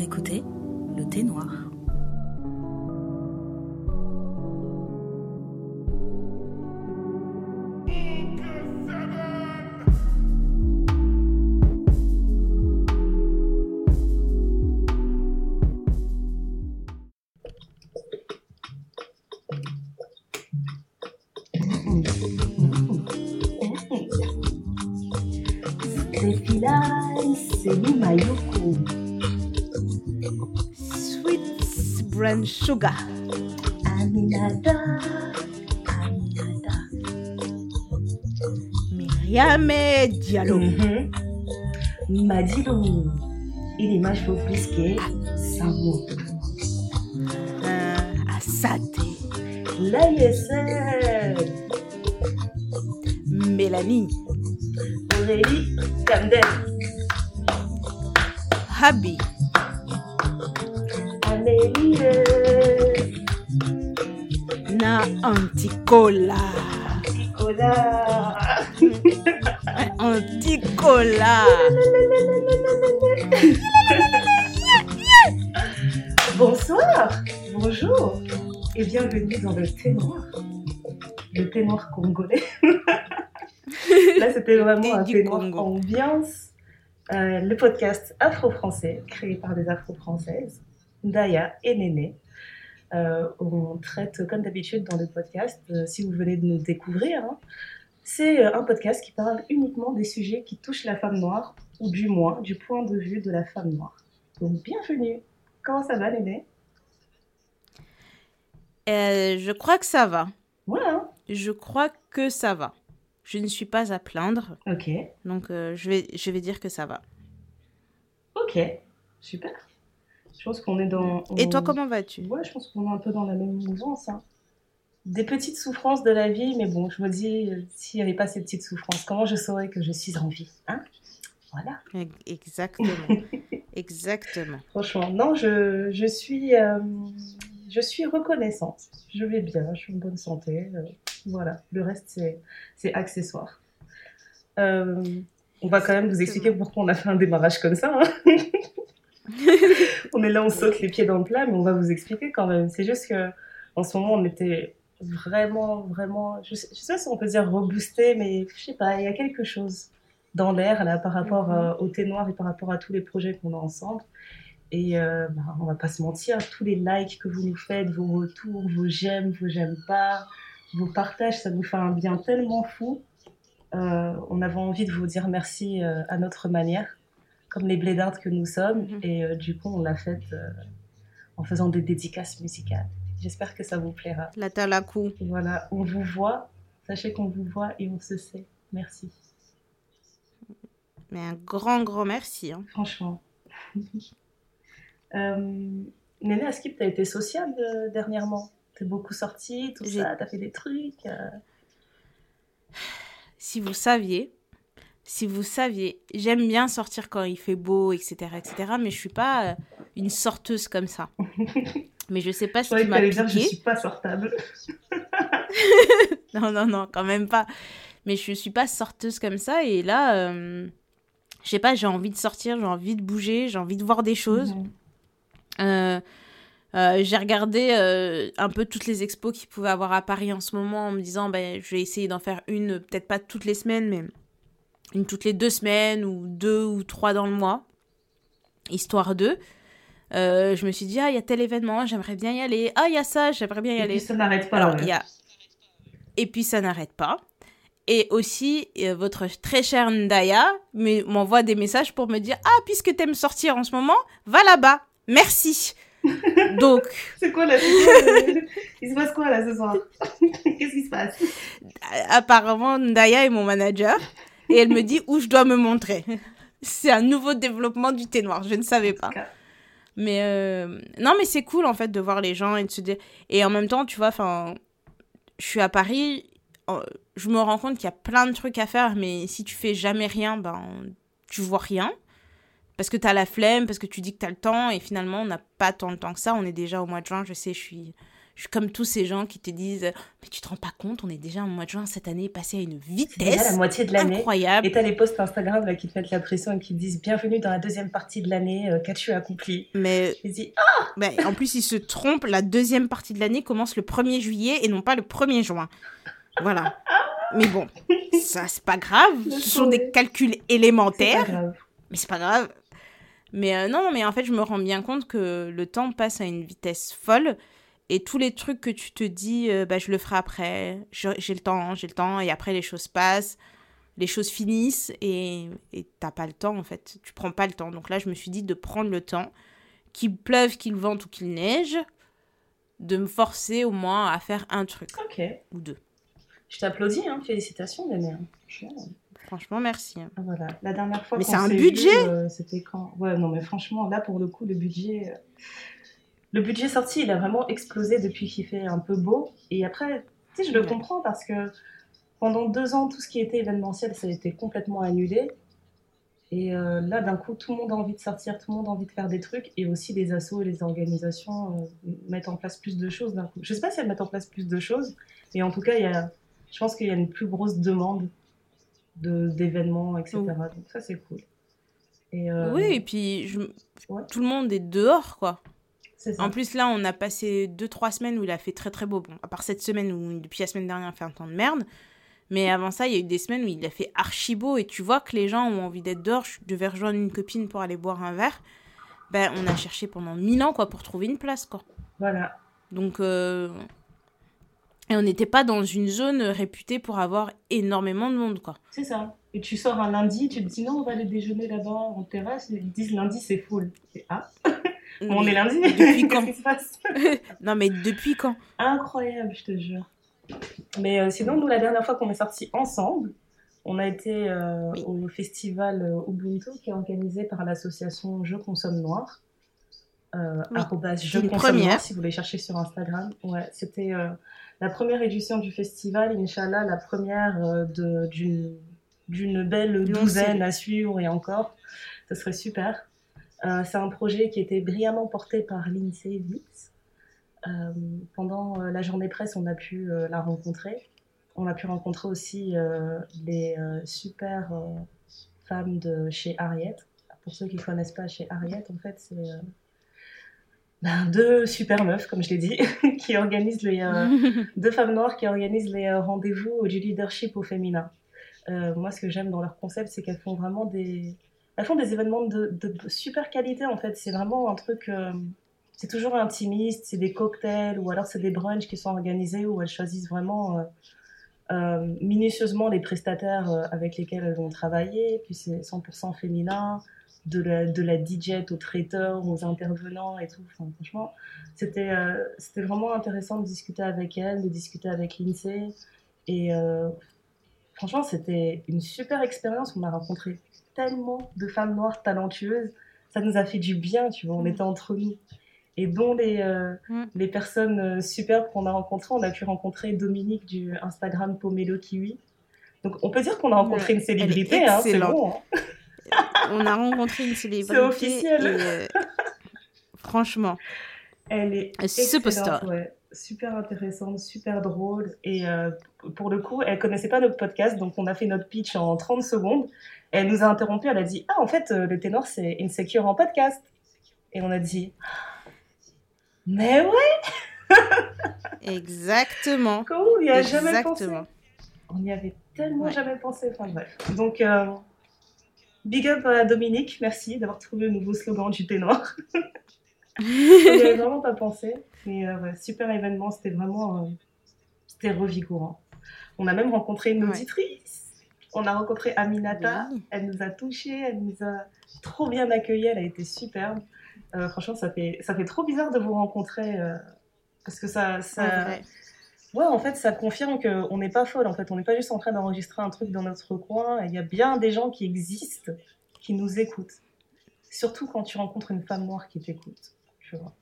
Écoutez le thé noir. Sugar. Aminata, Aminata. Myriam Diallo. Mhm. Madilo. Il est macho plus que Samo. Euh, Asate. L'AISL. Mélanie. Aurélie Camden. Anticola. Nicolas. Anticola. Bonsoir, bonjour et bienvenue dans le thé noir. Le thé noir congolais. Là, c'était vraiment un thé noir ambiance. Euh, le podcast afro-français créé par des afro-françaises, Daya et Néné. Euh, on traite, comme d'habitude, dans le podcast, euh, si vous venez de nous découvrir, hein, c'est euh, un podcast qui parle uniquement des sujets qui touchent la femme noire, ou du moins du point de vue de la femme noire. Donc, bienvenue. Comment ça va, Néné? Euh, je crois que ça va. Voilà. Je crois que ça va. Je ne suis pas à plaindre. Ok. Donc, euh, je, vais, je vais dire que ça va. Ok. Super. Je pense qu'on est dans. Et toi, comment vas-tu? Ouais, je pense qu'on est un peu dans la même mouvance. hein. Des petites souffrances de la vie, mais bon, je me dis, s'il n'y avait pas ces petites souffrances, comment je saurais que je suis en vie hein? Voilà. Exactement. Exactement. Franchement, non, je, je suis, euh, je suis reconnaissante. Je vais bien, je suis en bonne santé. euh, voilà. Le reste, c'est, c'est accessoire. Euh, on va quand même vous expliquer pourquoi on a fait un démarrage comme ça. hein. on est là, on saute les pieds dans le plat, mais on va vous expliquer quand même. C'est juste que en ce moment, on était vraiment, vraiment, je sais, je sais pas si on peut dire reboosté, mais je sais pas, il y a quelque chose dans l'air là par rapport Mhm. euh, au thé noir et par rapport à tous les projets qu'on a ensemble. Et euh, bah, on va pas se mentir, tous les likes que vous nous faites, vos retours, vos j'aime, vos j'aime pas, vos partages, ça nous fait un bien tellement fou. Euh, on avait envie de vous dire merci euh, à notre manière, comme les blédards que nous sommes. Mhm. Et euh, du coup, on l'a fait euh, en faisant des dédicaces musicales. J'espère que ça vous plaira. La talakou. Voilà, on vous voit. Sachez qu'on vous voit et on se sait. Merci. Mais un grand, grand merci. hein. Franchement. euh, Néné, que tu as été sociable euh, dernièrement? T'es beaucoup sortie, tout ça, t'as fait des trucs euh, Si vous saviez, si vous saviez, j'aime bien sortir quand il fait beau, etc., etc., mais je suis pas euh, une sorteuse comme ça. Mais je sais pas ce croyais qui m'a t'allais dire je piqué. suis pas sortable. Non, non, non, quand même pas. Mais je suis pas sorteuse comme ça. Et là, euh, je sais pas, j'ai envie de sortir, j'ai envie de bouger, j'ai envie de voir des choses. Euh, euh, j'ai regardé euh, un peu toutes les expos qu'il pouvait avoir à Paris en ce moment en me disant ben, je vais essayer d'en faire une, peut-être pas toutes les semaines, mais une toutes les deux semaines ou deux ou trois dans le mois, histoire d'eux. Euh, je me suis dit, ah, il y a tel événement, j'aimerais bien y aller. Ah, il y a ça, j'aimerais bien y Et aller. puis ça n'arrête pas. A... Et puis, ça n'arrête pas. Et aussi, euh, votre très chère Ndaya me- m'envoie des messages pour me dire Ah, puisque t'aimes sortir en ce moment, va là-bas. Merci. Donc, C'est quoi là Il se passe quoi là ce soir? Qu'est-ce qui se passe? Apparemment, Ndaya est mon manager. Et elle me dit où je dois me montrer. C'est un nouveau développement du thé noir. Je ne savais pas. Mais euh, non, mais c'est cool en fait de voir les gens et de se dire. Et en même temps, tu vois, enfin, je suis à Paris, je me rends compte qu'il y a plein de trucs à faire, mais si tu fais jamais rien, ben, tu vois rien. Parce que tu as la flemme, parce que tu dis que tu as le temps, et finalement, on n'a pas tant de temps que ça. On est déjà au mois de juin, je sais, je suis, Je suis comme tous ces gens qui te disent Mais tu te rends pas compte, on est déjà en mois de juin cette année, passé à une vitesse. la moitié de l'année. Incroyable. Et t'as les posts Instagram là, qui te mettent la pression et qui te disent Bienvenue dans la deuxième partie de l'année, euh, qu'as-tu accompli? Mais. dis Ah mais En plus, ils se trompent, la deuxième partie de l'année commence le 1er juillet et non pas le 1er juin. Voilà. Mais bon, ça, c'est pas grave. Ce sont des calculs élémentaires. Mais c'est pas grave. Mais euh, non, mais en fait, je me rends bien compte que le temps passe à une vitesse folle. Et tous les trucs que tu te dis, euh, bah, je le ferai après, j'ai le temps, j'ai le temps, et après les choses passent, les choses finissent, et t'as pas le temps en fait. Tu prends pas le temps. Donc là, je me suis dit de prendre le temps, qu'il pleuve, qu'il vente ou qu'il neige, de me forcer au moins à faire un truc. Ok. Ou deux. Je t'applaudis, hein. félicitations, Damien. Franchement, merci. Ah, voilà. La dernière fois. Mais c'est un budget euh, C'était quand? Ouais, non, mais franchement, là, pour le coup, le budget. Euh, le budget sorti, il a vraiment explosé depuis qu'il fait un peu beau. Et après, tu sais, je le comprends parce que pendant deux ans, tout ce qui était événementiel, ça a été complètement annulé. Et euh, là, d'un coup, tout le monde a envie de sortir, tout le monde a envie de faire des trucs. Et aussi, les assos et les organisations mettent en place plus de choses d'un coup. Je sais pas si elles mettent en place plus de choses, mais en tout cas, il y a, je pense qu'il y a une plus grosse demande d'événements, etc. Donc ça, c'est cool. Et euh, Oui, et puis je... tout le monde est dehors, quoi. En plus, là, on a passé 2-3 semaines où il a fait très très beau. Bon, à part cette semaine où, depuis la semaine dernière, il a fait un temps de merde. Mais avant ça, il y a eu des semaines où il a fait archi beau. Et tu vois que les gens ont envie d'être dehors. Je devais rejoindre une copine pour aller boire un verre. Ben, on a cherché pendant 1000 ans, quoi, pour trouver une place, quoi. Voilà. Donc, euh, et on n'était pas dans une zone réputée pour avoir énormément de monde, quoi. C'est ça. Et tu sors un lundi, tu te dis non, on va aller déjeuner là-bas en terrasse. Ils disent lundi, c'est full. Et ah On est lundi Depuis quand Non, mais depuis quand Incroyable, je te jure. Mais euh, sinon, nous, la dernière fois qu'on est sortis ensemble, on a été euh, au festival euh, Ubuntu qui est organisé par l'association Je Consomme Noir. Euh, Je Consomme Noir, si vous voulez chercher sur Instagram. Ouais, c'était la première édition du festival, Inch'Allah, la première d'une belle douzaine à suivre et encore. Ce serait super. Euh, c'est un projet qui était brillamment porté par l'INSEE Witz. Euh, pendant la journée presse, on a pu la rencontrer. On a pu rencontrer aussi les super femmes de chez Harriet. Pour ceux qui ne connaissent pas chez Harriet, en fait, c'est ben, deux super meufs, comme je l'ai dit, qui organisent les euh, deux femmes noires qui organisent les euh, rendez-vous du leadership au féminin. Euh, moi, ce que j'aime dans leur concept, c'est qu'elles font vraiment des, elles font des événements de, super qualité en fait. C'est vraiment un truc, c'est toujours intimiste, c'est des cocktails ou alors c'est des brunchs qui sont organisés où elles choisissent vraiment minutieusement les prestataires avec lesquels elles vont travailler. Puis c'est 100% féminin de la, de la DJ aux traiteurs, aux intervenants et tout. franchement, c'était euh, c'était vraiment intéressant de discuter avec elle, de discuter avec l'INSEE. Et euh, franchement, c'était une super expérience. On a rencontré tellement de femmes noires talentueuses. Ça nous a fait du bien, tu vois. On mm. était entre nous. Et dont les, euh, mm. les personnes superbes qu'on a rencontrées, on a pu rencontrer Dominique du Instagram Pomelo Kiwi. Donc on peut dire qu'on a rencontré une célébrité, hein, c'est bon. Hein on a rencontré une célébrité. C'est officiel. Euh, franchement. Elle est excellente, ouais. super intéressante, super drôle. Et euh, pour le coup, elle connaissait pas notre podcast, donc on a fait notre pitch en 30 secondes. Elle nous a interrompu, elle a dit Ah, en fait, euh, le ténor, c'est Insecure en podcast. Et on a dit Mais ouais Exactement. Comment on n'y a jamais pensé On n'y avait tellement jamais pensé. Enfin bref. Donc. Big up à Dominique, merci d'avoir trouvé le nouveau slogan du thé noir. Je avais vraiment pas pensé. Mais euh, super événement, c'était vraiment euh, c'était revigorant. On a même rencontré une auditrice. On a rencontré Aminata. Elle nous a touchés, elle nous a trop bien accueillis, elle a été superbe. Euh, franchement, ça fait, ça fait trop bizarre de vous rencontrer parce que ça, ça, Ouais, en fait, ça confirme qu'on n'est pas folle. En fait, on n'est pas juste en train d'enregistrer un truc dans notre coin. Il y a bien des gens qui existent, qui nous écoutent. Surtout quand tu rencontres une femme noire qui t'écoute. Tu vois.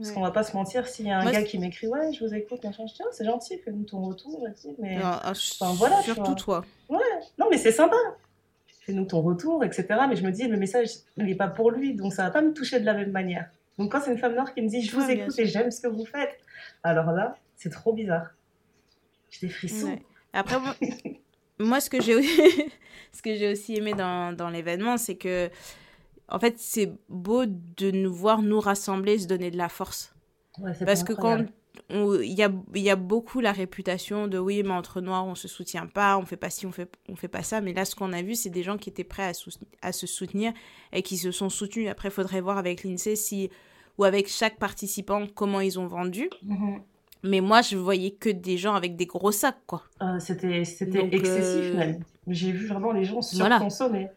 Parce qu'on va pas se mentir, s'il y a un gars qui m'écrit Ouais, je vous écoute, machin, je dis oh, c'est gentil, fais-nous ton retour. Mais... Ah, enfin, voilà, surtout toi. Ouais, non, mais c'est sympa. Fais-nous ton retour, etc. Mais je me dis Le message, il n'est pas pour lui, donc ça va pas me toucher de la même manière. Donc quand c'est une femme noire qui me dit je vous écoute et j'aime ce que vous faites, alors là, c'est trop bizarre. J'ai des frissons. Après, moi, ce que j'ai ce que j'ai aussi aimé dans, dans l'événement, c'est que en fait, c'est beau de nous voir nous rassembler, se donner de la force. Parce que quand il y a, y a beaucoup la réputation de oui, mais entre noirs, on se soutient pas, on fait pas ci, on fait, on fait pas ça. Mais là, ce qu'on a vu, c'est des gens qui étaient prêts à, à, se soutenir et qui se sont soutenus. Après, il faudrait voir avec l'INSEE si, ou avec chaque participant comment ils ont vendu. Mm-hmm. Mais moi, je voyais que des gens avec des gros sacs, quoi. Euh, c'était c'était excessif, euh, même. J'ai vu vraiment les gens surconsommer. Voilà.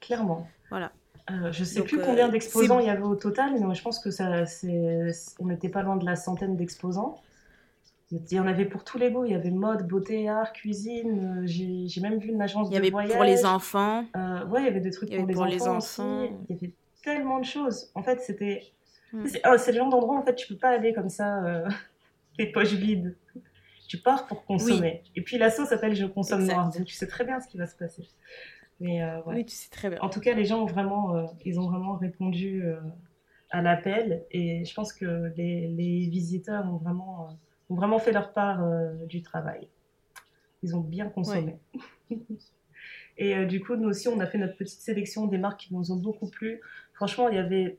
Clairement. Voilà. Euh, je sais plus combien d'exposants il y avait au total, mais je pense que ça, on n'était pas loin de la centaine d'exposants. Il y en avait pour tous les goûts. Il y avait mode, beauté, art, cuisine. J'ai, j'ai même vu une agence de voyage. Il y avait pour les enfants. Euh, ouais, il y avait des trucs pour, les, les enfants. Il y avait tellement de choses. En fait, c'était. Hmm. Oh, c'est, le genre d'endroit, en fait, tu peux pas aller comme ça. les poches vides. Tu pars pour consommer. Et puis l'assaut s'appelle Je consomme noir, donc tu sais très bien ce qui va se passer. Mais euh, Oui, tu sais très bien. En tout cas, les gens ont vraiment, euh, ils ont vraiment répondu euh, à l'appel et je pense que les, les visiteurs ont vraiment, ont vraiment fait leur part du travail. Ils ont bien consommé. et du coup, nous aussi, on a fait notre petite sélection des marques qui nous ont beaucoup plu. Franchement, il y avait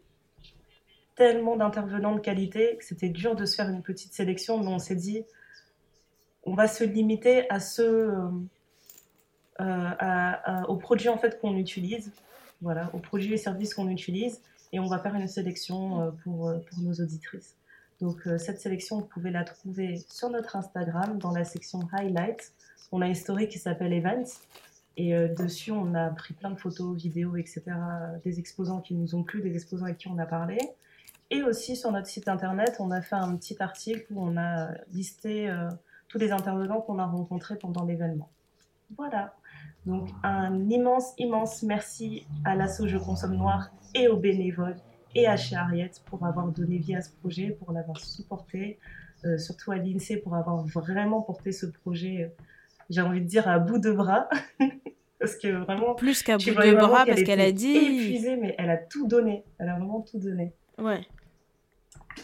tellement d'intervenants de qualité que c'était dur de se faire une petite sélection, mais on s'est dit, on va se limiter à ce, euh, à, aux produits en fait qu'on utilise, voilà, aux produits et services qu'on utilise, et on va faire une sélection euh, pour, euh, pour nos auditrices. Donc cette sélection, vous pouvez la trouver sur notre Instagram dans la section Highlights. On a une story qui s'appelle Events. Et dessus, on a pris plein de photos, vidéos, etc. Des exposants qui nous ont plu, des exposants avec qui on a parlé. Et aussi sur notre site internet, on a fait un petit article où on a listé tous les intervenants qu'on a rencontrés pendant l'événement. Voilà. Donc un immense, immense merci à l'asso Je Consomme Noir et aux bénévoles et à chez Ariette pour avoir donné vie à ce projet, pour l'avoir supporté, euh, surtout à l'INSEE pour avoir vraiment porté ce projet, euh, j'ai envie de dire, à bout de bras. parce que vraiment... Plus qu'à bout de bras, parce qu'elle a dit... épuisée, mais elle a tout donné. Elle a vraiment tout donné. Ouais.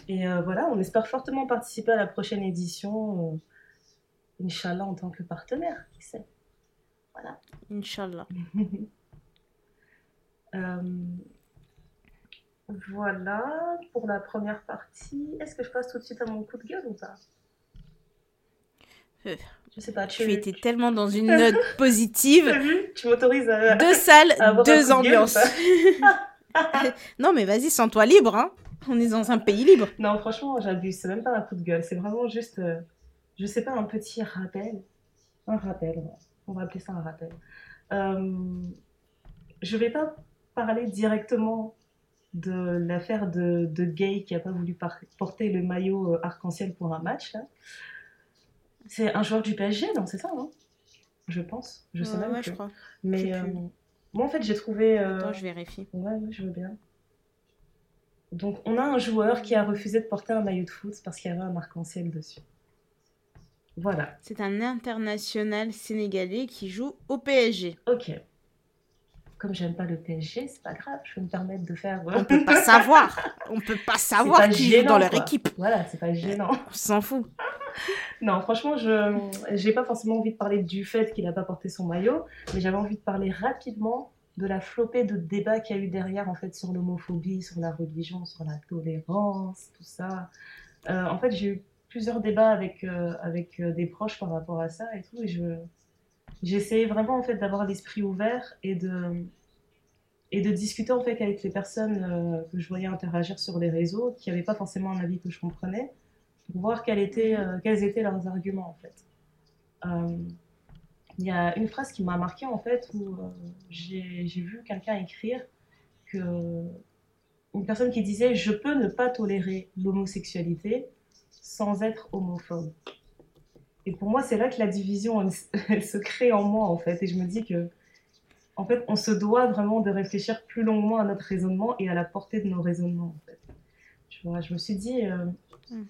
Et euh, voilà, on espère fortement participer à la prochaine édition, Inch'Allah, en tant que partenaire, qui sait. Voilà. Inch'Allah. Euh, voilà pour la première partie. Est-ce que je passe tout de suite à mon coup de gueule ou pas? Je sais pas. Tu, étais tellement dans une note positive. tu m'autorises à. Deux salles, deux ambiances. non, mais vas-y, sens-toi libre. Hein. On est dans un pays libre. Non, franchement, j'abuse. C'est même pas un coup de gueule. C'est vraiment juste, euh, je sais pas, un petit rappel. Un rappel, on va appeler ça un rappel. Euh, je vais pas parler directement de l'affaire de, de, Gay qui a pas voulu porter le maillot euh, arc-en-ciel pour un match. C'est un joueur du PSG, non C'est ça, non Je pense. Je sais même ouais, je crois. Mais euh, moi, en fait, j'ai trouvé. Attends, je vérifie. Ouais, je veux bien. Donc, on a un joueur qui a refusé de porter un maillot de foot parce qu'il y avait un arc-en-ciel dessus. Voilà. C'est un international sénégalais qui joue au PSG. Ok. Comme j'aime pas le PSG, c'est pas grave, je peux me permettre de faire. On peut pas savoir. On peut pas savoir qui joue dans leur équipe. Voilà, c'est pas gênant. On s'en fout. non, franchement, je j'ai pas forcément envie de parler du fait qu'il n'a pas porté son maillot, mais j'avais envie de parler rapidement de la flopée de débats qu'il y a eu derrière, en fait, sur l'homophobie, sur la religion, sur la tolérance, tout ça. Euh, en fait, j'ai eu plusieurs débats avec, euh, avec euh, des proches par rapport à ça et tout, et je, j'essayais vraiment, en fait, d'avoir l'esprit ouvert et de, et de discuter, en fait, avec les personnes que je voyais interagir sur les réseaux, qui n'avaient pas forcément un avis que je comprenais, pour voir quels étaient, quels étaient leurs arguments, en fait. Il y a une phrase qui m'a marqué en fait où euh, j'ai vu quelqu'un écrire que une personne qui disait je peux ne pas tolérer l'homosexualité sans être homophobe. Et pour moi, c'est là que la division elle, se crée en moi en fait et je me dis que en fait, on se doit vraiment de réfléchir plus longuement à notre raisonnement et à la portée de nos raisonnements en fait. Tu vois, je me suis dit euh, hmm.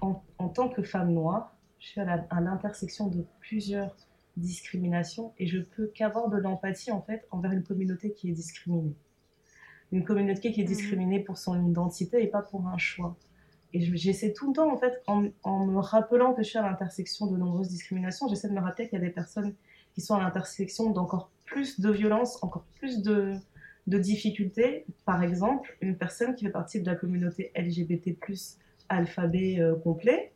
en, en, tant que femme noire, je suis à l'intersection de plusieurs discrimination et je peux qu'avoir de l'empathie en fait envers une communauté qui est discriminée. une communauté qui est mhm. discriminée pour son identité et pas pour un choix. Et j'essaie tout le temps, en fait, en, en, me rappelant que je suis à l'intersection de nombreuses discriminations, j'essaie de me rappeler qu'il y a des personnes qui sont à l'intersection d'encore plus de violence, encore plus de, de difficultés. Par exemple, une personne qui fait partie de la communauté LGBT+, alphabet euh, complet,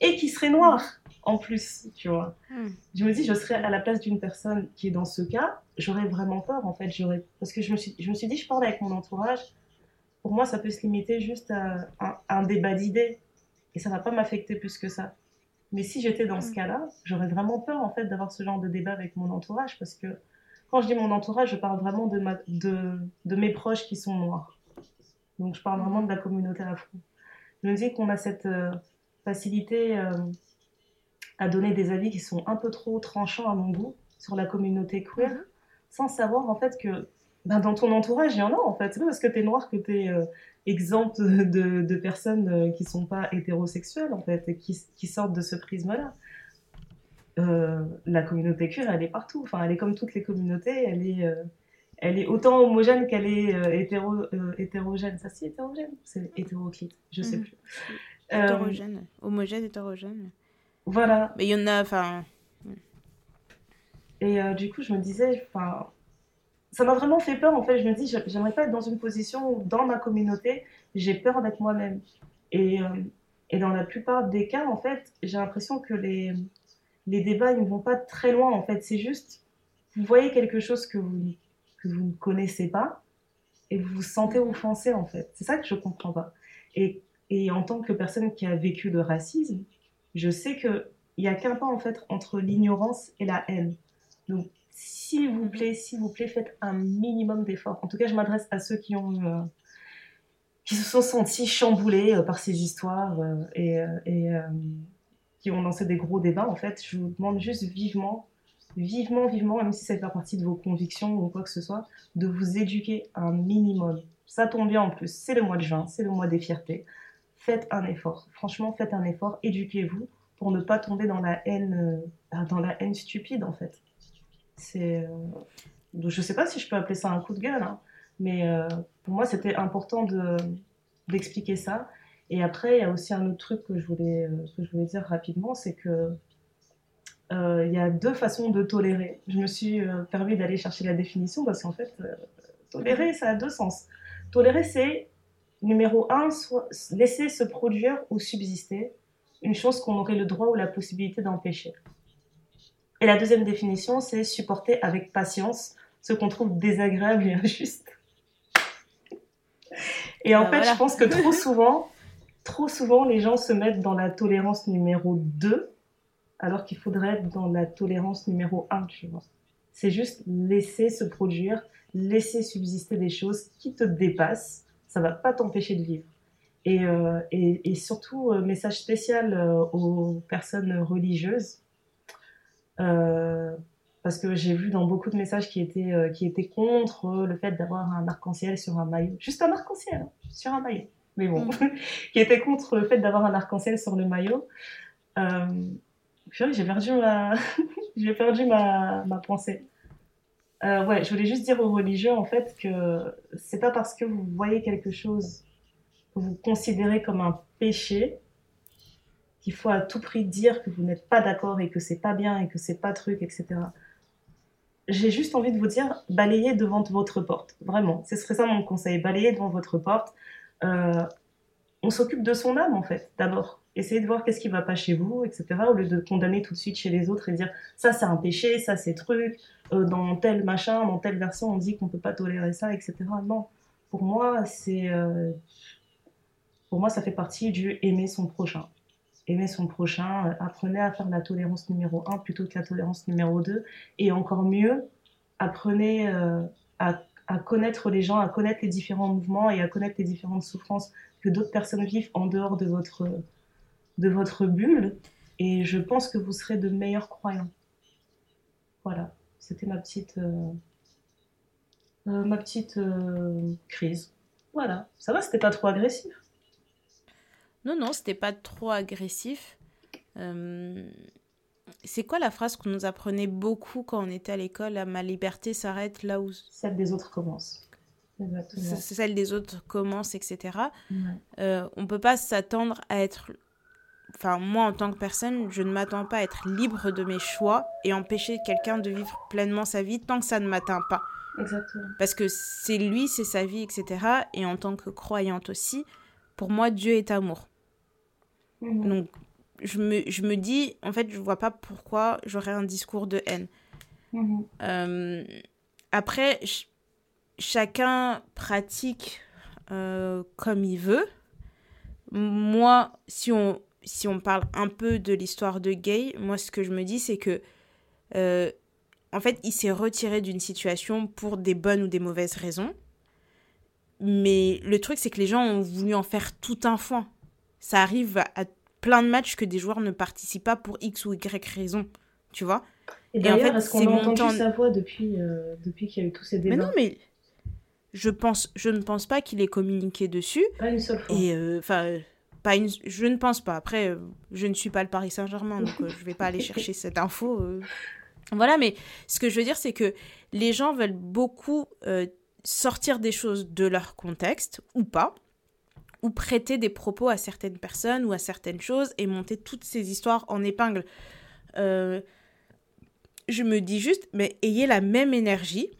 et qui serait noire en plus, tu vois. Hmm. Je me dis, je serais à la place d'une personne qui est dans ce cas, j'aurais vraiment peur, en fait. J'aurais... Parce que je me, suis, je me suis dit, je parle avec mon entourage, pour moi, ça peut se limiter juste à un, débat d'idées, et ça va pas m'affecter plus que ça. Mais si j'étais dans ce hmm. cas-là, j'aurais vraiment peur, en fait, d'avoir ce genre de débat avec mon entourage, parce que quand je dis mon entourage, je parle vraiment de, ma, de, de mes proches qui sont noirs. Donc, je parle vraiment de la communauté afro. Je me dis qu'on a cette... Euh, facilité euh, à donner des avis qui sont un peu trop tranchants à mon goût sur la communauté queer, mhm. sans savoir en fait que ben, dans ton entourage, il y en a en fait. C'est pas parce que tu es noir que tu es euh, exempte de, de, personnes euh, qui sont pas hétérosexuelles en fait, et qui, qui sortent de ce prisme-là. la communauté queer, elle est partout. Enfin, elle est comme toutes les communautés. Elle est, elle est autant homogène qu'elle est hétéro, hétérogène. Ça, si, hétérogène C'est hétéroclite, je sais mhm. plus. Hétérogène. Euh, Homogène, hétérogène. Voilà. Mais il y en a, enfin. Et euh, du coup, je me disais, enfin, ça m'a vraiment fait peur. En fait, je me dis, j'aimerais pas être dans une position où, dans ma communauté, j'ai peur d'être moi-même. Et, euh, dans la plupart des cas, en fait, j'ai l'impression que les, les débats ne vont pas très loin. En fait, c'est juste, vous voyez quelque chose que vous, que vous ne connaissez pas et vous vous sentez offensé, en fait. C'est ça que je comprends pas. Et et en tant que personne qui a vécu le racisme, je sais qu'il n'y a qu'un pas en fait entre l'ignorance et la haine. Donc, s'il vous plaît, s'il vous plaît, faites un minimum d'efforts. En tout cas, je m'adresse à ceux qui ont euh, qui se sont sentis chamboulés euh, par ces histoires euh, et, qui ont lancé des gros débats. En fait, je vous demande juste vivement, vivement, vivement, même si ça fait partie de vos convictions ou quoi que ce soit, de vous éduquer un minimum. Ça tombe bien en plus. C'est le mois de juin, c'est le mois des fiertés faites un effort. Franchement, faites un effort, éduquez-vous pour ne pas tomber dans la haine, dans la haine stupide en fait. C'est, euh... je sais pas si je peux appeler ça un coup de gueule, hein, mais euh, pour moi c'était important de d'expliquer ça. Et après, il y a aussi un autre truc que je voulais, euh, dire rapidement, c'est que il y a deux façons de tolérer. Je me suis permis d'aller chercher la définition parce qu'en fait, tolérer, ça a deux sens. Tolérer, c'est Numéro 1, laisser se produire ou subsister une chose qu'on aurait le droit ou la possibilité d'empêcher. Et la deuxième définition, c'est supporter avec patience ce qu'on trouve désagréable et injuste. Et en ben fait, je pense que trop souvent, trop souvent, les gens se mettent dans la tolérance numéro 2, alors qu'il faudrait être dans la tolérance numéro 1, tu vois. C'est juste laisser se produire, laisser subsister des choses qui te dépassent ça va pas t'empêcher de vivre. Et, euh, et, surtout, euh, message spécial euh, aux personnes religieuses, parce que j'ai vu dans beaucoup de messages qui étaient, qui étaient contre le fait d'avoir un arc-en-ciel sur un maillot. Juste un arc-en-ciel hein, sur un maillot. Mais bon, mm. qui étaient contre le fait d'avoir un arc-en-ciel sur le maillot. j'ai perdu ma, j'ai perdu ma, ma pensée. Euh, ouais, je voulais juste dire aux religieux en fait que c'est pas parce que vous voyez quelque chose que vous considérez comme un péché qu'il faut à tout prix dire que vous n'êtes pas d'accord et que c'est pas bien et que c'est pas truc, etc. J'ai juste envie de vous dire, balayez devant votre porte. Vraiment, ce serait ça mon conseil. Balayez devant votre porte. Euh, on s'occupe de son âme en fait, d'abord. Essayez de voir qu'est-ce qui va pas chez vous, etc. Au lieu de condamner tout de suite chez les autres et dire ça c'est un péché, ça c'est truc, euh, dans tel machin, dans telle version on dit qu'on peut pas tolérer ça, etc. Non, pour moi c'est, euh, pour moi ça fait partie du aimer son prochain. Aimer son prochain, euh, apprenez à faire la tolérance numéro 1 plutôt que la tolérance numéro 2. Et encore mieux, apprenez à, à connaître les gens, à connaître les différents mouvements et à connaître les différentes souffrances que d'autres personnes vivent en dehors de votre de votre bulle et je pense que vous serez de meilleurs croyants. Voilà, c'était ma petite, euh, euh, ma petite euh, crise. Voilà, ça va, c'était pas trop agressif. Non, non, c'était pas trop agressif. C'est quoi la phrase qu'on nous apprenait beaucoup quand on était à l'école Ma liberté s'arrête là où. Celle des autres commence. celle des autres commence, etc. Ouais. Euh, on peut pas s'attendre à être enfin moi en tant que personne, je ne m'attends pas à être libre de mes choix et empêcher quelqu'un de vivre pleinement sa vie tant que ça ne m'atteint pas. Exactement. Parce que c'est lui, c'est sa vie, etc. Et en tant que croyante aussi, pour moi, Dieu est amour. Mhm. Donc, je me, je me dis, en fait, je vois pas pourquoi j'aurais un discours de haine. Mhm. Euh, après, chacun pratique euh, comme il veut. Moi, si on, si on parle un peu de l'histoire de Gay, moi ce que je me dis c'est que euh, en fait il s'est retiré d'une situation pour des bonnes ou des mauvaises raisons. Mais le truc c'est que les gens ont voulu en faire tout un foin. Ça arrive à, plein de matchs que des joueurs ne participent pas pour X ou Y raison, tu vois. Et, d'ailleurs, en fait, est-ce qu'on a entendu sa voix depuis, euh, depuis qu'il y a eu tous ces débats Mais non, mais je, pense, je ne pense pas qu'il ait communiqué dessus. Pas une seule fois. Et euh, enfin je ne pense pas. Après, euh, je ne suis pas le Paris Saint-Germain, donc je ne vais pas aller chercher cette info. Voilà, mais ce que je veux dire, c'est que les gens veulent beaucoup sortir des choses de leur contexte, ou pas, ou prêter des propos à certaines personnes ou à certaines choses et monter toutes ces histoires en épingle. je me dis juste, mais ayez la même énergie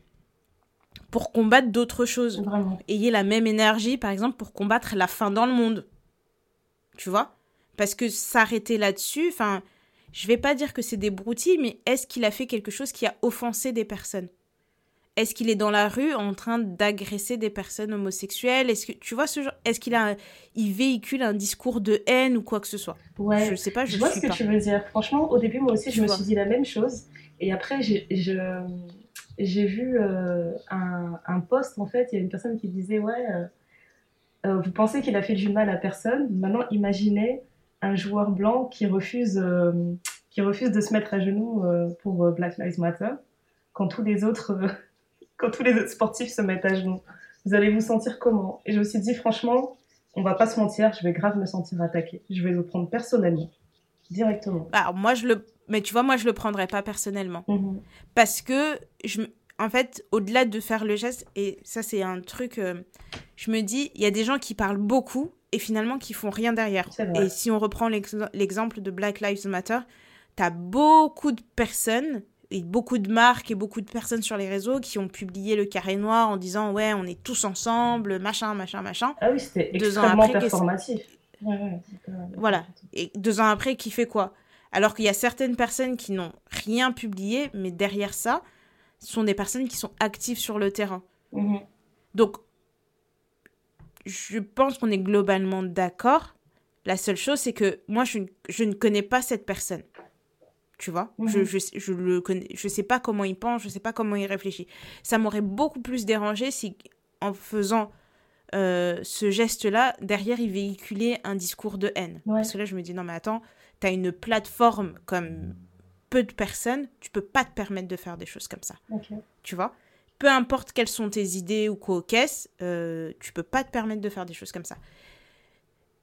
pour combattre d'autres choses. Ayez la même énergie, par exemple, pour combattre la faim dans le monde tu vois? Parce que s'arrêter là-dessus, enfin, je vais pas dire que c'est des broutilles, mais est-ce qu'il a fait quelque chose qui a offensé des personnes? Est-ce qu'il est dans la rue en train d'agresser des personnes homosexuelles? Est-ce que tu vois ce genre Est-ce qu'il a, il véhicule un discours de haine ou quoi que ce soit? Ouais. Je sais pas. Je, vois ce que tu veux dire. Franchement, au début, moi aussi, je me suis dit la même chose, et après, j'ai vu euh, un, un post en fait. Il y a une personne qui disait ouais. Euh, euh, vous pensez qu'il a fait du mal à personne? Maintenant, imaginez un joueur blanc qui refuse, euh, qui refuse de se mettre à genoux pour Black Lives Matter quand tous les autres, quand tous les autres sportifs se mettent à genoux. Vous allez vous sentir comment? Et je me suis dit, franchement, on va pas se mentir, je vais grave me sentir attaquée. Je vais le prendre personnellement, directement. Alors moi, je le, mais tu vois, moi, je le prendrais pas personnellement, mhm. parce que je, en fait, au-delà de faire le geste, et ça c'est un truc, euh, je me dis, il y a des gens qui parlent beaucoup et finalement qui font rien derrière. Et si on reprend l'exemple de Black Lives Matter, tu as beaucoup de personnes et beaucoup de marques et beaucoup de personnes sur les réseaux qui ont publié le carré noir en disant ouais on est tous ensemble machin machin machin ah oui c'était extrêmement performatif voilà et deux ans après qui fait quoi? Alors qu'il y a certaines personnes qui n'ont rien publié mais derrière ça sont des personnes qui sont actives sur le terrain. Mhm. Donc, je pense qu'on est globalement d'accord. La seule chose, c'est que moi, je, je, ne connais pas cette personne. Tu vois mhm. je, je, je, le connais, je sais pas comment il pense, je sais pas comment il réfléchit. Ça m'aurait beaucoup plus dérangé si, en faisant euh, ce geste-là, derrière, il véhiculait un discours de haine. Parce que là, je me dis, non, mais attends, tu as une plateforme comme peu de personnes, tu peux pas te permettre de faire des choses comme ça. Tu vois Peu importe quelles sont tes idées ou quoi qu'est-ce, euh, tu peux pas te permettre de faire des choses comme ça.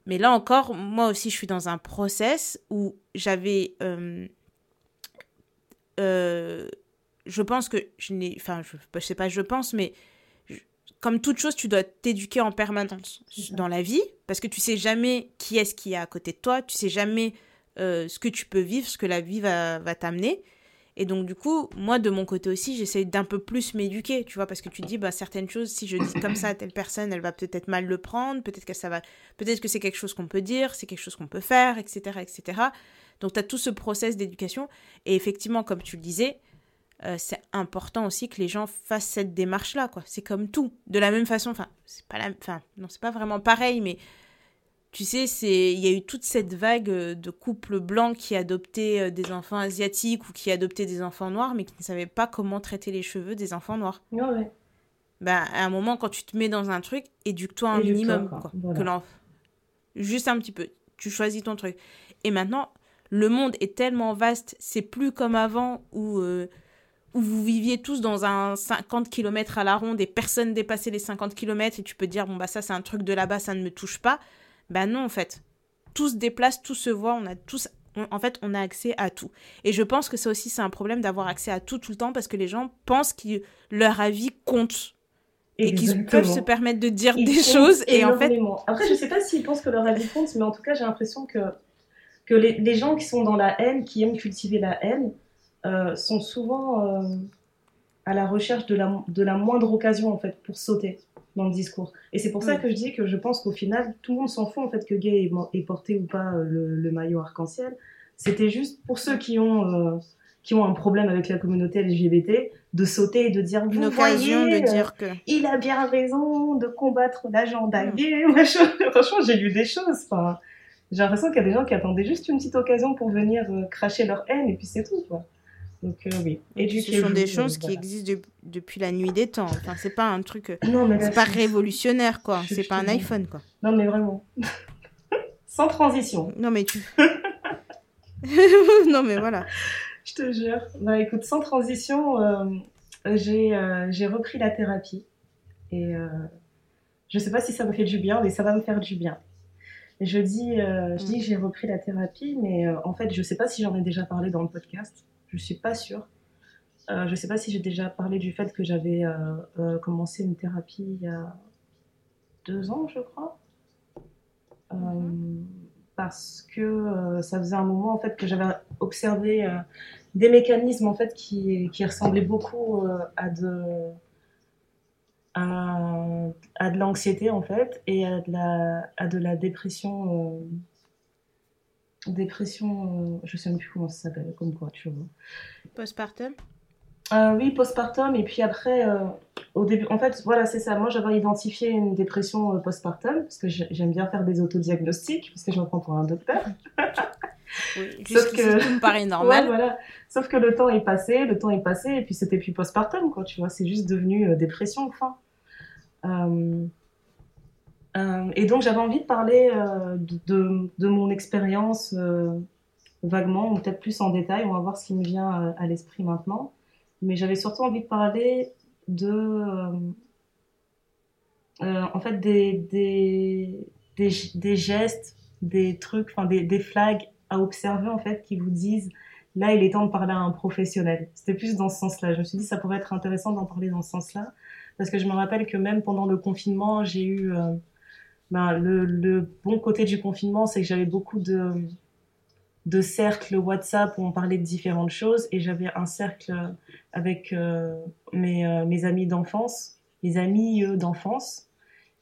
Mais là encore, moi aussi, je suis dans un process où j'avais. Euh, euh, je pense que je n'ai. Enfin, je, je, sais pas, je pense, mais comme toute chose, tu dois t'éduquer en permanence dans la vie parce que tu sais jamais qui est-ce qui est à côté de toi, tu sais jamais euh, ce que tu peux vivre, ce que la vie va, va t'amener. Et donc, du coup, moi, de mon côté aussi, j'essaie d'un peu plus m'éduquer, tu vois, parce que tu te dis, bah, certaines choses, si je dis comme ça à telle personne, elle va peut-être mal le prendre, peut-être que ça va, peut-être que c'est quelque chose qu'on peut dire, c'est quelque chose qu'on peut faire, etc., etc. Donc, tu as tout ce process d'éducation. Et effectivement, comme tu le disais, euh, c'est important aussi que les gens fassent cette démarche-là, quoi. C'est comme tout. De la même façon, enfin, c'est pas la, enfin, non, c'est pas vraiment pareil, mais tu sais, c'est il y a eu toute cette vague euh, de couples blancs qui adoptaient euh, des enfants asiatiques ou qui adoptaient des enfants noirs, mais qui ne savaient pas comment traiter les cheveux des enfants noirs. Ouais. Ben, à un moment, quand tu te mets dans un truc, éduque-toi un minimum. Quoi. Juste un petit peu. Tu choisis ton truc. Et maintenant, le monde est tellement vaste, c'est plus comme avant où, euh, où vous viviez tous dans un 50 km à la ronde et personne dépassait les 50 km et tu peux dire, bon, bah ça c'est un truc de là-bas, ça ne me touche pas. Ben non, en fait. Tout se déplace, tout se voit, on a tous. en fait, on a accès à tout. Et je pense que ça aussi, c'est un problème d'avoir accès à tout tout le temps parce que les gens pensent que leur avis compte. et qui peuvent se permettre de dire des choses et en fait après je sais pas s'ils pensent que leur avis compte mais en tout cas j'ai l'impression que que les, les, gens qui sont dans la haine qui aiment cultiver la haine euh, sont souvent euh, à la recherche de la, de la moindre occasion en fait pour sauter dans le discours et c'est pour ça que je dis que je pense qu'au final tout le monde s'en fout en fait que gay ait, porté ou pas euh, le, le maillot arc-en-ciel c'était juste pour ceux qui ont qui ont un problème avec la communauté LGBT, de sauter et de dire une occasion de dire que il a bien raison de combattre l'agenda hmm. gay. Franchement, j'ai lu des choses. Enfin, j'ai l'impression qu'il y a des gens qui attendaient juste une petite occasion pour venir euh, cracher leur haine et puis c'est tout. Quoi. Donc euh, oui. Ce sont des choses qui existent depuis la nuit des temps. Enfin, c'est pas un truc. Euh, non, mais c'est pas révolutionnaire quoi. C'est pas un iPhone quoi. Non mais vraiment. Sans transition. Non mais tu. non mais voilà. Je te jure. Bah écoute, sans transition, euh, j'ai euh, j'ai repris la thérapie. Et je sais pas si ça me fait du bien, mais ça va me faire du bien. Je dis, je dis que j'ai repris la thérapie, mais en fait, je sais pas si j'en ai déjà parlé dans le podcast. Je suis pas sûre. je sais pas si j'ai déjà parlé du fait que j'avais commencé une thérapie il y a deux ans, je crois. Mhm parce que euh, ça faisait un moment en fait que j'avais observé euh, des mécanismes en fait qui, qui ressemblaient beaucoup euh, à de à, de l'anxiété en fait et à de la à de la dépression dépression je sais même plus comment ça s'appelle comme quoi tu vois postpartum? Euh, oui, postpartum. Et puis après, euh, au début, en fait, voilà, c'est ça. Moi, j'avais identifié une dépression euh, postpartum parce que j'aime bien faire des autodiagnostics parce que je me prends pour un docteur. oui, Sauf que tout me paraît normal. voilà. Sauf que le temps est passé, le temps est passé, et puis c'était plus postpartum, quoi. Tu vois, c'est juste devenu dépression, enfin. Et donc, j'avais envie de parler de, de, mon expérience vaguement, ou peut-être plus en détail. On va voir ce qui me vient à l'esprit maintenant mais j'avais surtout envie de parler de, euh, euh, en fait, des, gestes, des trucs, enfin, des, des flags à observer, en fait, qui vous disent, là, il est temps de parler à un professionnel. C'était plus dans ce sens-là. Je me suis dit, ça pourrait être intéressant d'en parler dans ce sens-là, parce que je me rappelle que même pendant le confinement, j'ai eu, euh, ben, le, bon côté du confinement, c'est que j'avais beaucoup de, cercles WhatsApp où on parlait de différentes choses et j'avais un cercle avec euh, mes, euh, mes, amis d'enfance, mes amis d'enfance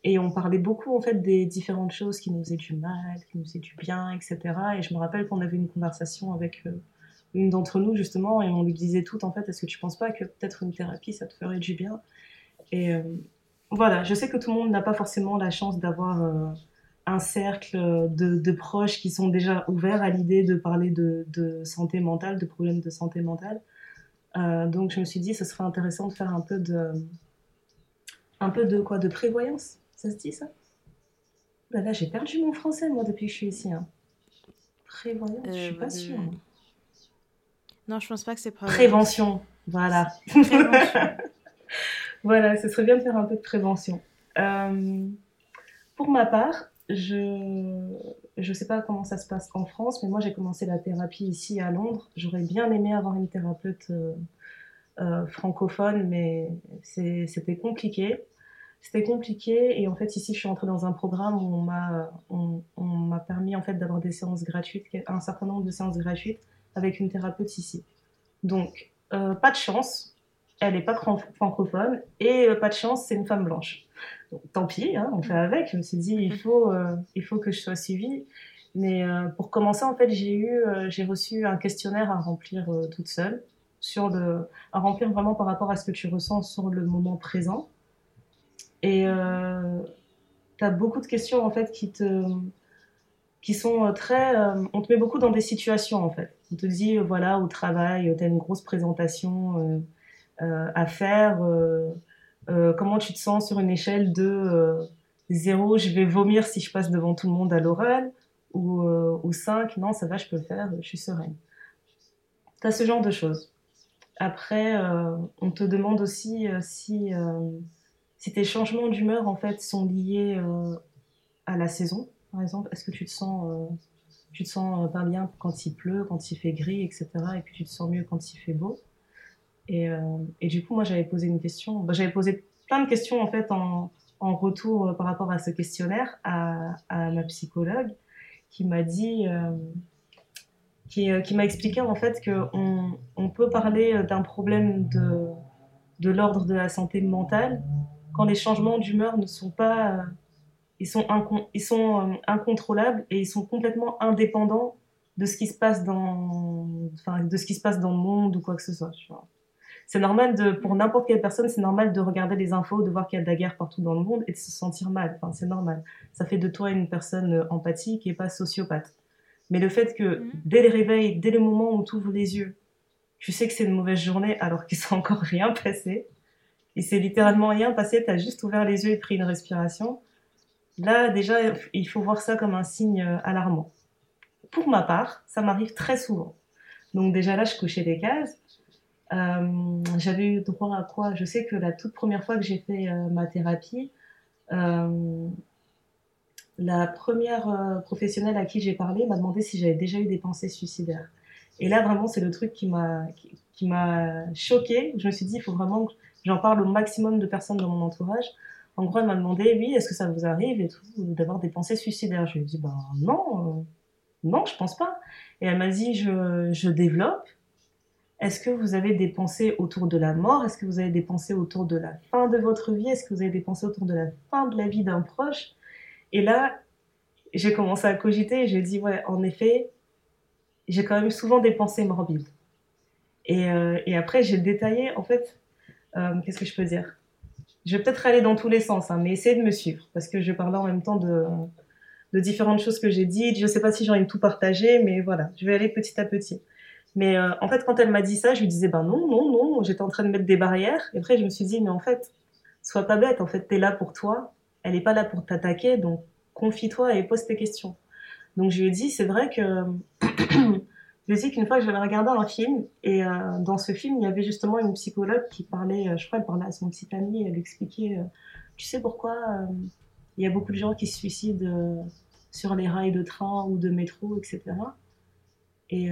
et on parlait beaucoup en fait des différentes choses qui nous faisaient du mal, qui nous faisaient du bien, etc. Et je me rappelle qu'on avait une conversation avec une d'entre nous justement et on lui disait tout en fait, est-ce que tu penses pas que peut-être une thérapie ça te ferait du bien? Et voilà, je sais que tout le monde n'a pas forcément la chance d'avoir un cercle de, proches qui sont déjà ouverts à l'idée de parler de, santé mentale, de problèmes de santé mentale. Euh, donc je me suis dit, ce serait intéressant de faire un peu de, un peu de quoi, de prévoyance. Ça se dit ça? Bah Là, j'ai perdu mon français moi depuis que je suis ici. Hein. Prévoyance, je suis pas euh, sûre. Non, je pense pas que c'est prévention. Voilà. voilà, ce serait bien de faire un peu de prévention. Euh, pour ma part, je je sais pas comment ça se passe en France, mais moi j'ai commencé la thérapie ici à Londres. J'aurais bien aimé avoir une thérapeute euh, euh, francophone, mais c'était compliqué. C'était compliqué et en fait ici je suis entrée dans un programme où on m'a on, permis en fait d'avoir des séances gratuites, un certain nombre de séances gratuites avec une thérapeute ici. Donc pas de chance, elle n'est pas francophone et pas de chance c'est une femme blanche tant pis, hein, on fait avec. Je me suis dit, il faut, euh, il faut que je sois suivie. Mais euh, pour commencer, en fait, j'ai eu, euh, j'ai reçu un questionnaire à remplir toute seule, à remplir vraiment par rapport à ce que tu ressens sur le moment présent. Et tu as beaucoup de questions en fait qui te, qui sont très, on te met beaucoup dans des situations en fait. On te dit voilà au travail, tu as une grosse présentation à faire euh, comment tu te sens sur une échelle de 0, euh, je vais vomir si je passe devant tout le monde à l'oral, ou, euh, ou 5, non, ça va, je peux le faire, je suis sereine. Tu as ce genre de choses. Après, on te demande aussi si, si tes changements d'humeur en fait sont liés à la saison. Par exemple, est-ce que tu te sens, tu te sens pas bien quand il pleut, quand il fait gris, etc. Et puis tu te sens mieux quand il fait beau? Et, et du coup, moi, j'avais posé une question. Bah, j'avais posé plein de questions en fait en, retour par rapport à ce questionnaire à, ma psychologue qui m'a dit, qui, qui m'a expliqué en fait qu'on on peut parler d'un problème de, l'ordre de la santé mentale quand les changements d'humeur ne sont pas ils sont, incontrôlables et ils sont complètement indépendants de ce qui se passe dans, de ce qui se passe dans le monde ou quoi que ce soit. C'est normal de, pour n'importe quelle personne, c'est normal de regarder les infos, de voir qu'il y a de la guerre partout dans le monde et de se sentir mal. Enfin, c'est normal. Ça fait de toi une personne euh, empathique et pas sociopathe. Mais le fait que mhm. dès le réveil, dès le moment où tu ouvres les yeux, tu sais que c'est une mauvaise journée alors qu'il s'est encore rien passé, et c'est littéralement rien passé, tu as juste ouvert les yeux et pris une respiration, là déjà, il faut voir ça comme un signe euh, alarmant pour ma part, ça m'arrive très souvent. Donc déjà là, je cochais des cases. Euh, j'avais eu droit à quoi? Je sais que la toute première fois que j'ai fait euh, ma thérapie, euh, la première professionnelle à qui j'ai parlé m'a demandé si j'avais déjà eu des pensées suicidaires. Et là, vraiment, c'est le truc qui m'a qui, m'a choquée. Je me suis dit, il faut vraiment que j'en parle au maximum de personnes dans mon entourage. En gros, elle m'a demandé, oui, est-ce que ça vous arrive d'avoir des pensées suicidaires? Je lui ai dit, ben non, non, je pense pas. Et elle m'a dit, je développe. Est-ce que vous avez des pensées autour de la mort? Est-ce que vous avez des pensées autour de la fin de votre vie? Est-ce que vous avez des pensées autour de la fin de la vie d'un proche? Et là, j'ai commencé à cogiter et j'ai dit, ouais, en effet, j'ai quand même souvent des pensées morbides. Et, euh, après, j'ai détaillé, en fait, euh, qu'est-ce que je peux dire? Je vais peut-être aller dans tous les sens, hein, mais essayez de me suivre, parce que je parlais en même temps de, de différentes choses que j'ai dites. Je sais pas si j'ai envie de tout partager, mais voilà, je vais aller petit à petit. Mais euh, en fait, quand elle m'a dit ça, je lui disais, ben non, non, non, j'étais en train de mettre des barrières. Et après, je me suis dit, mais en fait, sois pas bête, en fait, t'es là pour toi, elle est pas là pour t'attaquer, donc confie-toi et pose tes questions. Donc je lui ai dit, c'est vrai que je lui ai dit qu'une fois, j'avais regardé un film, et euh, dans ce film, il y avait justement une psychologue qui parlait, euh, je crois, elle parlait à son petit ami, elle expliquait, tu sais pourquoi il y a beaucoup de gens qui se suicident sur les rails de train ou de métro, etc. Et,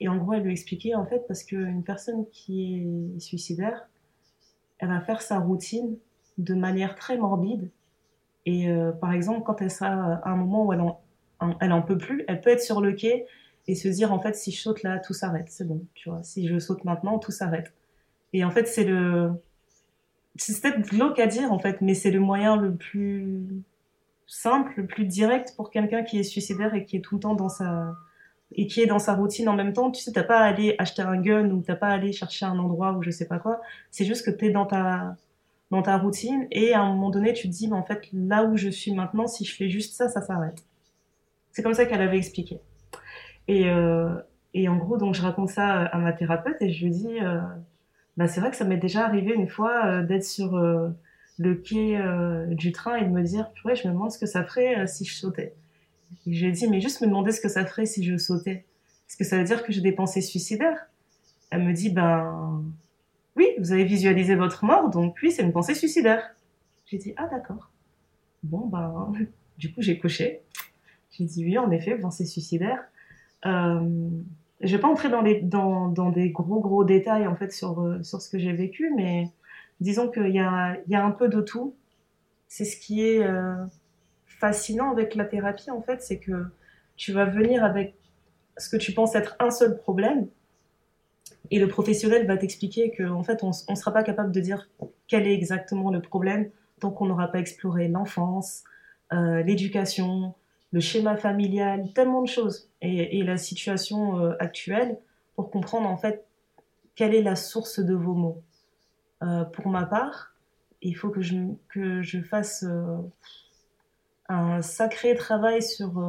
et en gros, elle lui expliquait en fait parce qu'une personne qui est suicidaire, elle va faire sa routine de manière très morbide. Et euh, par exemple, quand elle sera à un moment où elle en, elle en peut plus, elle peut être sur le quai et se dire en fait si je saute là, tout s'arrête, c'est bon, tu vois. Si je saute maintenant, tout s'arrête. Et en fait, c'est le c'est peut-être glauque à dire en fait, mais c'est le moyen le plus simple, le plus direct pour quelqu'un qui est suicidaire et qui est tout le temps dans sa et qui est dans sa routine en même temps. Tu sais, t'as pas à aller acheter un gun ou t'as pas à aller chercher un endroit ou je sais pas quoi. C'est juste que t'es dans ta dans ta routine et à un moment donné tu te dis mais en fait là où je suis maintenant si je fais juste ça ça s'arrête. C'est comme ça qu'elle avait expliqué. Et euh, et en gros donc je raconte ça à ma thérapeute et je lui dis euh, bah, c'est vrai que ça m'est déjà arrivé une fois euh, d'être sur euh, le quai euh, du train et de me dire, ouais, je me demande ce que ça ferait si je sautais. Et j'ai dit, mais juste me demander ce que ça ferait si je sautais. Est-ce que ça veut dire que j'ai des pensées suicidaires? Elle me dit, ben oui, vous avez visualisé votre mort, donc oui, c'est une pensée suicidaire. J'ai dit, ah d'accord. Bon, ben, du coup, j'ai coché. J'ai dit, oui, en effet, pensée suicidaire. Euh, je vais pas entrer dans, des gros gros détails en fait sur, euh, sur ce que j'ai vécu, mais disons qu'il y a, y a un peu de tout. C'est ce qui est euh, fascinant avec la thérapie en fait, c'est que tu vas venir avec ce que tu penses être un seul problème, et le professionnel va t'expliquer qu'en fait on ne sera pas capable de dire quel est exactement le problème tant qu'on n'aura pas exploré l'enfance, euh, l'éducation, le schéma familial, tellement de choses, et, la situation euh, actuelle pour comprendre en fait quelle est la source de vos mots. Euh, pour ma part, il faut que je, que je fasse un sacré travail sur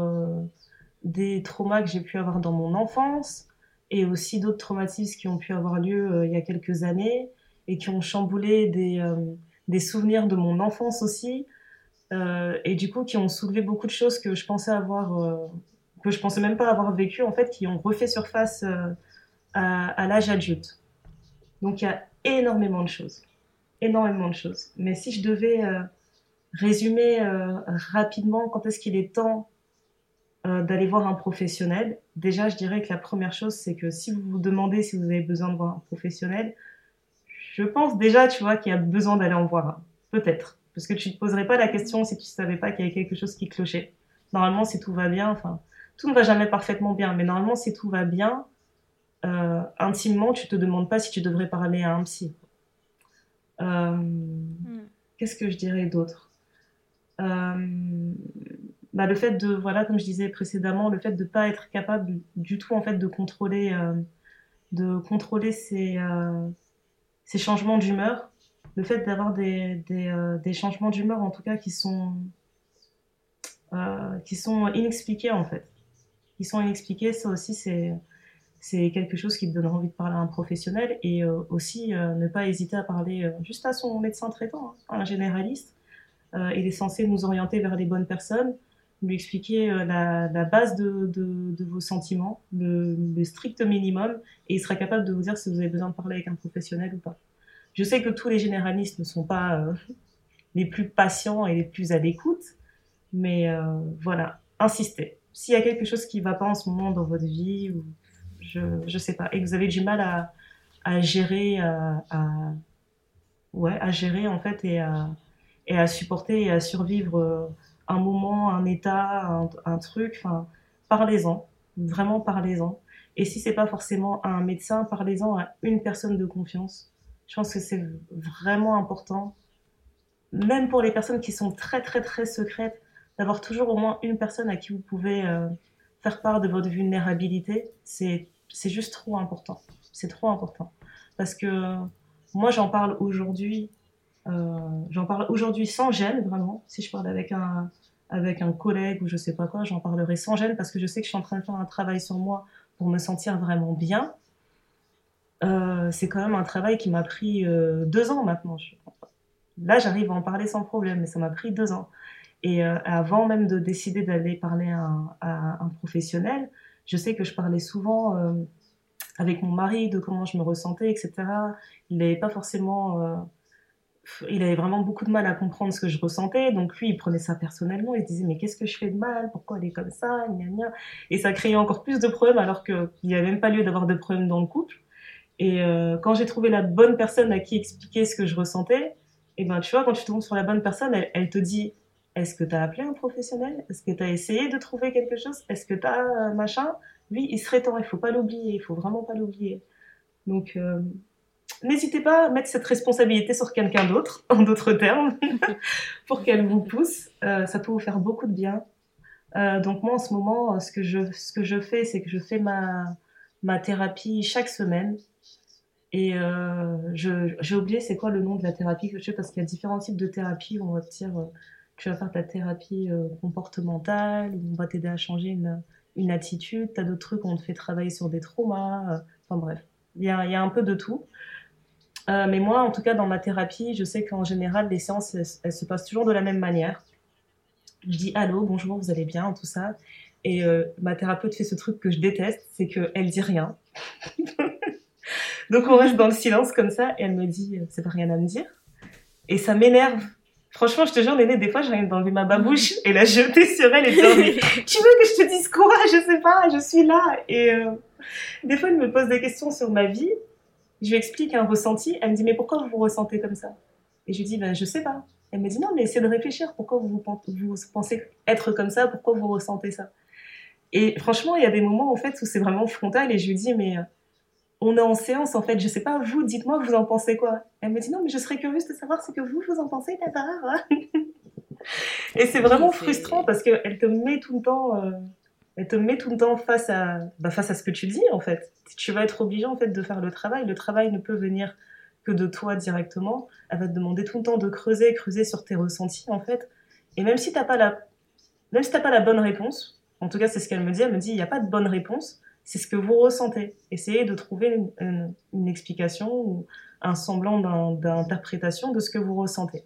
des traumas que j'ai pu avoir dans mon enfance et aussi d'autres traumatismes qui ont pu avoir lieu il y a quelques années et qui ont chamboulé des, des souvenirs de mon enfance aussi. Euh, et du coup qui ont soulevé beaucoup de choses que je pensais avoir, euh, que je pensais même pas avoir vécu en fait, qui ont refait surface euh, à l'âge adulte. Donc il y a énormément de choses, énormément de choses. Mais si je devais résumer rapidement quand est-ce qu'il est temps d'aller voir un professionnel, déjà je dirais que la première chose c'est que si vous vous demandez si vous avez besoin de voir un professionnel, je pense déjà, tu vois, qu'il y a besoin d'aller en voir un. Peut-être. Parce que tu ne te poserais pas la question si tu savais pas qu'il y avait quelque chose qui clochait. Normalement, si tout va bien, enfin, tout ne va jamais parfaitement bien, mais normalement, si tout va bien, euh, intimement, tu te demandes pas si tu devrais parler à un psy. Euh, hmm. Qu'est-ce que je dirais d'autre? euh, bah, le fait de voilà comme je disais précédemment le fait de pas être capable du tout en fait de contrôler de contrôler ces ces changements d'humeur le fait d'avoir des, des, changements d'humeur en tout cas qui sont qui sont inexpliqués en fait qui sont inexpliqués ça aussi c'est c'est quelque chose qui te donnera envie de parler à un professionnel et euh, aussi euh, ne pas hésiter à parler euh, juste à son médecin traitant, hein, un généraliste. Il est censé nous orienter vers les bonnes personnes, lui expliquer la, la, base de, vos sentiments, le, strict minimum, et il sera capable de vous dire si vous avez besoin de parler avec un professionnel ou pas. Je sais que tous les généralistes ne sont pas les plus patients et les plus à l'écoute, mais voilà, insistez. S'il y a quelque chose qui ne va pas en ce moment dans votre vie, je ne sais pas, et que vous avez du mal à, gérer, à, à gérer en fait et à, et à supporter et à survivre euh, un moment, un état, un, truc, enfin, parlez-en, vraiment parlez-en. Et si c'est pas forcément un médecin, parlez-en à une personne de confiance. Je pense que c'est vraiment important, même pour les personnes qui sont très très très secrètes, d'avoir toujours au moins une personne à qui vous pouvez euh, faire part de votre vulnérabilité. C'est juste trop important. C'est trop important. Parce que moi, j'en parle aujourd'hui, j'en parle aujourd'hui sans gêne, vraiment. Si je parle avec un, avec un collègue ou je sais pas quoi, j'en parlerai sans gêne parce que je sais que je suis en train de faire un travail sur moi pour me sentir vraiment bien. Euh, c'est quand même un travail qui m'a pris euh, deux ans maintenant. Là, j'arrive à en parler sans problème, mais ça m'a pris deux ans. Et avant même de décider d'aller parler à à un professionnel, je sais que je parlais souvent euh, avec mon mari de comment je me ressentais, etc. Il n'avait pas forcément. Il avait vraiment beaucoup de mal à comprendre ce que je ressentais. Donc lui, il prenait ça personnellement. Il se disait, mais qu'est-ce que je fais de mal? Pourquoi elle est comme ça? Et ça créait encore plus de problèmes alors qu'il n'y avait même pas lieu d'avoir de problèmes dans le couple. Et euh, quand j'ai trouvé la bonne personne à qui expliquer ce que je ressentais, et eh ben tu vois, quand tu tombes sur la bonne personne, elle te dit est-ce que tu as appelé un professionnel? Est-ce que tu as essayé de trouver quelque chose? Est-ce que tu as euh, machin? Lui, il serait temps, il faut pas l'oublier, il faut vraiment pas l'oublier. Donc, euh, n'hésitez pas à mettre cette responsabilité sur quelqu'un d'autre, en d'autres termes, pour qu'elle vous pousse. Euh, ça peut vous faire beaucoup de bien. donc, moi, en ce moment, ce que je, ce que je fais, c'est que je fais ma, ma thérapie chaque semaine. Et j'ai oublié c'est quoi le nom de la thérapie que je fais parce qu'il y a différents types de thérapies. On va dire tu vas faire ta thérapie euh, comportementale, on va t'aider à changer une, une attitude, tu as d'autres trucs, on te fait travailler sur des traumas, euh, enfin bref, il y a, y a, un peu de tout. Euh, mais moi, en tout cas, dans ma thérapie, je sais qu'en général, les séances, elles, se passent toujours de la même manière. Je dis allô, bonjour, vous allez bien, tout ça. Et ma thérapeute fait ce truc que je déteste, c'est qu'elle dit rien. Donc on reste dans le silence comme ça, et elle me dit, c'est pas rien à me dire. Et ça m'énerve Franchement, je te jure, Néné, des fois, j'ai envie d'enlever ma babouche et la jeter sur elle et dire, mais tu veux que je te dise quoi? Je sais pas, je suis là. Et euh, des fois, elle me pose des questions sur ma vie. Je lui explique un ressenti. Elle me dit, mais pourquoi vous vous ressentez comme ça? Et je lui dis, ben, je sais pas. Elle me dit, non, mais essayez de réfléchir. Pourquoi vous, vous pensez être comme ça? Pourquoi vous ressentez ça? Et franchement, il y a des moments, en fait, où c'est vraiment frontal et je lui dis, mais on est en séance en fait, je sais pas, vous, dites-moi, vous en pensez quoi? Elle me dit non, mais je serais curieuse de savoir ce que vous, vous en pensez d'abord. Et c'est vraiment frustrant parce qu'elle te met tout le temps, euh, elle te met tout le temps face à, bah, face à ce que tu dis en fait. Tu vas être obligé en fait de faire le travail. Le travail ne peut venir que de toi directement. Elle va te demander tout le temps de creuser, creuser sur tes ressentis en fait. Et même si t'as pas la, même si pas la bonne réponse, en tout cas c'est ce qu'elle me dit. Elle me dit il n'y a pas de bonne réponse c'est ce que vous ressentez. Essayez de trouver une, explication ou un semblant d'interprétation de ce que vous ressentez.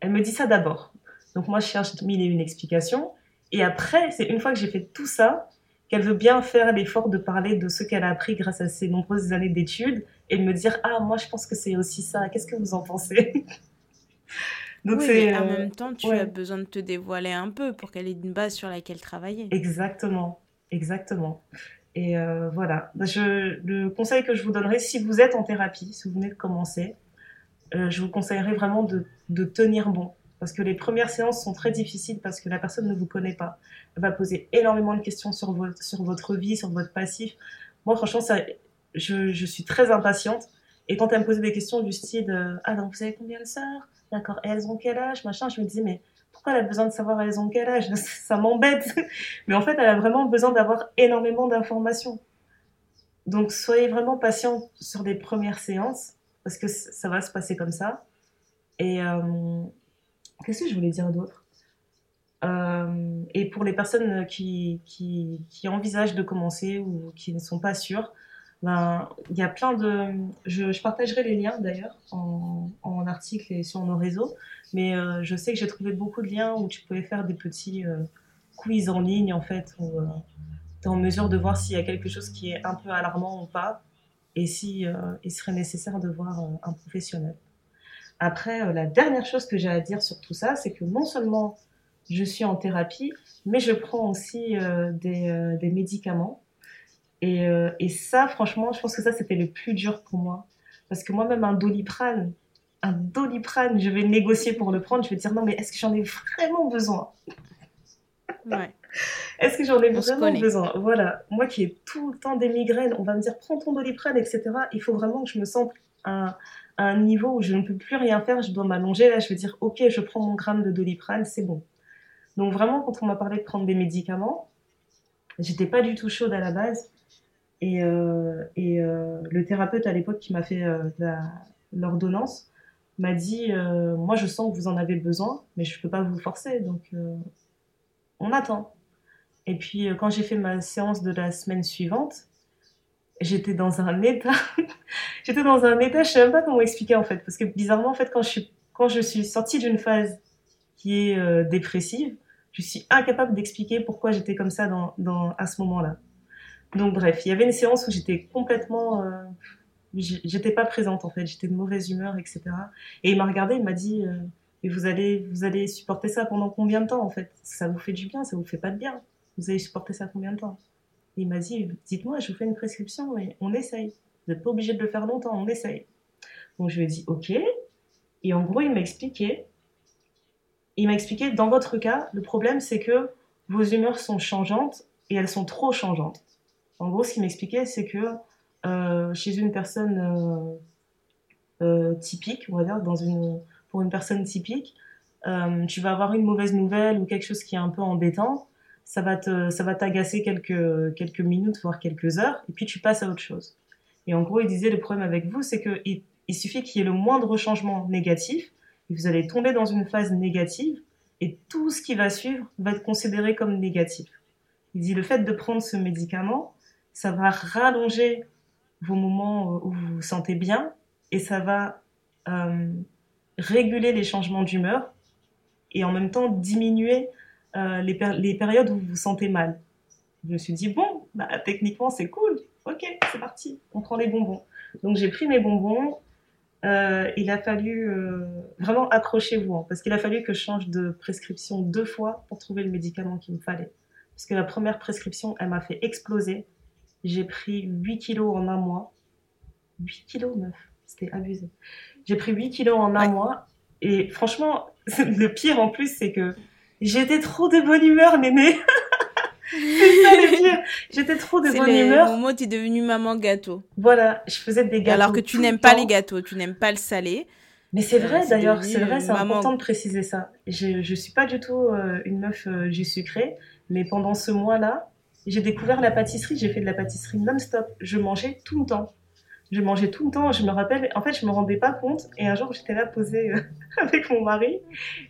Elle me dit ça d'abord. Donc moi, je cherche mille et une explications. Et après, c'est une fois que j'ai fait tout ça, qu'elle veut bien faire l'effort de parler de ce qu'elle a appris grâce à ses nombreuses années d'études et de me dire ah moi je pense que c'est aussi ça. Qu'est-ce que vous en pensez? Donc oui, en euh, même temps, tu as besoin de te dévoiler un peu pour qu'elle ait une base sur laquelle travailler. Exactement, exactement. Et euh, voilà. Bah, je, le conseil que je vous donnerai, si vous êtes en thérapie, si vous venez de commencer, euh, je vous conseillerais vraiment de, de, tenir bon. Parce que les premières séances sont très difficiles parce que la personne ne vous connaît pas. Elle va poser énormément de questions sur, votre, sur votre vie, sur votre passif. Moi, franchement, je, suis très impatiente. Et quand elle me posait des questions du style euh, Ah, donc vous avez combien de sœurs? D'accord. Elles ont quel âge? Machin. Je me disais Mais pourquoi elle a besoin de savoir elles ont quel âge? Ça m'embête. Mais en fait, elle a vraiment besoin d'avoir énormément d'informations. Donc, soyez vraiment patient sur les premières séances parce que ça va se passer comme ça. Et euh, qu'est-ce que je voulais dire d'autre? Euh, Et pour les personnes qui, envisagent de commencer ou qui ne sont pas sûres, ben, il y a plein de. Je, partagerai les liens d'ailleurs en, en, article et sur nos réseaux, mais euh, je sais que j'ai trouvé beaucoup de liens où tu pouvais faire des petits euh, quiz en ligne en fait, où tu es en mesure de voir s'il y a quelque chose qui est un peu alarmant ou pas, et si il serait nécessaire de voir un professionnel. Après, la dernière chose que j'ai à dire sur tout ça, c'est que non seulement je suis en thérapie, mais je prends aussi des, des médicaments euh, et, ça, franchement, je pense que ça, c'était le plus dur pour moi. Parce que moi-même, un doliprane, un doliprane, je vais négocier pour le prendre. Je vais dire non, mais est-ce que j'en ai vraiment besoin? Ouais. Est-ce que j'en ai vraiment besoin? Voilà. Moi qui ai tout le temps des migraines, on va me dire prends ton doliprane, etc. Il faut vraiment que je me sente à, un niveau où je ne peux plus rien faire. Je dois m'allonger. Là, je vais dire ok, je prends mon gramme de doliprane, c'est bon. Donc vraiment, quand on m'a parlé de prendre des médicaments, j'étais pas du tout chaude à la base. Et, euh, euh, le thérapeute à l'époque qui m'a fait euh, l'ordonnance m'a dit Moi, je sens que vous en avez besoin, mais je ne peux pas vous forcer, donc on attend. Et puis, quand j'ai fait ma séance de la semaine suivante, j'étais dans un état. j'étais dans un état, je sais même pas comment expliquer en fait. Parce que bizarrement, en fait, quand je suis, quand je suis sortie d'une phase qui est dépressive, je suis incapable d'expliquer pourquoi j'étais comme ça à ce moment-là. Donc bref, il y avait une séance où j'étais complètement, euh, j'étais pas présente en fait, j'étais de mauvaise humeur, etc. Et il m'a regardé, il m'a dit, euh, vous allez, vous allez supporter ça pendant combien de temps en fait? Ça vous fait du bien, ça vous fait pas de bien. Vous allez supporter ça combien de temps? Il m'a dit, dites-moi, je vous fais une prescription on essaye. Vous n'êtes pas obligé de le faire longtemps, on essaye. Donc je lui ai dit, ok. Et en gros, il m'a expliqué. Il m'a expliqué, dans votre cas, le problème c'est que vos humeurs sont changeantes et elles sont trop changeantes. En gros, ce qu'il m'expliquait, c'est que euh, chez une personne euh, euh, typique, on va dire, dans une, pour une personne typique, tu vas avoir une mauvaise nouvelle ou quelque chose qui est un peu embêtant, ça va te, ça va t'agacer quelques, quelques minutes, voire quelques heures, et puis tu passes à autre chose. Et en gros, il disait, le problème avec vous, c'est qu'il il suffit qu'il y ait le moindre changement négatif, et vous allez tomber dans une phase négative, et tout ce qui va suivre va être considéré comme négatif. Il dit, le fait de prendre ce médicament, ça va rallonger vos moments où vous vous sentez bien et ça va euh, réguler les changements d'humeur et en même temps diminuer euh, les, les, périodes où vous vous sentez mal. Je me suis dit, bon, bah, techniquement c'est cool, ok, c'est parti, on prend les bonbons. Donc j'ai pris mes bonbons, euh, il a fallu vraiment accrochez-vous, hein, parce qu'il a fallu que je change de prescription deux fois pour trouver le médicament qu'il me fallait. Parce que la première prescription, elle m'a fait exploser. J'ai pris 8 kilos en un mois. 8 kilos, meuf. C'était abusé. J'ai pris 8 kilos en un mois. Et franchement, le pire en plus, c'est que j'étais trop de bonne humeur, néné. c'est ça le pire. J'étais trop de bonne humeur. Le moment où tu es devenue maman gâteau. Voilà, je faisais des gâteaux. Alors que tu n'aimes pas les gâteaux, tu n'aimes pas le salé. Mais c'est vrai euh, d'ailleurs, c'est vrai, c'est important de préciser ça. Je, je suis pas du tout euh, une meuf euh, jus sucré, mais pendant ce mois-là, j'ai découvert la pâtisserie, j'ai fait de la pâtisserie non-stop. Je mangeais tout le temps. Je mangeais tout le temps, je me rappelle, en fait, je me rendais pas compte. Et un jour, j'étais là posée euh, avec mon mari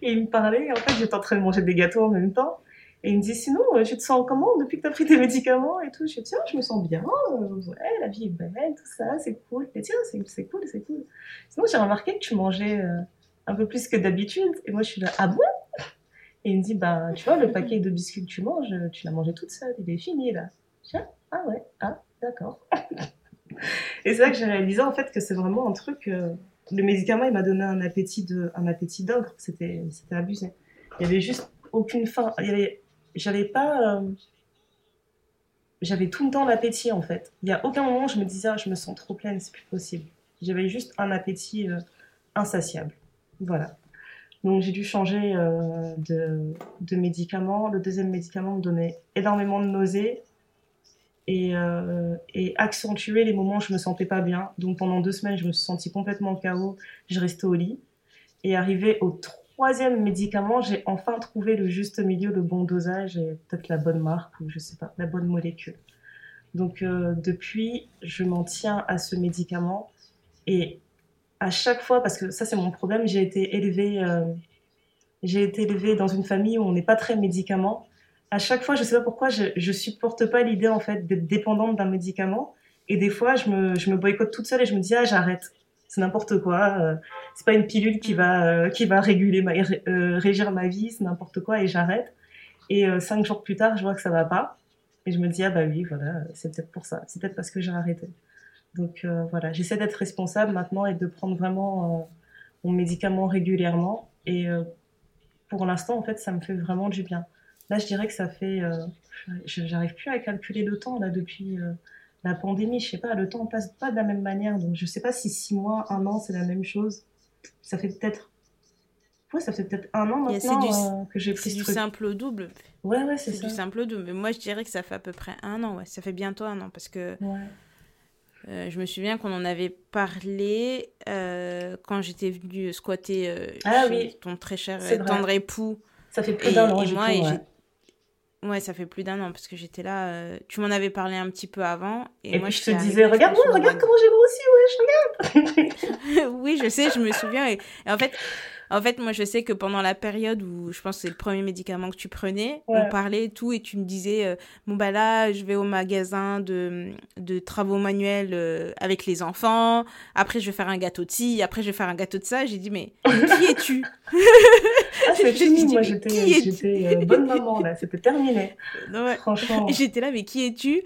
et il me parlait. En fait, j'étais en train de manger des gâteaux en même temps. Et il me dit, sinon, euh, tu te sens comment depuis que tu as pris tes médicaments et tout? Je dis, tiens, je me sens bien. Euh, ouais, la vie est belle, tout ça, c'est cool. Et tiens, c'est cool, c'est cool. Sinon, j'ai remarqué que tu mangeais un peu plus que d'habitude. Et moi, je suis là, ah bon? Et il me dit, bah, tu vois, le paquet de biscuits que tu manges, tu l'as mangé toute seule, il est fini là. Je dis, ah ouais, ah, d'accord. et c'est là que j'ai réalisé en fait que c'est vraiment un truc. Euh, le médicament, il m'a donné un appétit de, appétit d'ogre. C'était, c'était abusé. Il y avait juste aucune faim. Il y avait, j'avais pas, euh, j'avais tout le temps l'appétit en fait. Il y a aucun moment où je me disais, ah, je me sens trop pleine, c'est plus possible. J'avais juste un appétit euh, insatiable. Voilà. Donc j'ai dû changer de, de, médicament. Le deuxième médicament me donnait énormément de nausées et, euh, et accentuait les moments où je me sentais pas bien. Donc pendant deux semaines, je me suis sentie complètement KO. Je restais au lit. Et arrivé au troisième médicament, j'ai enfin trouvé le juste milieu, le bon dosage et peut-être la bonne marque ou je sais pas, la bonne molécule. Donc euh, depuis, je m'en tiens à ce médicament et à chaque fois, parce que ça c'est mon problème, j'ai été élevée, euh, j'ai été élevée dans une famille où on n'est pas très médicament. À chaque fois, je sais pas pourquoi, je, je supporte pas l'idée en fait d'être dépendante d'un médicament. Et des fois, je me, je me boycotte toute seule et je me dis ah j'arrête, c'est n'importe quoi. Euh, c'est pas une pilule qui va euh, qui va réguler ma, régir ma vie, c'est n'importe quoi et j'arrête. Et cinq jours plus tard, je vois que ça va pas et je me dis ah bah oui voilà, c'est peut-être pour ça, c'est peut-être parce que j'ai arrêté. Donc euh, voilà, j'essaie d'être responsable maintenant et de prendre vraiment euh, mon médicament régulièrement. Et euh, pour l'instant, en fait, ça me fait vraiment du bien. Là, je dirais que ça fait. J'arrive plus à calculer le temps là depuis la pandémie. Je sais pas, le temps passe pas de la même manière. Donc je sais pas si six mois, un an, c'est la même chose. Ça fait peut-être. Ouais, ça fait peut-être un an maintenant que j'ai pris C'est du simple au double. Ouais, ouais, c'est ça. du simple au double. Mais moi, je dirais que ça fait à peu près un an. Ouais, ça fait bientôt un an parce que. Ouais euh, je me souviens qu'on en avait parlé euh, quand j'étais venue squatter euh, ah chez ton très cher tendre époux. Ça fait plus d'un an. Et moi. Ouais. ça fait plus d'un an parce que j'étais là. tu m'en avais parlé un petit peu avant. Et, moi, je te disais, regarde-moi, regarde comment j'ai grossi, ouais, je regarde. oui, je sais, je me souviens. et en fait, en fait, moi, je sais que pendant la période où je pense que c'est le premier médicament que tu prenais, on parlait et tout, et tu me disais, euh, bon, bah là, je vais au magasin de, de travaux manuels euh, avec les enfants, après, je vais faire un gâteau de ci, après, je vais faire un gâteau de ça. J'ai dit, mais qui es-tu? Ah, c'est fini, moi, j'étais euh, bonne maman, là, c'était terminé. Franchement. J'étais là, mais qui es-tu?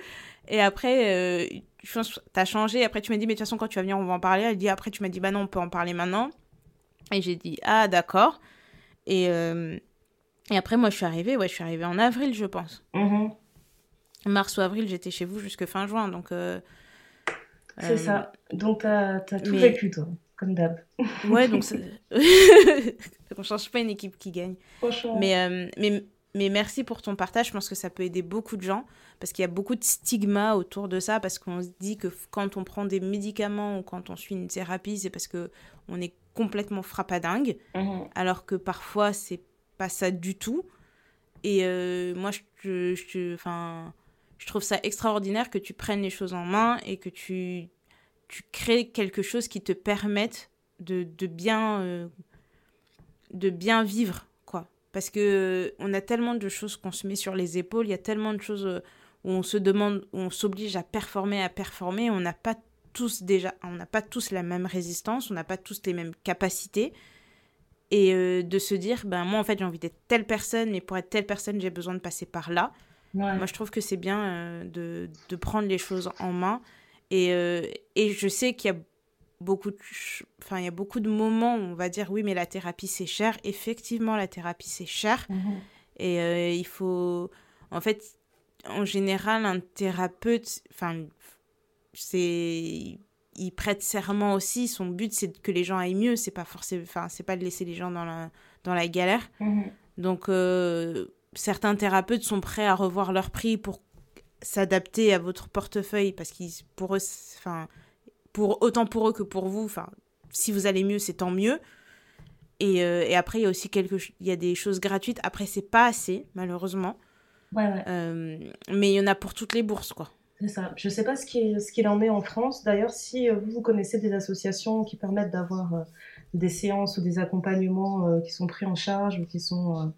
Et après, je pense tu as changé. Après, tu m'as dit, mais de toute façon, quand tu vas venir, on va en parler. Elle dit, après, tu m'as dit, bah non, on peut en parler maintenant. Et j'ai dit, ah d'accord. Et, euh, et après, moi, je suis arrivée, ouais, je suis arrivée en avril, je pense. Mm-hmm. Mars ou avril, j'étais chez vous jusque fin juin, donc... Euh, c'est ça. Donc, t'as as tout vécu, toi, comme d'hab. ouais, donc... On change pas une équipe qui gagne. Mais, euh, mais, mais merci pour ton partage. Je pense que ça peut aider beaucoup de gens parce qu'il y a beaucoup de stigma autour de ça parce qu'on se dit que quand on prend des médicaments ou quand on suit une thérapie, c'est parce que on est complètement frappadingue, mmh. alors que parfois c'est pas ça du tout. Et euh, moi, je, je, enfin, je trouve ça extraordinaire que tu prennes les choses en main et que tu, tu crées quelque chose qui te permette de, de bien, euh, de bien vivre, quoi. Parce que euh, on a tellement de choses qu'on se met sur les épaules, il y a tellement de choses où on se demande, où on s'oblige à performer, à performer, on n'a pas tous déjà, on n'a pas tous la même résistance, on n'a pas tous les mêmes capacités. Et euh, de se dire, ben moi en fait j'ai envie d'être telle personne, mais pour être telle personne j'ai besoin de passer par là. Moi je trouve que c'est bien euh, de, de, prendre les choses en main. Et, euh, et je sais qu'il y a beaucoup de, enfin il y a beaucoup de moments où on va dire oui mais la thérapie c'est cher. Effectivement la thérapie c'est cher. Mhm. Et il faut, en fait, en général un thérapeute, enfin c'est il prête serment aussi. Son but, c'est que les gens aillent mieux. C'est pas forcément, enfin, c'est pas de laisser les gens dans la, dans la galère. Mhm. Donc, euh, certains thérapeutes sont prêts à revoir leur prix pour s'adapter à votre portefeuille parce qu'ils, pour eux, enfin, pour autant pour eux que pour vous, enfin, si vous allez mieux, c'est tant mieux. Et, euh, et, après, il y a aussi quelque, il y a des choses gratuites. Après, c'est pas assez, malheureusement. Euh, mais il y en a pour toutes les bourses, quoi. Je ne sais pas ce qu'il en est en France. D'ailleurs, si euh, vous, vous connaissez des associations qui permettent d'avoir euh, des séances ou des accompagnements euh, qui sont pris en charge ou qui sont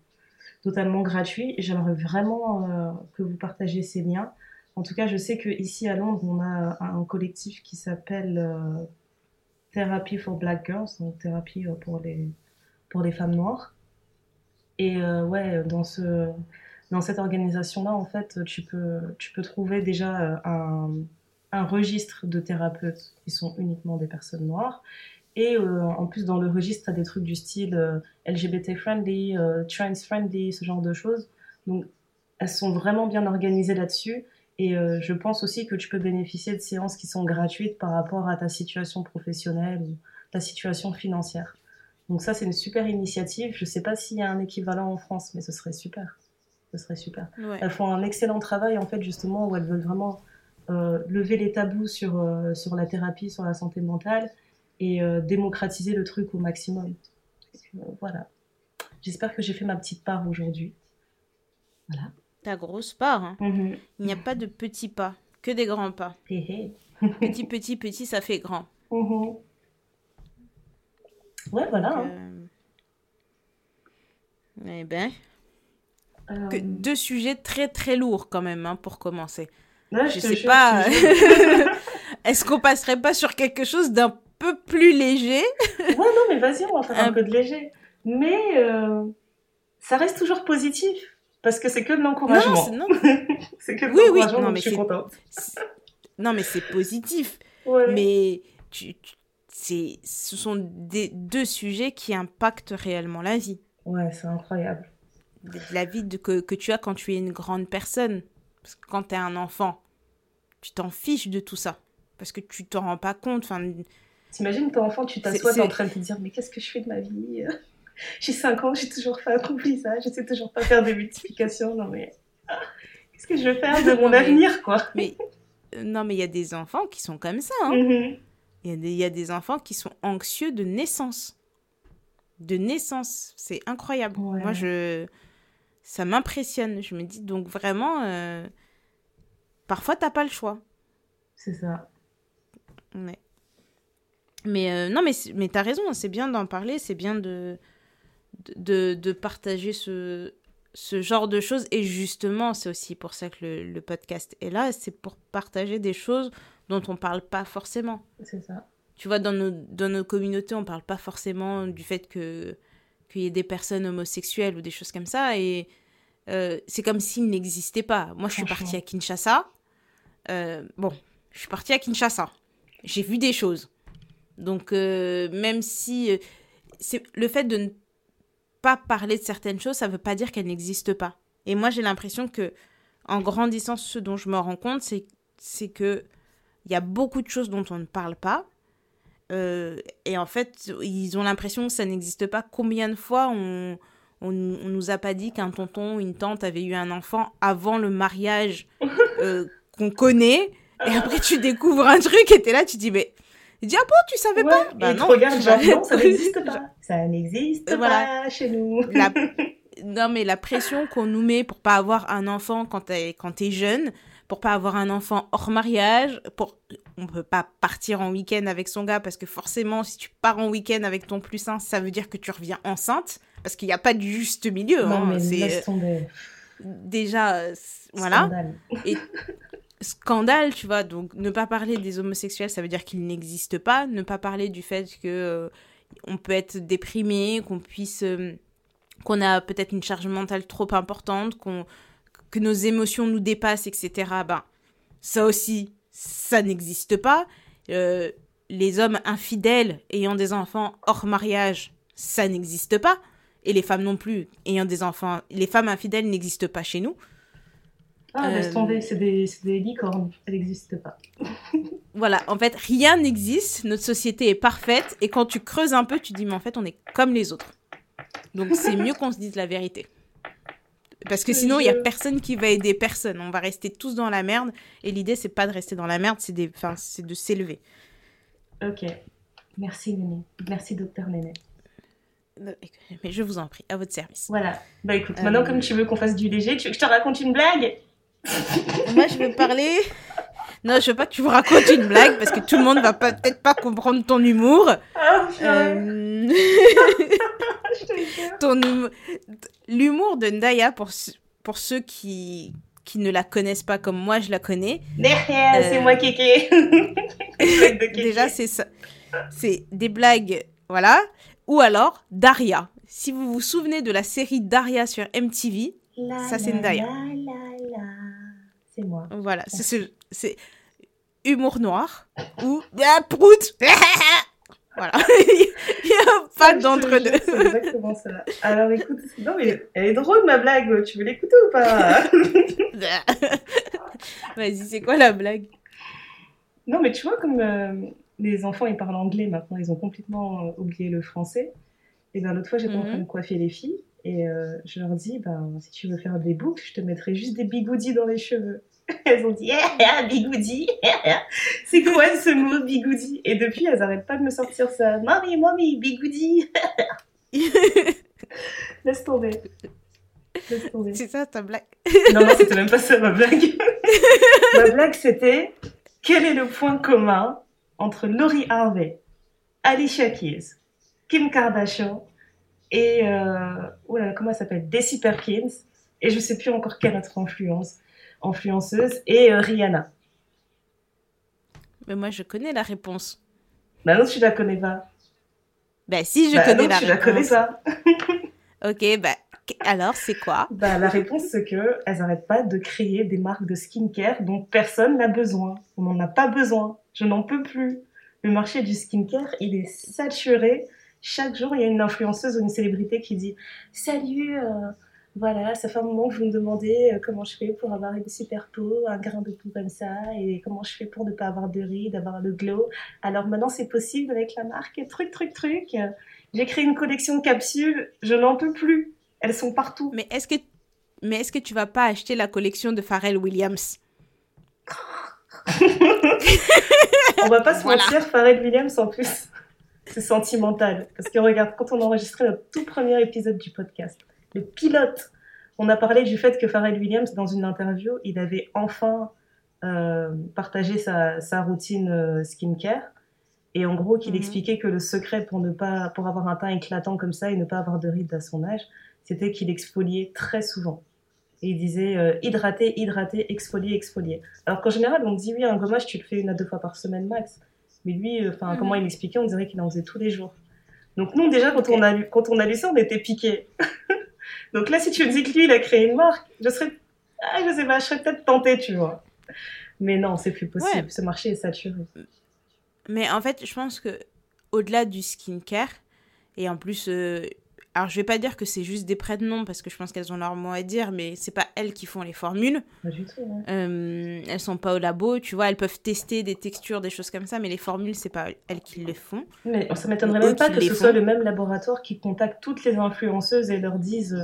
totalement gratuits, j'aimerais vraiment que vous partagiez ces liens. En tout cas, je sais qu'ici à Londres, on a un collectif qui s'appelle Therapy for Black Girls, donc thérapie pour les, pour les femmes noires. Et ouais, dans ce dans cette organisation-là, en fait, tu peux, trouver déjà euh, un, registre de thérapeutes qui sont uniquement des personnes noires. Et euh, en plus, dans le registre, tu as des trucs du style euh, LGBT-friendly, trans-friendly, ce genre de choses. Donc, elles sont vraiment bien organisées là-dessus. Et je pense aussi que tu peux bénéficier de séances qui sont gratuites par rapport à ta situation professionnelle ou ta situation financière. Donc ça, c'est une super initiative. Je ne sais pas s'il y a un équivalent en France, mais ce serait super. Ce serait super. Elles font un excellent travail, en fait, justement, où elles veulent vraiment euh, lever les tabous sur, euh, sur la thérapie, sur la santé mentale et démocratiser le truc au maximum. voilà. J'espère que j'ai fait ma petite part aujourd'hui. Voilà. Ta grosse part. Hein. Mhm. Il n'y a pas de petits pas, que des grands pas. petit, petit, petit, ça fait grand. Mhm. Ouais, voilà. Hein. Euh, eh ben. Euh. deux sujets très très lourds quand même hein, pour commencer. je, je sais pas. Est-ce qu'on passerait pas sur quelque chose d'un peu plus léger? Ouais, non, mais vas-y, on va faire un, peu de léger. Mais euh, ça reste toujours positif. Parce que c'est que de l'encouragement. Non, c'est que de oui, oui. Non, mais je suis contente. Non, mais c'est positif. Mais tu, c'est, ce sont des, deux sujets qui impactent réellement la vie. Ouais, c'est incroyable. La vie de, que, que tu as quand tu es une grande personne. Parce que quand tu es un enfant, tu t'en fiches de tout ça. Parce que tu t'en rends pas compte. Enfin, T'imagines ton enfant, tu t'assois, en train de te dire Mais qu'est-ce que je fais de ma vie? J'ai 5 ans, j'ai toujours pas accompli ça, je sais toujours pas faire des multiplications. Non mais qu'est-ce que je vais faire de mon avenir quoi? Mais euh, non mais il y a des enfants qui sont comme ça. Hein. Mm-hmm. Il y, a des enfants qui sont anxieux de naissance. De naissance, c'est incroyable. Moi je ça m'impressionne. Je me dis donc vraiment euh... parfois t'as pas le choix. C'est ça. Mais mais euh, non, mais, mais tu as raison, c'est bien d'en parler, c'est bien de, de, de, partager ce, ce genre de choses. Et justement, c'est aussi pour ça que le, le podcast est là, c'est pour partager des choses dont on parle pas forcément. C'est ça. Tu vois, dans nos, dans nos communautés, on parle pas forcément du fait que qu'il y ait des personnes homosexuelles ou des choses comme ça. Et euh, c'est comme s'il n'existait pas. Moi, je suis partie à Kinshasa. Euh, bon, je suis partie à Kinshasa. J'ai vu des choses. Donc, même si c'est le fait de ne pas parler de certaines choses, ça ne veut pas dire qu'elles n'existent pas. Et moi, j'ai l'impression que, en grandissant, ce dont je me rends compte, c'est, c'est que il y a beaucoup de choses dont on ne parle pas. Euh, et en fait, ils ont l'impression que ça n'existe pas. Combien de fois on, on, nous a pas dit qu'un tonton ou une tante avait eu un enfant avant le mariage euh, qu'on connaît? Et après, tu découvres un truc et es là, tu dis, mais il dit, ah bon, tu savais pas? Bah non, regarde, genre, non, ça n'existe pas. Ça n'existe pas chez nous. Non, mais la pression qu'on nous met pour pas avoir un enfant quand t'es quand es jeune, pour pas avoir un enfant hors mariage, pour on peut pas partir en week-end avec son gars parce que forcément, si tu pars en week-end avec ton plus un, ça veut dire que tu reviens enceinte parce qu'il n'y a pas de juste milieu. Non, hein. mais tomber. Déjà, voilà. Et scandale, tu vois. Donc, ne pas parler des homosexuels, ça veut dire qu'ils n'existent pas. Ne pas parler du fait que euh, on peut être déprimé, qu'on puisse, euh, qu'on a peut-être une charge mentale trop importante, qu'on, que nos émotions nous dépassent, etc. Ben, ça aussi, ça n'existe pas. Euh, les hommes infidèles ayant des enfants hors mariage, ça n'existe pas. Et les femmes non plus ayant des enfants, les femmes infidèles n'existent pas chez nous. Ah, laisse euh, tomber, c'est des, des, licornes, elle n'existe pas. voilà, en fait, rien n'existe, notre société est parfaite, et quand tu creuses un peu, tu dis, mais en fait, on est comme les autres. Donc, c'est mieux qu'on se dise la vérité. Parce que sinon, il n'y a personne qui va aider personne. On va rester tous dans la merde, et l'idée, c'est pas de rester dans la merde, c'est de s'élever. Ok. Merci, Néné. Merci, docteur Néné. Mais je vous en prie, à votre service. Voilà. Bah écoute, maintenant, comme tu veux qu'on fasse du léger, tu veux que je te raconte une blague? Moi, je veux parler. Non, je veux pas que tu me racontes une blague parce que tout le monde va peut-être pas comprendre ton humour. Ah, euh... ton hum... L'humour de Ndaya, pour, pour ceux qui, qui ne la connaissent pas comme moi, je la connais. Derrière, c'est euh, moi, Kéké. Déjà, c'est ça. C'est des blagues, voilà. Ou alors, Daria. Si vous vous souvenez de la série Daria sur MTV, ça c'est Ndaya. C'est moi. Voilà, c'est humour noir ou ah, prout. Voilà. Il n'y a pas d'entre-deux. C'est exactement ça. Alors écoute, non mais elle est drôle ma blague, tu veux l'écouter ou pas Vas-y, c'est quoi la blague? Non mais tu vois comme euh, les enfants ils parlent anglais maintenant, ils ont complètement euh, oublié le français. Et bien l'autre fois j'étais en train de mhm. coiffer les filles et euh, je leur dis, ben, si tu veux faire des boucles, je te mettrai juste des bigoudis dans les cheveux. Elles ont dit, eh, bigoudi. c'est quoi ce mot bigoudi Et depuis, elles n'arrêtent pas de me sortir ça. Mamie, mamie, bigoudi. Laisse tomber. Laisse tomber. C'est ça ta blague Non, non, c'était même pas ça ma blague. ma blague, c'était quel est le point commun entre Laurie Harvey, Alicia Keys, Kim Kardashian et euh, oh là, comment elle s'appelle? Desi Perkins et je sais plus encore quelle autre influence influenceuse et euh, Rihanna. Mais moi je connais la réponse. Bah non, tu la connais pas. Bah si, je bah connais non, la tu réponse. la connais pas. ok, bah alors c'est quoi? Bah la réponse c'est que elles n'arrêtent pas de créer des marques de skincare dont personne n'a besoin. On n'en a pas besoin. Je n'en peux plus. Le marché du skincare, il est saturé chaque jour, il y a une influenceuse ou une célébrité qui dit Salut, euh, voilà, ça fait un moment que vous me demandez euh, comment je fais pour avoir une super peau, un grain de peau comme ça, et comment je fais pour ne pas avoir de rides, avoir le glow. Alors maintenant, c'est possible avec la marque Truc, truc, truc. J'ai créé une collection de capsules, je n'en peux plus. Elles sont partout. Mais est-ce que, mais est-ce que tu vas pas acheter la collection de Pharrell Williams? On va pas se mentir, Pharrell Williams en plus c'est sentimental. Parce que regarde, quand on a enregistré notre tout premier épisode du podcast, le pilote, on a parlé du fait que Pharrell Williams, dans une interview, il avait enfin euh, partagé sa, sa routine euh, skincare. Et en gros, qu'il mhm. expliquait que le secret pour ne pas, pour avoir un teint éclatant comme ça et ne pas avoir de rides à son âge, c'était qu'il exfoliait très souvent. Et il disait euh, hydrater, hydrater, exfolier, exfolier. Alors qu'en général, on dit oui, un gommage, tu le fais une à deux fois par semaine max. Mais lui, euh, comment il m'expliquait, on dirait qu'il en faisait tous les jours. Donc nous, déjà, quand, on a lu, quand on a lu ça, on était piqués. Donc là, si tu me dis que lui, il a créé une marque, je serais, ah, je sais pas, je serais peut-être tentée, tu vois. Mais non, c'est plus possible. Ce marché est saturé. Mais en fait, je pense que au-delà du skincare, et en plus, euh, alors, je vais pas dire que c'est juste des prénoms parce que je pense qu'elles ont leur mot à dire, mais c'est pas elles qui font les formules. Pas du tout. Euh, elles sont pas au labo, tu vois. Elles peuvent tester des textures, des choses comme ça, mais les formules, c'est pas elles qui les font. Mais ça m'étonnerait même pas que ce soit le même laboratoire qui contacte toutes les influenceuses et leur dise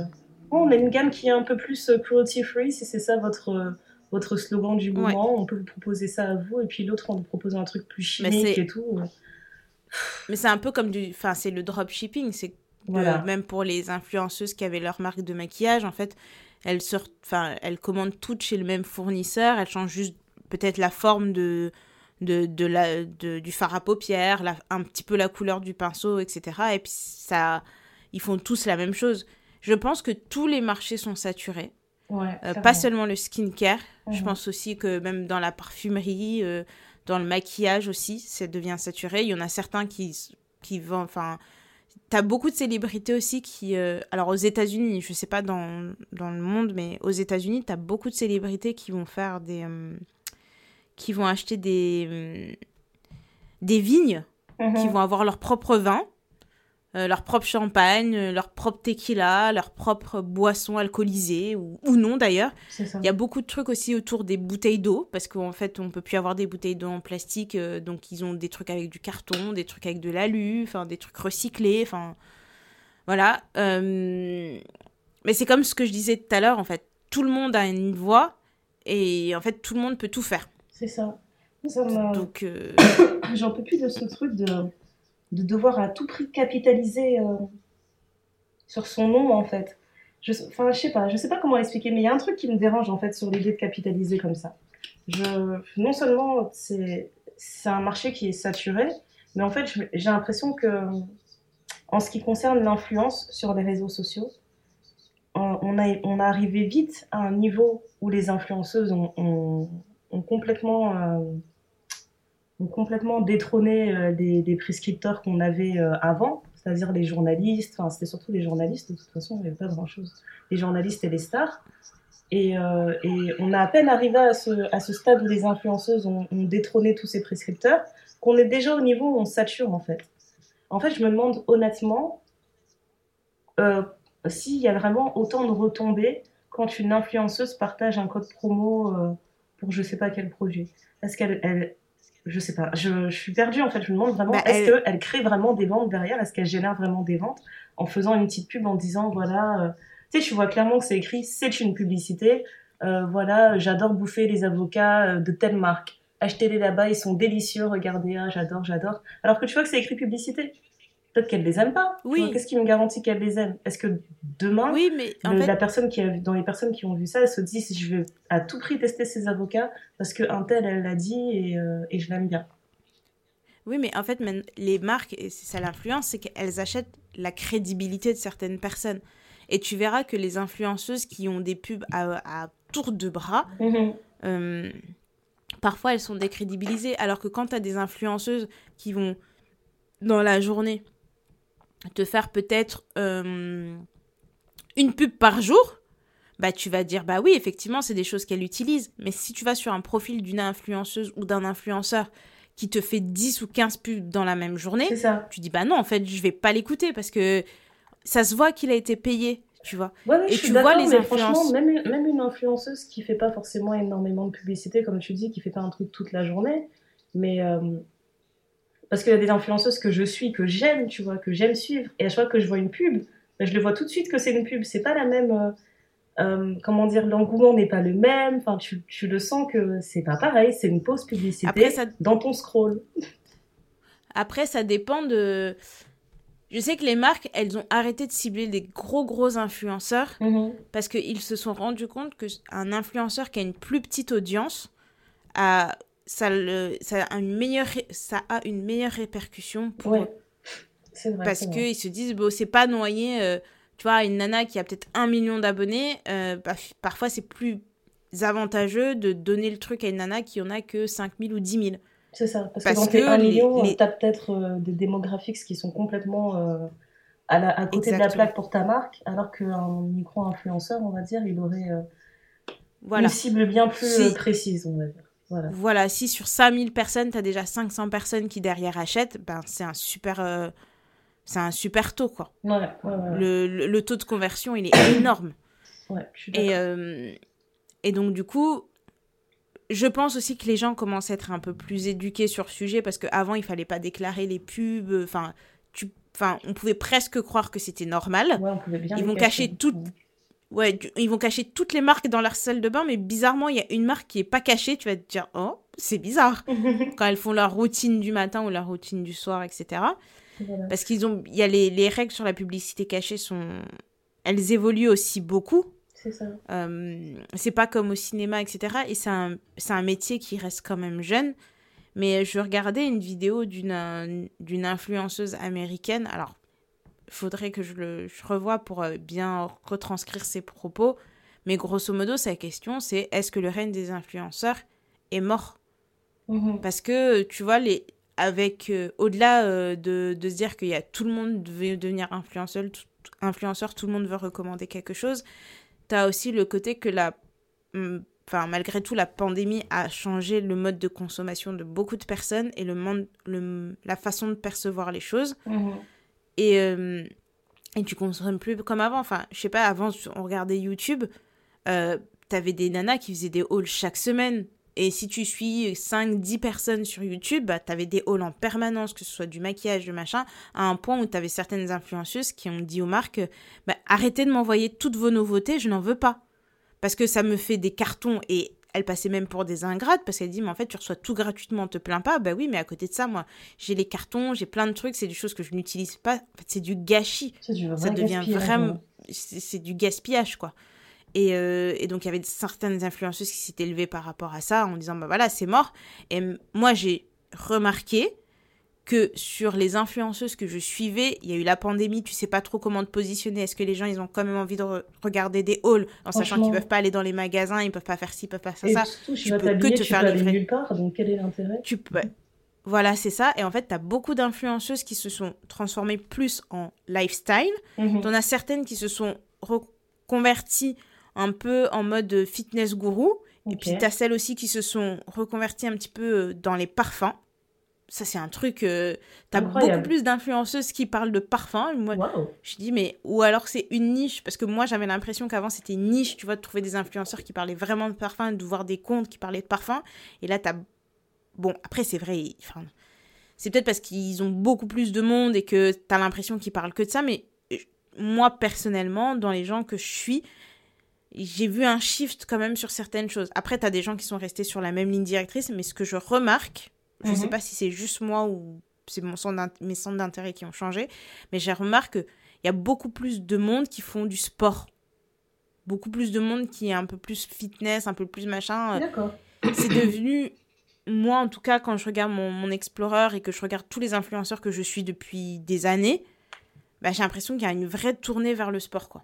oh, on a une gamme qui est un peu plus euh, cruelty free, si c'est ça votre votre slogan du moment, on peut vous proposer ça à vous, et puis l'autre, on vous propose un truc plus chimique et tout. Mais c'est un peu comme du. Enfin, c'est le dropshipping. C'est même pour les influenceuses qui avaient leur marque de maquillage, en fait, elles, sortent, enfin, elles commandent toutes chez le même fournisseur, elles changent juste peut-être la forme de, de, de la, de, du fard à paupières, la, un petit peu la couleur du pinceau, etc. Et puis ça, ils font tous la même chose. Je pense que tous les marchés sont saturés. Euh, pas seulement le skincare, je mhm. pense aussi que même dans la parfumerie, euh, dans le maquillage aussi, ça devient saturé. Il y en a certains qui, qui vendent, enfin, T'as beaucoup de célébrités aussi qui. Euh, alors aux États-Unis, je sais pas dans, dans, le monde, mais aux États-Unis, t'as beaucoup de célébrités qui vont faire des. Euh, qui vont acheter des. Euh, des vignes, qui mhm. vont avoir leur propre vin euh, leur propre champagne, euh, leur propre tequila, leur propre boisson alcoolisée, ou, non d'ailleurs. Il y a beaucoup de trucs aussi autour des bouteilles d'eau, parce qu'en fait, on peut plus avoir des bouteilles d'eau en plastique, euh, donc ils ont des trucs avec du carton, des trucs avec de l'alu, enfin des trucs recyclés, enfin voilà. Mais c'est comme ce que je disais tout à l'heure, en fait, tout le monde a une voix, et en fait, tout le monde peut tout faire. C'est ça. donc, j'en peux plus de ce truc de de devoir à tout prix capitaliser euh, sur son nom en fait. Je, enfin, je sais pas, je sais pas comment expliquer, mais il y a un truc qui me dérange en fait sur l'idée de capitaliser comme ça. Je, non seulement c'est un marché qui est saturé, mais en fait j'ai l'impression que en ce qui concerne l'influence sur les réseaux sociaux, on a, on a arrivé vite à un niveau où les influenceuses ont, ont, complètement euh, ont complètement détrôné euh, des, prescripteurs qu'on avait euh, avant, c'est-à-dire les journalistes, enfin c'était surtout les journalistes, de toute façon il n'y avait pas grand-chose, les journalistes et les stars. Et, euh, et, on a à peine arrivé à ce, à ce stade où les influenceuses ont, détrôné tous ces prescripteurs, qu'on est déjà au niveau où on sature en fait. En fait, je me demande honnêtement s'il y a vraiment autant de retombées quand une influenceuse partage un code promo pour je sais pas quel produit. Est-ce qu'elle, elle, je sais pas, je, je, suis perdue en fait. Je me demande vraiment, bah, est-ce elle... qu'elle crée vraiment des ventes derrière? Est-ce qu'elle génère vraiment des ventes? En faisant une petite pub en disant voilà, euh, tu sais, tu vois clairement que c'est écrit, c'est une publicité. Euh, voilà, j'adore bouffer les avocats de telle marque. Achetez-les là-bas, ils sont délicieux. Regardez, ah, j'adore, j'adore. Alors que tu vois que c'est écrit publicité peut-être qu'elle les aime pas. Oui. Qu'est-ce qui me garantit qu'elle les aime? Est-ce que demain, oui, mais la personne qui a, dans les personnes qui ont vu ça, elle se dit je veux à tout prix tester ces avocats parce que un tel elle l'a dit et, euh, et je l'aime bien. Oui, mais en fait, les marques, et c'est ça l'influence, c'est qu'elles achètent la crédibilité de certaines personnes. Et tu verras que les influenceuses qui ont des pubs à, à tour de bras, mm-hmm. euh, parfois elles sont décrédibilisées. Alors que quand tu as des influenceuses qui vont, dans la journée, te faire peut-être euh, une pub par jour, bah tu vas dire bah oui, effectivement, c'est des choses qu'elle utilise. Mais si tu vas sur un profil d'une influenceuse ou d'un influenceur qui te fait 10 ou 15 pubs dans la même journée, tu dis bah non, en fait, je vais pas l'écouter parce que ça se voit qu'il a été payé, tu vois. Ouais, et tu vois les même, même une influenceuse qui fait pas forcément énormément de publicité, comme tu dis, qui fait pas un truc toute la journée, mais euh, parce qu'il y a des influenceuses que je suis, que j'aime, tu vois, que j'aime suivre. Et à chaque fois que je vois une pub, ben, je le vois tout de suite que c'est une pub. C'est pas la même. Euh, euh, comment dire, l'engouement n'est pas le même. Enfin, tu, tu le sens que c'est pas pareil. C'est une pause publicité Après, ça... dans ton scroll. Après, ça dépend de. Je sais que les marques, elles ont arrêté de cibler des gros gros influenceurs mm-hmm. parce qu'ils se sont rendus compte qu'un influenceur qui a une plus petite audience a ça, le, ça, a une meilleure, ça a une meilleure répercussion pour ouais. eux. Vrai, Parce qu'ils se disent, bon, c'est pas noyé, euh, tu vois, une nana qui a peut-être un million d'abonnés, euh, bah, parfois c'est plus avantageux de donner le truc à une nana qui en a que 5000 ou 10 000. C'est ça, parce, parce que dans tes 1 million, les... tu as peut-être euh, des démographiques qui sont complètement à, la, à, côté Exactement. de la plaque pour ta marque, alors qu'un micro-influenceur, on va dire, il aurait voilà. une cible bien plus précise, on va dire. Voilà. voilà. si sur 5000 personnes, tu as déjà 500 personnes qui derrière achètent, ben, c'est un super euh, c'est un super taux quoi. Ouais, ouais, ouais, le, le, le, taux de conversion, il est énorme. et euh, et donc du coup, je pense aussi que les gens commencent à être un peu plus éduqués sur le sujet parce qu'avant, il fallait pas déclarer les pubs, enfin tu enfin on pouvait presque croire que c'était normal. Ils vont cacher tout Ouais, ils vont cacher toutes les marques dans leur salle de bain, mais bizarrement, il y a une marque qui est pas cachée. Tu vas te dire, oh, c'est bizarre. Quand elles font leur routine du matin ou leur routine du soir, etc. Voilà. Parce qu'ils ont, il y a les, les, règles sur la publicité cachée sont, elles évoluent aussi beaucoup. C'est ça. Euh, c'est pas comme au cinéma, etc. Et c'est un, c'est un métier qui reste quand même jeune. Mais je regardais une vidéo d'une, d'une influenceuse américaine. Alors, faudrait que je le je revoie pour euh, bien retranscrire ses propos. Mais grosso modo, sa question, c'est est-ce que le règne des influenceurs est mort? Mmh. Parce que, tu vois, les, avec euh, au-delà euh, de, de, se dire qu'il y a tout le monde veut devenir influenceur, tout, influenceur, tout le monde veut recommander quelque chose, tu as aussi le côté que la... Enfin, malgré tout, la pandémie a changé le mode de consommation de beaucoup de personnes et le monde, le, la façon de percevoir les choses. Mmh. Et, euh, et tu consommes plus comme avant. Enfin, je sais pas, avant, on regardait YouTube, euh, t'avais des nanas qui faisaient des hauls chaque semaine. Et si tu suis 5-10 personnes sur YouTube, bah, t'avais des hauls en permanence, que ce soit du maquillage, du machin, à un point où t'avais certaines influenceuses qui ont dit aux marques bah, arrêtez de m'envoyer toutes vos nouveautés, je n'en veux pas. Parce que ça me fait des cartons et elle passait même pour des ingrates parce qu'elle dit mais en fait tu reçois tout gratuitement, te plains pas. Bah oui, mais à côté de ça, moi j'ai les cartons, j'ai plein de trucs, c'est des choses que je n'utilise pas. En fait, c'est du gâchis. Du ça devient vraiment, c'est du gaspillage quoi. Et, euh, et, donc il y avait certaines influenceuses qui s'étaient levées par rapport à ça en disant bah voilà c'est mort. Et moi j'ai remarqué que sur les influenceuses que je suivais, il y a eu la pandémie, tu sais pas trop comment te positionner. Est-ce que les gens, ils ont quand même envie de re regarder des hauls en sachant qu'ils peuvent pas aller dans les magasins, ils peuvent pas faire ci, ils peuvent pas faire et ça. Surtout, tu peux que te tu faire livrer. nulle part, donc quel est l'intérêt? Tu peux. Voilà, c'est ça. Et en fait, tu as beaucoup d'influenceuses qui se sont transformées plus en lifestyle. Mm -hmm. Tu en as certaines qui se sont reconverties un peu en mode fitness gourou. Okay. Et puis, tu as celles aussi qui se sont reconverties un petit peu dans les parfums. Ça, c'est un truc. Euh, t'as beaucoup plus d'influenceuses qui parlent de parfum. Moi, je dis, mais. Ou alors c'est une niche. Parce que moi, j'avais l'impression qu'avant, c'était une niche, tu vois, de trouver des influenceurs qui parlaient vraiment de parfum, de voir des comptes qui parlaient de parfum. Et là, t'as. Bon, après, c'est vrai. Enfin, c'est peut-être parce qu'ils ont beaucoup plus de monde et que t'as l'impression qu'ils parlent que de ça. Mais euh, moi, personnellement, dans les gens que je suis, j'ai vu un shift quand même sur certaines choses. Après, t'as des gens qui sont restés sur la même ligne directrice. Mais ce que je remarque je ne sais mhm. pas si c'est juste moi ou c'est mon centre mes centres d'intérêt qui ont changé, mais j'ai remarqué qu'il y a beaucoup plus de monde qui font du sport. Beaucoup plus de monde qui est un peu plus fitness, un peu plus machin. D'accord. C'est devenu, moi en tout cas, quand je regarde mon, mon Explorer et que je regarde tous les influenceurs que je suis depuis des années, bah, j'ai l'impression qu'il y a une vraie tournée vers le sport, quoi.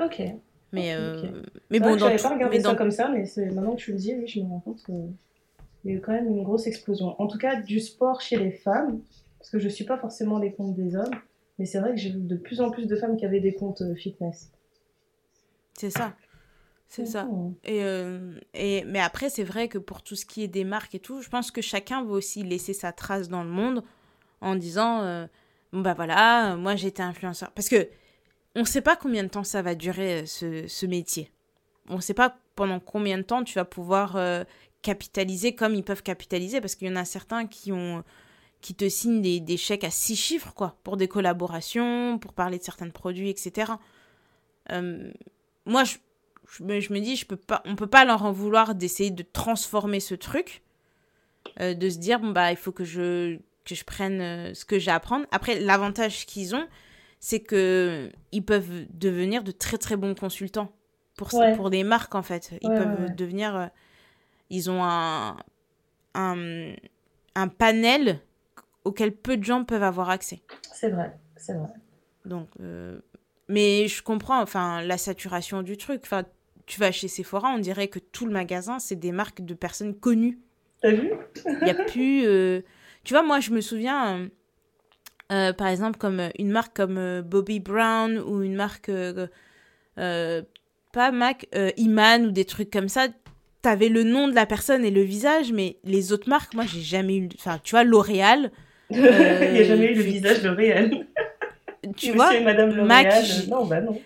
Ok. Mais, euh, mais bon, dans pas regardé ça comme ça, mais maintenant que tu le dis, oui, je me rends compte que il y a eu quand même une grosse explosion. En tout cas, du sport chez les femmes, parce que je ne suis pas forcément les comptes des hommes, mais c'est vrai que j'ai vu de plus en plus de femmes qui avaient des comptes euh, fitness. C'est ça. C'est ça. Et, euh, et, mais après, c'est vrai que pour tout ce qui est des marques et tout, je pense que chacun veut aussi laisser sa trace dans le monde en disant euh, bon, bah voilà, moi j'étais influenceur. Parce que on ne sait pas combien de temps ça va durer ce, ce métier. On ne sait pas pendant combien de temps tu vas pouvoir capitaliser comme ils peuvent capitaliser parce qu'il y en a certains qui ont qui te signent des, chèques à six chiffres quoi pour des collaborations pour parler de certains produits etc euh, moi je, je, me, dis je peux pas on peut pas leur en vouloir d'essayer de transformer ce truc euh, de se dire bon bah il faut que je que je prenne euh, ce que j'ai à apprendre après l'avantage qu'ils ont c'est que ils peuvent devenir de très très bons consultants pour pour des marques en fait. Ils peuvent devenir ils ont un, un, panel auquel peu de gens peuvent avoir accès. C'est vrai, c'est vrai. Donc, euh, mais je comprends, enfin, la saturation du truc. Enfin, tu vas chez Sephora, on dirait que tout le magasin, c'est des marques de personnes connues. T'as vu? Il n'y a plus. Euh, tu vois, moi, je me souviens, euh, par exemple, comme une marque comme Bobby Brown ou une marque. pas Mac, Iman ou des trucs comme ça t'avais le nom de la personne et le visage, mais les autres marques, moi, j'ai jamais eu. Enfin, tu vois, L'Oréal. Il n'y a jamais eu le visage L'Oréal. Tu vois, Madame Mac. Non, bah non.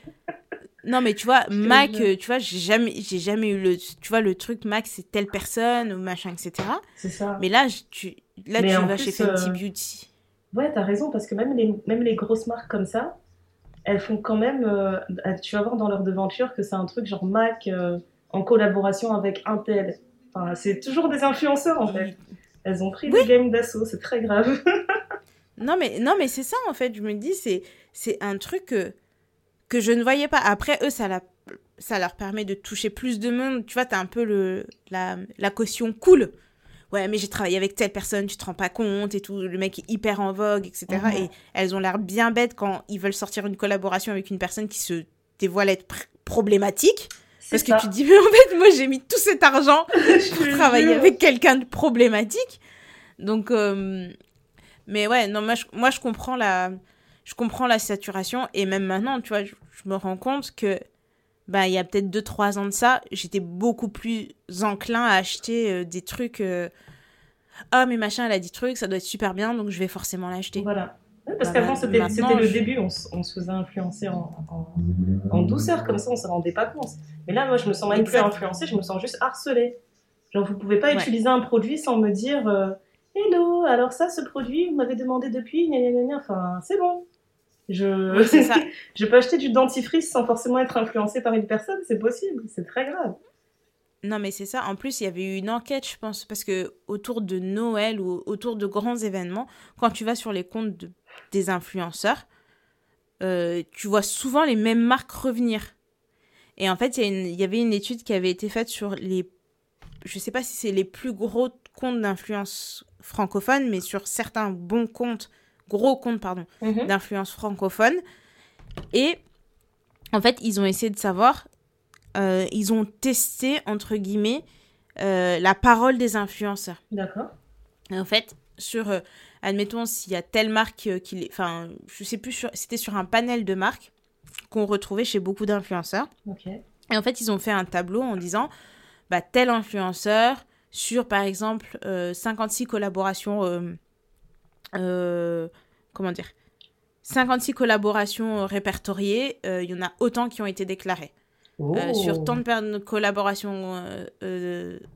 Non, mais tu vois, Mac, tu vois, j'ai jamais, j'ai jamais eu le, tu vois, le truc Mac, c'est telle personne ou machin, etc. C'est ça. Mais là, tu, là, tu vas chez Fenty euh, Beauty. Ouais, t'as raison, parce que même les, même les grosses marques comme ça, elles font quand même, euh, tu vas voir dans leur devanture que c'est un truc genre Mac, euh, en collaboration avec Intel. Enfin, c'est toujours des influenceurs en fait. Elles ont pris le game d'assaut, c'est très grave. non mais non mais c'est ça en fait. Je me dis c'est c'est un truc que, que je ne voyais pas. Après eux ça la, ça leur permet de toucher plus de monde. Tu vois t'as un peu le la, la caution cool. Ouais mais j'ai travaillé avec telle personne, tu te rends pas compte et tout. Le mec est hyper en vogue etc. Et elles ont l'air bien bêtes quand ils veulent sortir une collaboration avec une personne qui se dévoile être problématique. Parce que tu te dis, mais en fait, moi, j'ai mis tout cet argent pour travailler avec quelqu'un de problématique. Donc, euh, mais ouais, non, moi je, moi, je comprends la, je comprends la saturation. Et même maintenant, tu vois, je, me rends compte que, bah, il y a peut-être 2-3 ans de ça, j'étais beaucoup plus enclin à acheter euh, des trucs. Euh, ah, mais machin, elle a dit trucs, ça doit être super bien, donc je vais forcément l'acheter. Voilà parce qu'avant, c'était le début, on, se faisait influencer en, douceur, comme ça, on ne se rendait pas compte. Mais là, moi, je me sens même plus influencée, je me sens juste harcelée. Genre, vous pouvez pas utiliser un produit sans me dire euh, Hello, alors ça, ce produit, vous m'avez demandé depuis, enfin, c'est bon. Je... ça. je peux acheter du dentifrice sans forcément être influencée par une personne, c'est possible, c'est très grave. Non, mais c'est ça. En plus, il y avait eu une enquête, je pense, parce que autour de Noël ou autour de grands événements, quand tu vas sur les comptes de des influenceurs, euh, tu vois souvent les mêmes marques revenir. Et en fait, il y, avait une étude qui avait été faite sur les, je sais pas si c'est les plus gros comptes d'influence francophone, mais sur certains bons comptes, gros comptes, pardon, mhm. d'influence francophone. Et en fait, ils ont essayé de savoir, euh, ils ont testé, entre guillemets, euh, la parole des influenceurs. D'accord. En fait, sur admettons, s'il y a telle marque euh, qui... Enfin, je sais plus, c'était sur un panel de marques qu'on retrouvait chez beaucoup d'influenceurs. Et en fait, ils ont fait un tableau en disant, bah, tel influenceur sur, par exemple, 56 collaborations. comment dire 56 collaborations répertoriées, il y en a autant qui ont été déclarées. Sur oh. tant de collaborations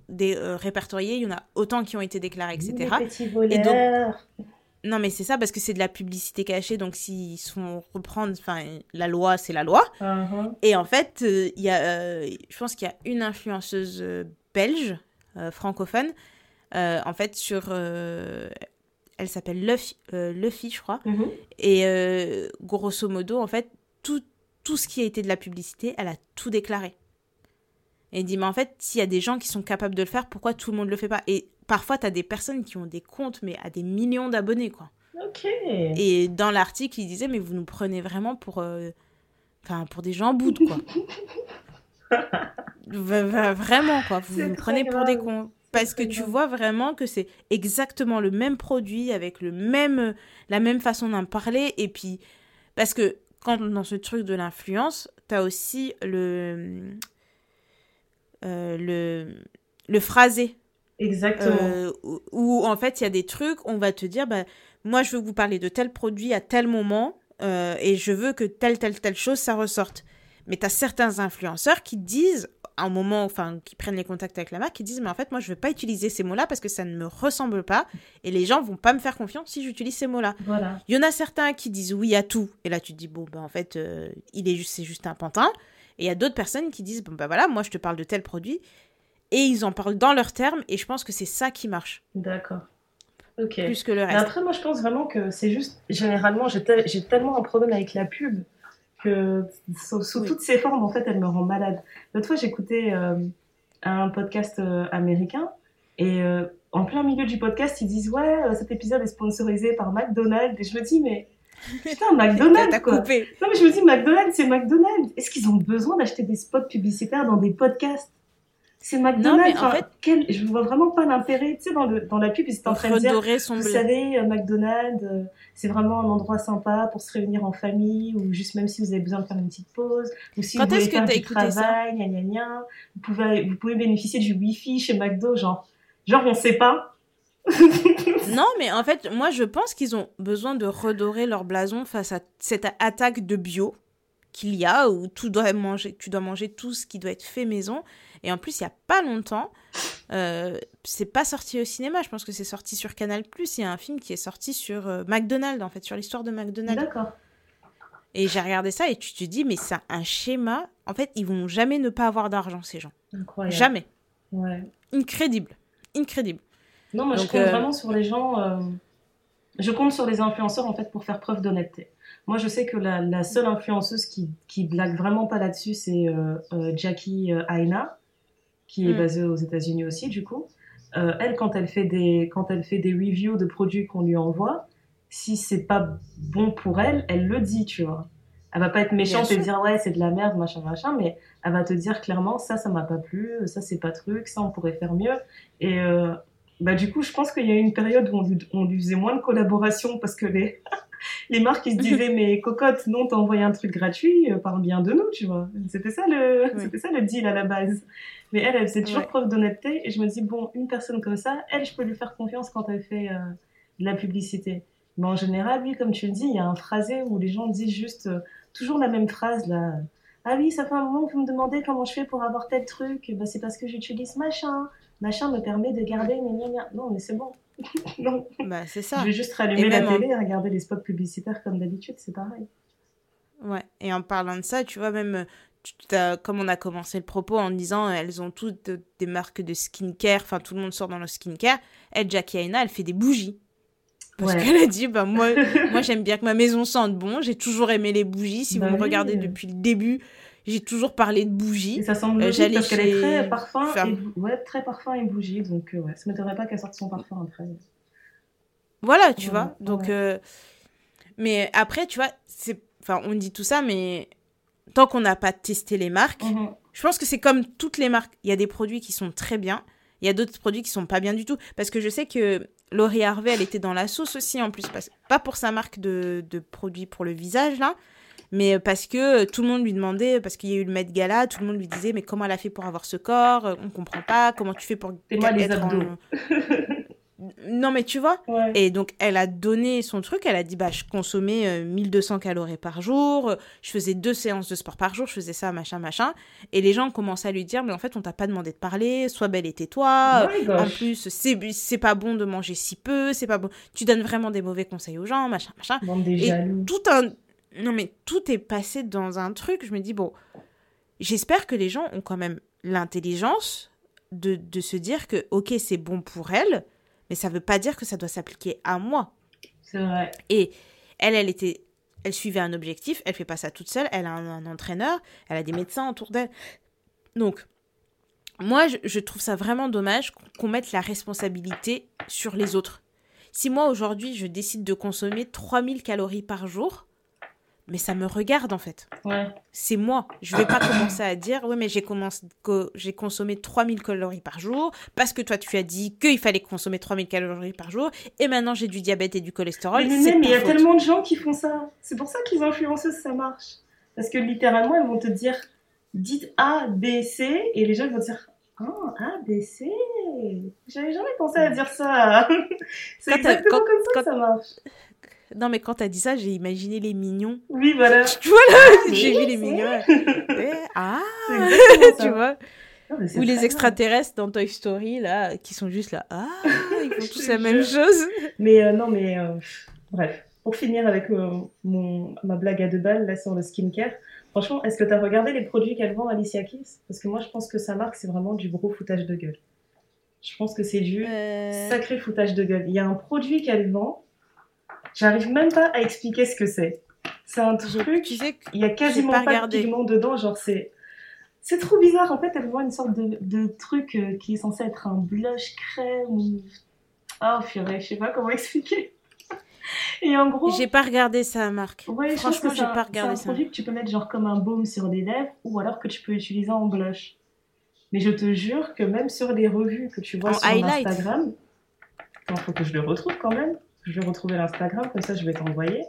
des, répertoriées, il y en a autant qui ont été déclarées, etc. Et donc, non, mais c'est ça parce que c'est de la publicité cachée. Donc, s'ils se font reprendre, enfin, la loi, c'est la loi. Uh-huh. Et en fait, euh, il y a, euh, je pense qu'il y a une influenceuse euh, belge, francophone, en fait, sur. elle s'appelle Luffy, Luffy, je crois. Uh-huh. Et grosso modo, en fait, tout, tout ce qui a été de la publicité, elle a tout déclaré. Et il dit, mais en fait, s'il y a des gens qui sont capables de le faire, pourquoi tout le monde ne le fait pas? Et parfois, tu as des personnes qui ont des comptes, mais à des millions d'abonnés, quoi. Ok. Et dans l'article, il disait, mais vous nous prenez vraiment pour, euh, enfin, pour des gens boudes, quoi. vraiment, quoi. Vous nous prenez pour des cons. Parce que tu vois vraiment que c'est exactement le même produit, avec le même, la même façon d'en parler. Et puis, parce que quand dans ce truc de l'influence, tu as aussi le, euh, le, le phrasé. Exactement. Euh, où, en fait, il y a des trucs, on va te dire, bah, moi, je veux vous parler de tel produit à tel moment euh, et je veux que telle, telle, telle chose, ça ressorte. Mais tu as certains influenceurs qui disent, un moment, enfin, qui prennent les contacts avec la marque, qui disent, mais en fait, moi, je veux pas utiliser ces mots-là parce que ça ne me ressemble pas et les gens vont pas me faire confiance si j'utilise ces mots-là. Voilà. Il y en a certains qui disent oui à tout. Et là, tu te dis, bon, ben, en fait, il est juste, c'est juste un pantin. Et il y a d'autres personnes qui disent, bon, bah voilà, moi je te parle de tel produit. Et ils en parlent dans leurs termes. Et je pense que c'est ça qui marche. D'accord. Ok. Plus que le reste. Mais après, moi je pense vraiment que c'est juste, généralement, j'ai tellement un problème avec la pub que sous, toutes ses formes, en fait, elle me rend malade. L'autre fois, j'écoutais euh, un podcast euh, américain. Et euh, en plein milieu du podcast, ils disent Ouais, cet épisode est sponsorisé par McDonald's. Et je me dis Mais Putain, McDonald's, quoi. Coupé. Non, mais je me dis, McDonald's, c'est McDonald's. Est-ce qu'ils ont besoin d'acheter des spots publicitaires dans des podcasts? C'est McDonald's. Non, en fait, quel... je vois vraiment pas l'intérêt. Tu sais, dans, le, dans la pub, ils étaient en train de dire, son vous savez, euh, McDonald's, euh, c'est vraiment un endroit sympa pour se réunir en famille, ou juste même si vous avez besoin de faire une petite pause, ou si Quand vous voulez faire du travail, gna, gna, gna, vous pouvez, vous pouvez bénéficier du Wi-Fi chez McDo, genre, genre on sait pas non, mais en fait, moi, je pense qu'ils ont besoin de redorer leur blason face à cette attaque de bio qu'il y a, où tout doit manger, tu dois manger tout ce qui doit être fait maison. Et en plus, il n'y a pas longtemps, euh, c'est pas sorti au cinéma, je pense que c'est sorti sur Canal+. Il y a un film qui est sorti sur euh, McDonald's, en fait, sur l'histoire de McDonald's. D'accord. Et j'ai regardé ça et tu te dis, mais c'est un schéma. En fait, ils vont jamais ne pas avoir d'argent, ces gens. Incroyable. Jamais. Ouais. Incrédible. Incrédible. Non, moi je compte euh, vraiment sur les gens. Euh, je compte sur les influenceurs en fait pour faire preuve d'honnêteté. Moi, je sais que la, seule influenceuse qui, qui blague vraiment pas là-dessus, c'est euh, Jackie Aina, qui est mm. basée aux États-Unis aussi, du coup. elle, quand elle fait des quand elle fait des reviews de produits qu'on lui envoie, si c'est pas bon pour elle, elle le dit, tu vois. Elle va pas être méchante et dire ouais c'est de la merde machin machin, mais elle va te dire clairement ça ça m'a pas plu, ça c'est pas truc, ça on pourrait faire mieux. Et bah, du coup, je pense qu'il y a eu une période où on, lui faisait moins de collaboration parce que les, les marques, ils se disaient, mais cocotte, non, t'as envoyé un truc gratuit, euh, parle bien de nous, tu vois. C'était ça le, c'était ça le deal à la base. Mais elle, elle faisait toujours preuve d'honnêteté et je me dis, bon, une personne comme ça, elle, je peux lui faire confiance quand elle fait euh, de la publicité. Mais en général, oui, comme tu le dis, il y a un phrasé où les gens disent juste euh, toujours la même phrase, là. Ah oui, ça fait un moment que vous me demandez comment je fais pour avoir tel truc. Bah, c'est parce que j'utilise machin machin me permet de garder Non, mais c'est bon. non. Bah, c'est ça. Je vais juste rallumer la télé et regarder les spots publicitaires comme d'habitude, c'est pareil. Ouais, et en parlant de ça, tu vois, même comme on a commencé le propos en disant elles ont toutes des marques de skincare, enfin tout le monde sort dans le skincare, elle, Jackie Aina, elle fait des bougies. Parce qu'elle a dit, bah, moi, moi j'aime bien que ma maison sente bon, j'ai toujours aimé les bougies. Si vous bah me regardez depuis le début, j'ai toujours parlé de bougies. Et ça semble euh, logique parce qu'elle est très parfum, et, ouais, très parfum et bougie. Donc, euh, ouais, ça m'étonnerait pas qu'elle sorte son parfum après. Voilà, tu vois. Donc, euh, mais après, tu vois, c'est, enfin, on dit tout ça, mais tant qu'on n'a pas testé les marques, mhm. je pense que c'est comme toutes les marques. Il y a des produits qui sont très bien. Il y a d'autres produits qui sont pas bien du tout. Parce que je sais que Laurie Harvey, elle était dans la sauce aussi en plus. pas pour sa marque de, de produits pour le visage, là, Mais parce que tout le monde lui demandait, parce qu'il y a eu le Met Gala, tout le monde lui disait, mais comment elle a fait pour avoir ce corps? On comprend pas. Comment tu fais pour moi les abdos. Non, mais tu vois. Et donc, elle a donné son truc. Elle a dit, bah, je consommais 1200 calories par jour. Je faisais deux séances de sport par jour. Je faisais ça, machin, machin. Et les gens commencent à lui dire, mais en fait, on t'a pas demandé de parler. Sois belle et tais-toi. en plus, c'est pas bon de manger si peu. C'est pas bon. Tu donnes vraiment des mauvais conseils aux gens, machin, machin. et tout un. Non, mais tout est passé dans un truc. Je me dis, bon, j'espère que les gens ont quand même l'intelligence de, de se dire que, ok, c'est bon pour elle mais ça ne veut pas dire que ça doit s'appliquer à moi. C'est vrai. Et elle, elle était, elle suivait un objectif, elle fait pas ça toute seule, elle a un, entraîneur, elle a des médecins autour d'elle. Donc, moi, je, je, trouve ça vraiment dommage qu'on mette la responsabilité sur les autres. Si moi, aujourd'hui, je décide de consommer 3000 calories par jour, mais ça me regarde en fait. Ouais. C'est moi. Je vais pas commencer à dire, oui, mais j'ai commencé, j'ai consommé 3000 calories par jour parce que toi tu as dit qu'il fallait consommer 3000 calories par jour et maintenant j'ai du diabète et du cholestérol. Mais il y a tellement de gens qui font ça. C'est pour ça que les influenceuses ça marche. Parce que littéralement, elles vont te dire, dites A, B, C et les gens vont dire, oh, A, B, C. J'avais jamais pensé à dire ça. C'est exactement comme ça que ça marche. Non, mais quand t'as dit ça, j'ai imaginé les mignons. Oui, voilà. Tu vois là J'ai vu les mignons. Ah Tu vois Ou les extraterrestres dans Toy Story, là, qui sont juste là. Ah Ils font tous la même chose. Mais euh, non, mais euh, bref. Pour finir avec euh, mon, ma blague à deux balles, là, sur le skincare. Franchement, est-ce que tu as regardé les produits qu'elle vend, Alicia Keys? Parce que moi, je pense que sa marque, c'est vraiment du gros foutage de gueule. Je pense que c'est du sacré foutage de gueule. Il y a un produit qu'elle vend J'arrive même pas à expliquer ce que c'est. C'est un truc. Tu sais il y a quasiment pas, de pigment dedans. Genre, c'est. C'est trop bizarre. En fait, elle voit une sorte de, de truc euh, qui est censé être un blush crème ou. Oh, purée, je sais pas comment expliquer. Et en gros. J'ai pas regardé ça, Marc. Ouais, Franchement, j'ai pas regardé ça. C'est un produit que tu peux mettre genre comme un baume sur les lèvres ou alors que tu peux utiliser en blush. Mais je te jure que même sur les revues que tu vois sur Instagram. Il faut que je le retrouve quand même. Je vais retrouver l'Instagram, comme ça je vais t'envoyer.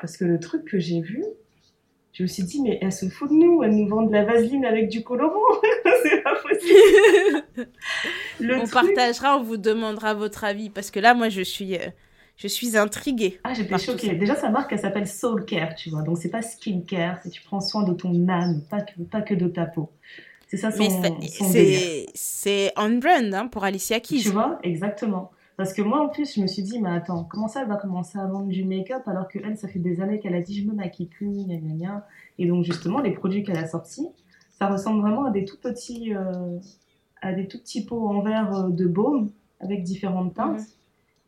Parce que le truc que j'ai vu, je me suis dit, mais elle se fout de nous, elle nous vend de la vaseline avec du colorant. c'est pas possible. on partagera, on vous demandera votre avis. Parce que là, moi, je suis, euh, je suis intriguée. Ah, j'étais choquée. Déjà, sa marque, elle s'appelle Soul Care, tu vois. Donc, c'est pas skin care, c'est tu prends soin de ton âme, pas que, pas que de ta peau. C'est ça son, Mais c'est on brand hein, pour Alicia Keys. Tu vois, exactement. Parce que moi, en plus, je me suis dit, mais attends, comment ça, elle va commencer à vendre du make-up alors que elle, ça fait des années qu'elle a dit, je me maquille plus, gna gna gna. Et donc, justement, les produits qu'elle a sortis, ça ressemble vraiment à des tout petits, euh, à des tout petits pots en verre euh, de baume avec différentes teintes. Mhm.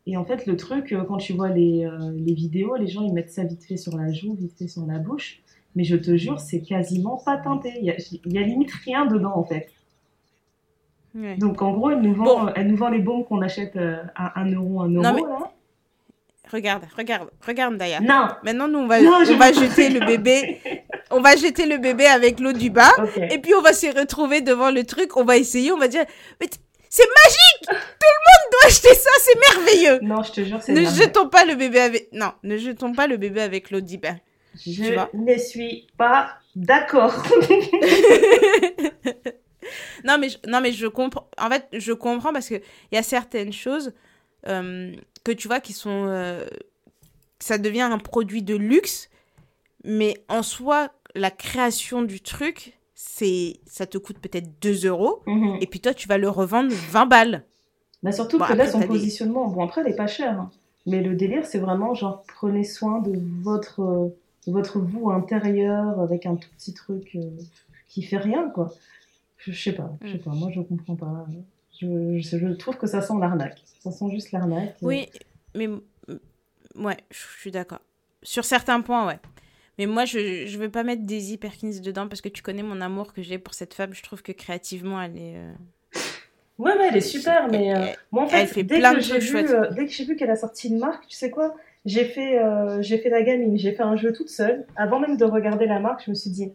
Et en fait, le truc, euh, quand tu vois les, les, vidéos, les gens, ils mettent ça vite fait sur la joue, vite fait sur la bouche. Mais je te jure, c'est quasiment pas teinté. Il y a, il y a limite rien dedans, en fait. Donc en gros, elle nous vend, elle nous vend les bombes qu'on achète euh, à 1 euro, 1 euro. Non, mais... là. Regarde, regarde, regarde d'ailleurs. Non. Maintenant, nous, on va, on va jeter le bébé. On va jeter le bébé avec l'eau du bas. Et puis, on va se retrouver devant le truc. On va essayer. On va dire, mais c'est magique Tout le monde doit acheter ça. C'est merveilleux. Non, je te jure, c'est Ne jetons pas le bébé avec... Non, ne jetons pas le bébé avec l'eau du bain. Je ne suis pas d'accord. non, mais je, non, mais je comprends. En fait, je comprends parce qu'il y a certaines choses euh, que tu vois qui sont. Euh, ça devient un produit de luxe, mais en soi, la création du truc, c'est ça te coûte peut-être 2 euros, mhm. et puis toi, tu vas le revendre 20 balles. Bah surtout que là, son positionnement, bon, après, elle n'est pas chère, hein. mais le délire, c'est vraiment genre, prenez soin de votre, votre vous intérieur avec un tout petit truc euh, qui fait rien, quoi. Je, sais pas, je sais mm. pas, moi je comprends pas. Je, je, trouve que ça sent l'arnaque. Ça sent juste l'arnaque. Oui, mais ouais, je suis d'accord. Sur certains points, ouais. Mais moi, je ne vais pas mettre Daisy Perkins dedans parce que tu connais mon amour que j'ai pour cette femme. Je trouve que créativement, elle est. Euh, ouais, ouais, elle est super, mais euh, moi en fait, elle fait dès, plein que de vu, euh, dès que j'ai vu qu'elle a sorti une marque, tu sais quoi? J'ai fait, j'ai fait la gamine, j'ai fait un jeu toute seule. Avant même de regarder la marque, je me suis dit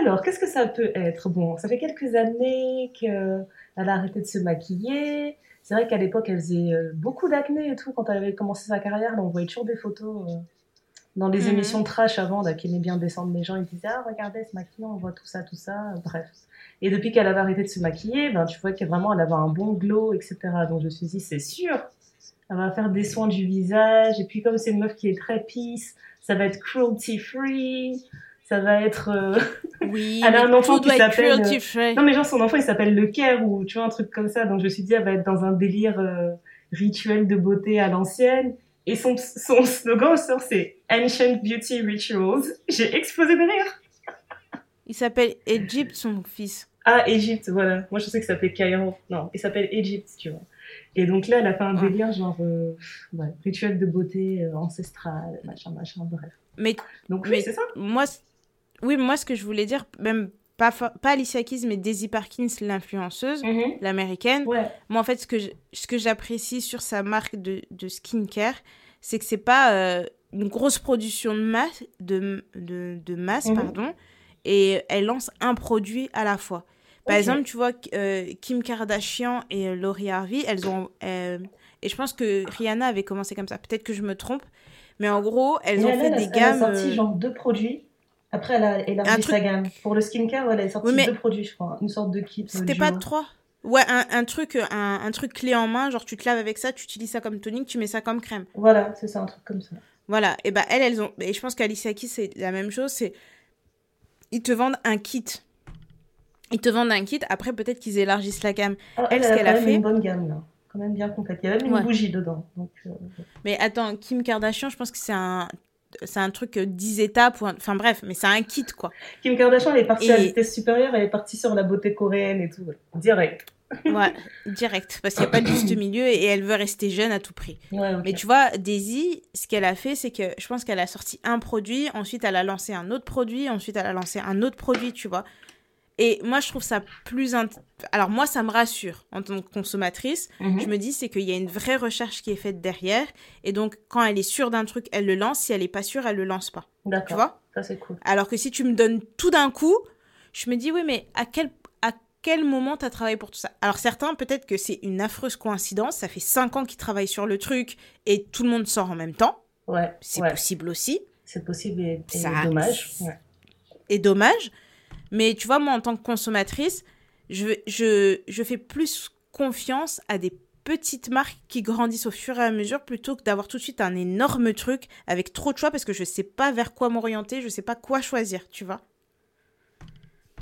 alors, qu'est-ce que ça peut être? Bon, ça fait quelques années qu'elle a arrêté de se maquiller. C'est vrai qu'à l'époque, elle faisait euh, beaucoup d'acné et tout. Quand elle avait commencé sa carrière, on voyait toujours des photos. Euh. Dans les Mhm. émissions trash avant, là, qui aimaient bien descendre les gens, ils disaient Ah, regardez, ce maquillant, on voit tout ça, tout ça. Bref. Et depuis qu'elle avait arrêté de se maquiller, ben, tu vois que vraiment, elle avait un bon glow, etc. Donc je me suis dit C'est sûr, elle va faire des soins du visage. Et puis, comme c'est une meuf qui est très peace, ça va être cruelty free. Ça va être. euh, Oui, Elle a un enfant qui s'appelle, free. Non, mais genre, son enfant, il s'appelle Le Caire ou tu vois, un truc comme ça. Donc, je me suis dit, elle va être dans un délire euh, rituel de beauté à l'ancienne. Et son, son slogan, sort, c'est Ancient Beauty Rituals. J'ai explosé de rire. Il s'appelle Egypt, son fils. Ah, Égypte, voilà. Moi, je sais que ça s'appelle Cairo. Non, il s'appelle Égypte, tu vois. Et donc là, elle a fait un Ouais. délire, genre, euh, ouais, rituel de beauté euh, ancestrale, machin, machin, bref. Mais Donc, oui, Mais- c'est ça. moi, oui, moi, ce que je voulais dire, même pas, Alicia Keys, mais Daisy Parkins, l'influenceuse, Mhm. l'américaine. Ouais. Moi, en fait, ce que je- ce que j'apprécie sur sa marque de, de skincare, c'est que c'est pas euh, une grosse production de masse, de, de, de masse Mhm. pardon, et elle lance un produit à la fois. Par exemple, tu vois, euh, Kim Kardashian et euh, Laurie Harvey, elles ont. euh, et je pense que Rihanna avait commencé comme ça. Peut-être que je me trompe. Mais en gros, elles ont fait elle des Elle gammes. a sorti euh, genre deux produits. Après, elle a élargi sa gamme. Pour le skincare, ouais, elle a sorti Oui, mais- deux produits, je crois. Une sorte de kit. euh, C'était pas trois Ouais, un, un truc, un, un truc clé en main, genre tu te laves avec ça, tu utilises ça comme tonique, tu mets ça comme crème. Voilà, c'est ça, un truc comme ça. Voilà, et bah elles, elles ont. Et je pense qu'Alicia Keys, c'est la même chose, c'est. Ils te vendent un kit. Ils te vendent un kit, après peut-être qu'ils élargissent la gamme. Ah, Elle, elle, ce a quand a même fait- une bonne gamme, là. Quand même bien complète. Il y a même une Ouais. bougie dedans. Donc, euh, Mais attends, Kim Kardashian, je pense que c'est un. C'est un truc euh, 10 étapes, ou un- enfin bref, mais c'est un kit quoi. Kim Kardashian, elle est partie à Et- vitesse supérieure, elle est partie sur la beauté coréenne et tout. Direct. Ouais, direct. Parce qu'il n'y a pas de juste milieu et elle veut rester jeune à tout prix. Ouais. Mais tu vois, Daisy, ce qu'elle a fait, c'est que je pense qu'elle a sorti un produit, ensuite elle a lancé un autre produit, ensuite elle a lancé un autre produit, tu vois. Et moi, je trouve ça plus... int- Alors moi, ça me rassure en tant que consommatrice. Mhm. Je me dis, c'est qu'il y a une vraie recherche qui est faite derrière. Et donc, quand elle est sûre d'un truc, elle le lance. Si elle n'est pas sûre, elle le lance pas. Tu vois? Ça, c'est cool. Alors que si tu me donnes tout d'un coup, je me dis, oui, mais à quel, quel moment tu as travaillé pour tout ça? Alors certains, peut-être que c'est une affreuse coïncidence. Ça fait cinq ans qu'ils travaillent sur le truc et tout le monde sort en même temps. Ouais. C'est ouais. possible aussi. C'est possible et, et Ça- dommage. Ouais. Et dommage. Mais tu vois, moi, en tant que consommatrice, je, je, je fais plus confiance à des petites marques qui grandissent au fur et à mesure plutôt que d'avoir tout de suite un énorme truc avec trop de choix parce que je sais pas vers quoi m'orienter, je sais pas quoi choisir, tu vois.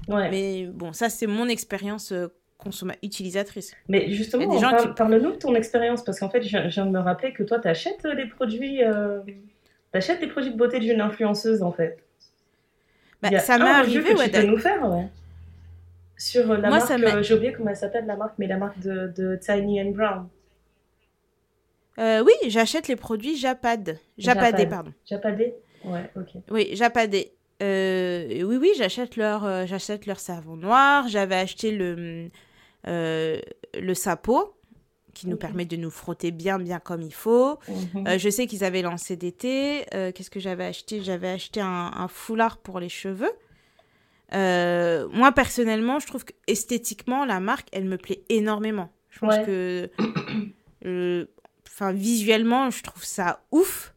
Ouais. Mais, Mais bon, ça, c'est mon expérience euh, utilisatrice. justement, parle, qui- parle-nous de ton expérience parce qu'en fait, je, viens- je viens de me rappeler que toi, t'achètes euh, des produits. Euh... T'achètes des produits de beauté d'une influenceuse en fait. Bah, Il y a ça m'est arrivé, que ouais. tu peux nous faire, ouais. Sur euh, la Moi, marque, euh, j'ai oublié comment elle s'appelle la marque, mais la marque de, de Tiny and Brown. Euh, oui, j'achète les produits Japad. Japadé, Japad. pardon. Japadé? Ouais, ok. Oui, Japadé. Euh, oui, oui, j'achète leur, j'achète leur savon noir. J'avais acheté le, le sapo qui nous permet de nous frotter bien, bien comme il faut. Mhm. Euh, je sais qu'ils avaient lancé d'été. Euh, Qu'est-ce que j'avais acheté? J'avais acheté un, un foulard pour les cheveux. Euh, moi, personnellement, je trouve que esthétiquement, la marque, elle me plaît énormément. Je pense Ouais. que, enfin, visuellement, je trouve ça ouf.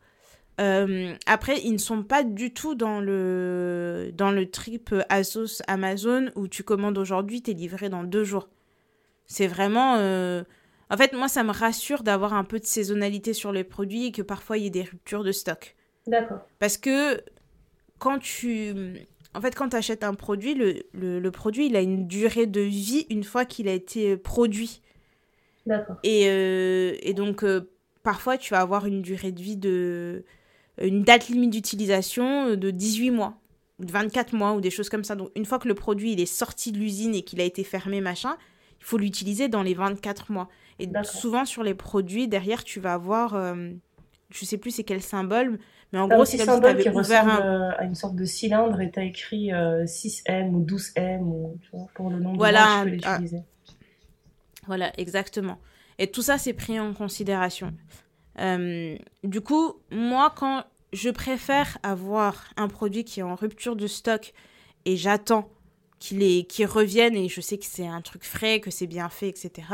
Euh, après, ils ne sont pas du tout dans le, dans le trip Asos Amazon où tu commandes aujourd'hui, t'es livré dans deux jours. C'est vraiment. euh, En fait, moi, ça me rassure d'avoir un peu de saisonnalité sur les produits et que parfois il y ait des ruptures de stock. D'accord. Parce que quand tu. En fait, quand tu achètes un produit, le, le, le produit, il a une durée de vie une fois qu'il a été produit. D'accord. Et, euh, et donc, euh, parfois, tu vas avoir une durée de vie de. une date limite d'utilisation de 18 mois, de 24 mois, ou des choses comme ça. Donc, une fois que le produit il est sorti de l'usine et qu'il a été fermé, machin, il faut l'utiliser dans les 24 mois. Et souvent, sur les produits, derrière, tu vas avoir. euh, je sais plus c'est quel symbole, mais en un gros, c'est comme si tu symbole qui avais ouvert un. euh, à une sorte de cylindre et t'as écrit euh, 6M ou 12M ou, tu vois, pour le nom de Voilà, mois, tu peux un- l'utiliser. Voilà, exactement. Et tout ça, c'est pris en considération. Euh, du coup, moi, quand je préfère avoir un produit qui est en rupture de stock et j'attends qu'il qu'il revienne et je sais que c'est un truc frais, que c'est bien fait, etc.,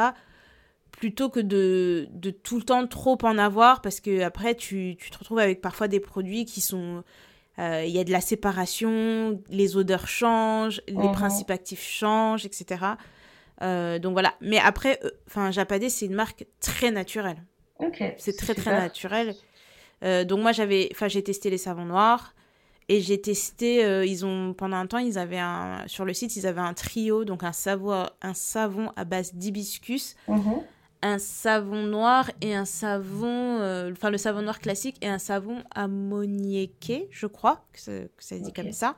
plutôt que de, de tout le temps trop en avoir parce que après tu, tu te retrouves avec parfois des produits qui sont euh, il y a de la séparation, les odeurs changent, les Mhm. principes actifs changent, etc. Euh, donc voilà. Mais après, euh, enfin, Japadé, c'est une marque très naturelle. Ok. C'est très très naturel. Donc moi j'avais, enfin j'ai testé les savons noirs et j'ai testé. ils ont pendant un temps ils avaient un sur le site ils avaient un trio donc un savon un savon à base d'hibiscus, Mhm. Un savon noir et un savon, euh, enfin le savon noir classique et un savon ammoniaqué je crois que ça, que ça se dit comme ça.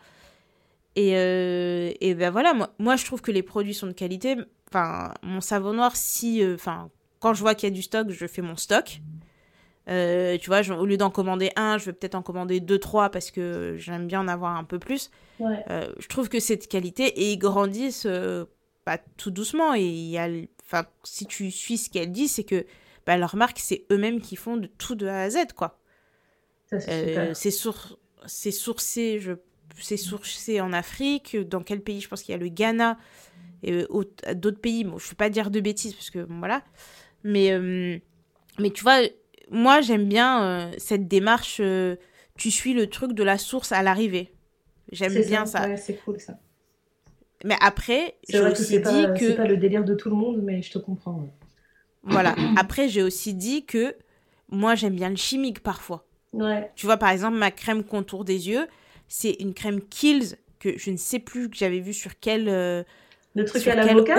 Et, euh, et ben voilà, moi, moi je trouve que les produits sont de qualité. Enfin, mon savon noir, si, euh, enfin, quand je vois qu'il y a du stock, je fais mon stock. Euh, tu vois, je- au lieu d'en commander un, je vais peut-être en commander deux, trois parce que j'aime bien en avoir un peu plus. Ouais. Je trouve que c'est de qualité et ils grandissent bah, tout doucement. Et il y a, enfin, si tu suis ce qu'elle dit, c'est que bah, leur marque, c'est eux-mêmes qui font de tout de A à Z, quoi. Ça, c'est Euh, c'est sour- c'est sourcé, je... c'est sourcé en Afrique. Dans quel pays? Je pense qu'il y a le Ghana et euh, au- d'autres pays. Bon, je ne vais pas dire de bêtises parce que bon, voilà. Mais, euh, mais tu vois, moi j'aime bien euh, cette démarche. tu suis le truc de la source à l'arrivée. J'aime bien ça. Ouais, c'est cool ça. Mais après, j'ai aussi dit pas, que c'est pas le délire de tout le monde, mais je te comprends. ouais. voilà. Après, j'ai aussi dit que moi j'aime bien le chimique parfois. Ouais. Tu vois, par exemple, ma crème contour des yeux, c'est une crème Kills que je ne sais plus que j'avais vu sur quel, euh, Le truc à l'avocat.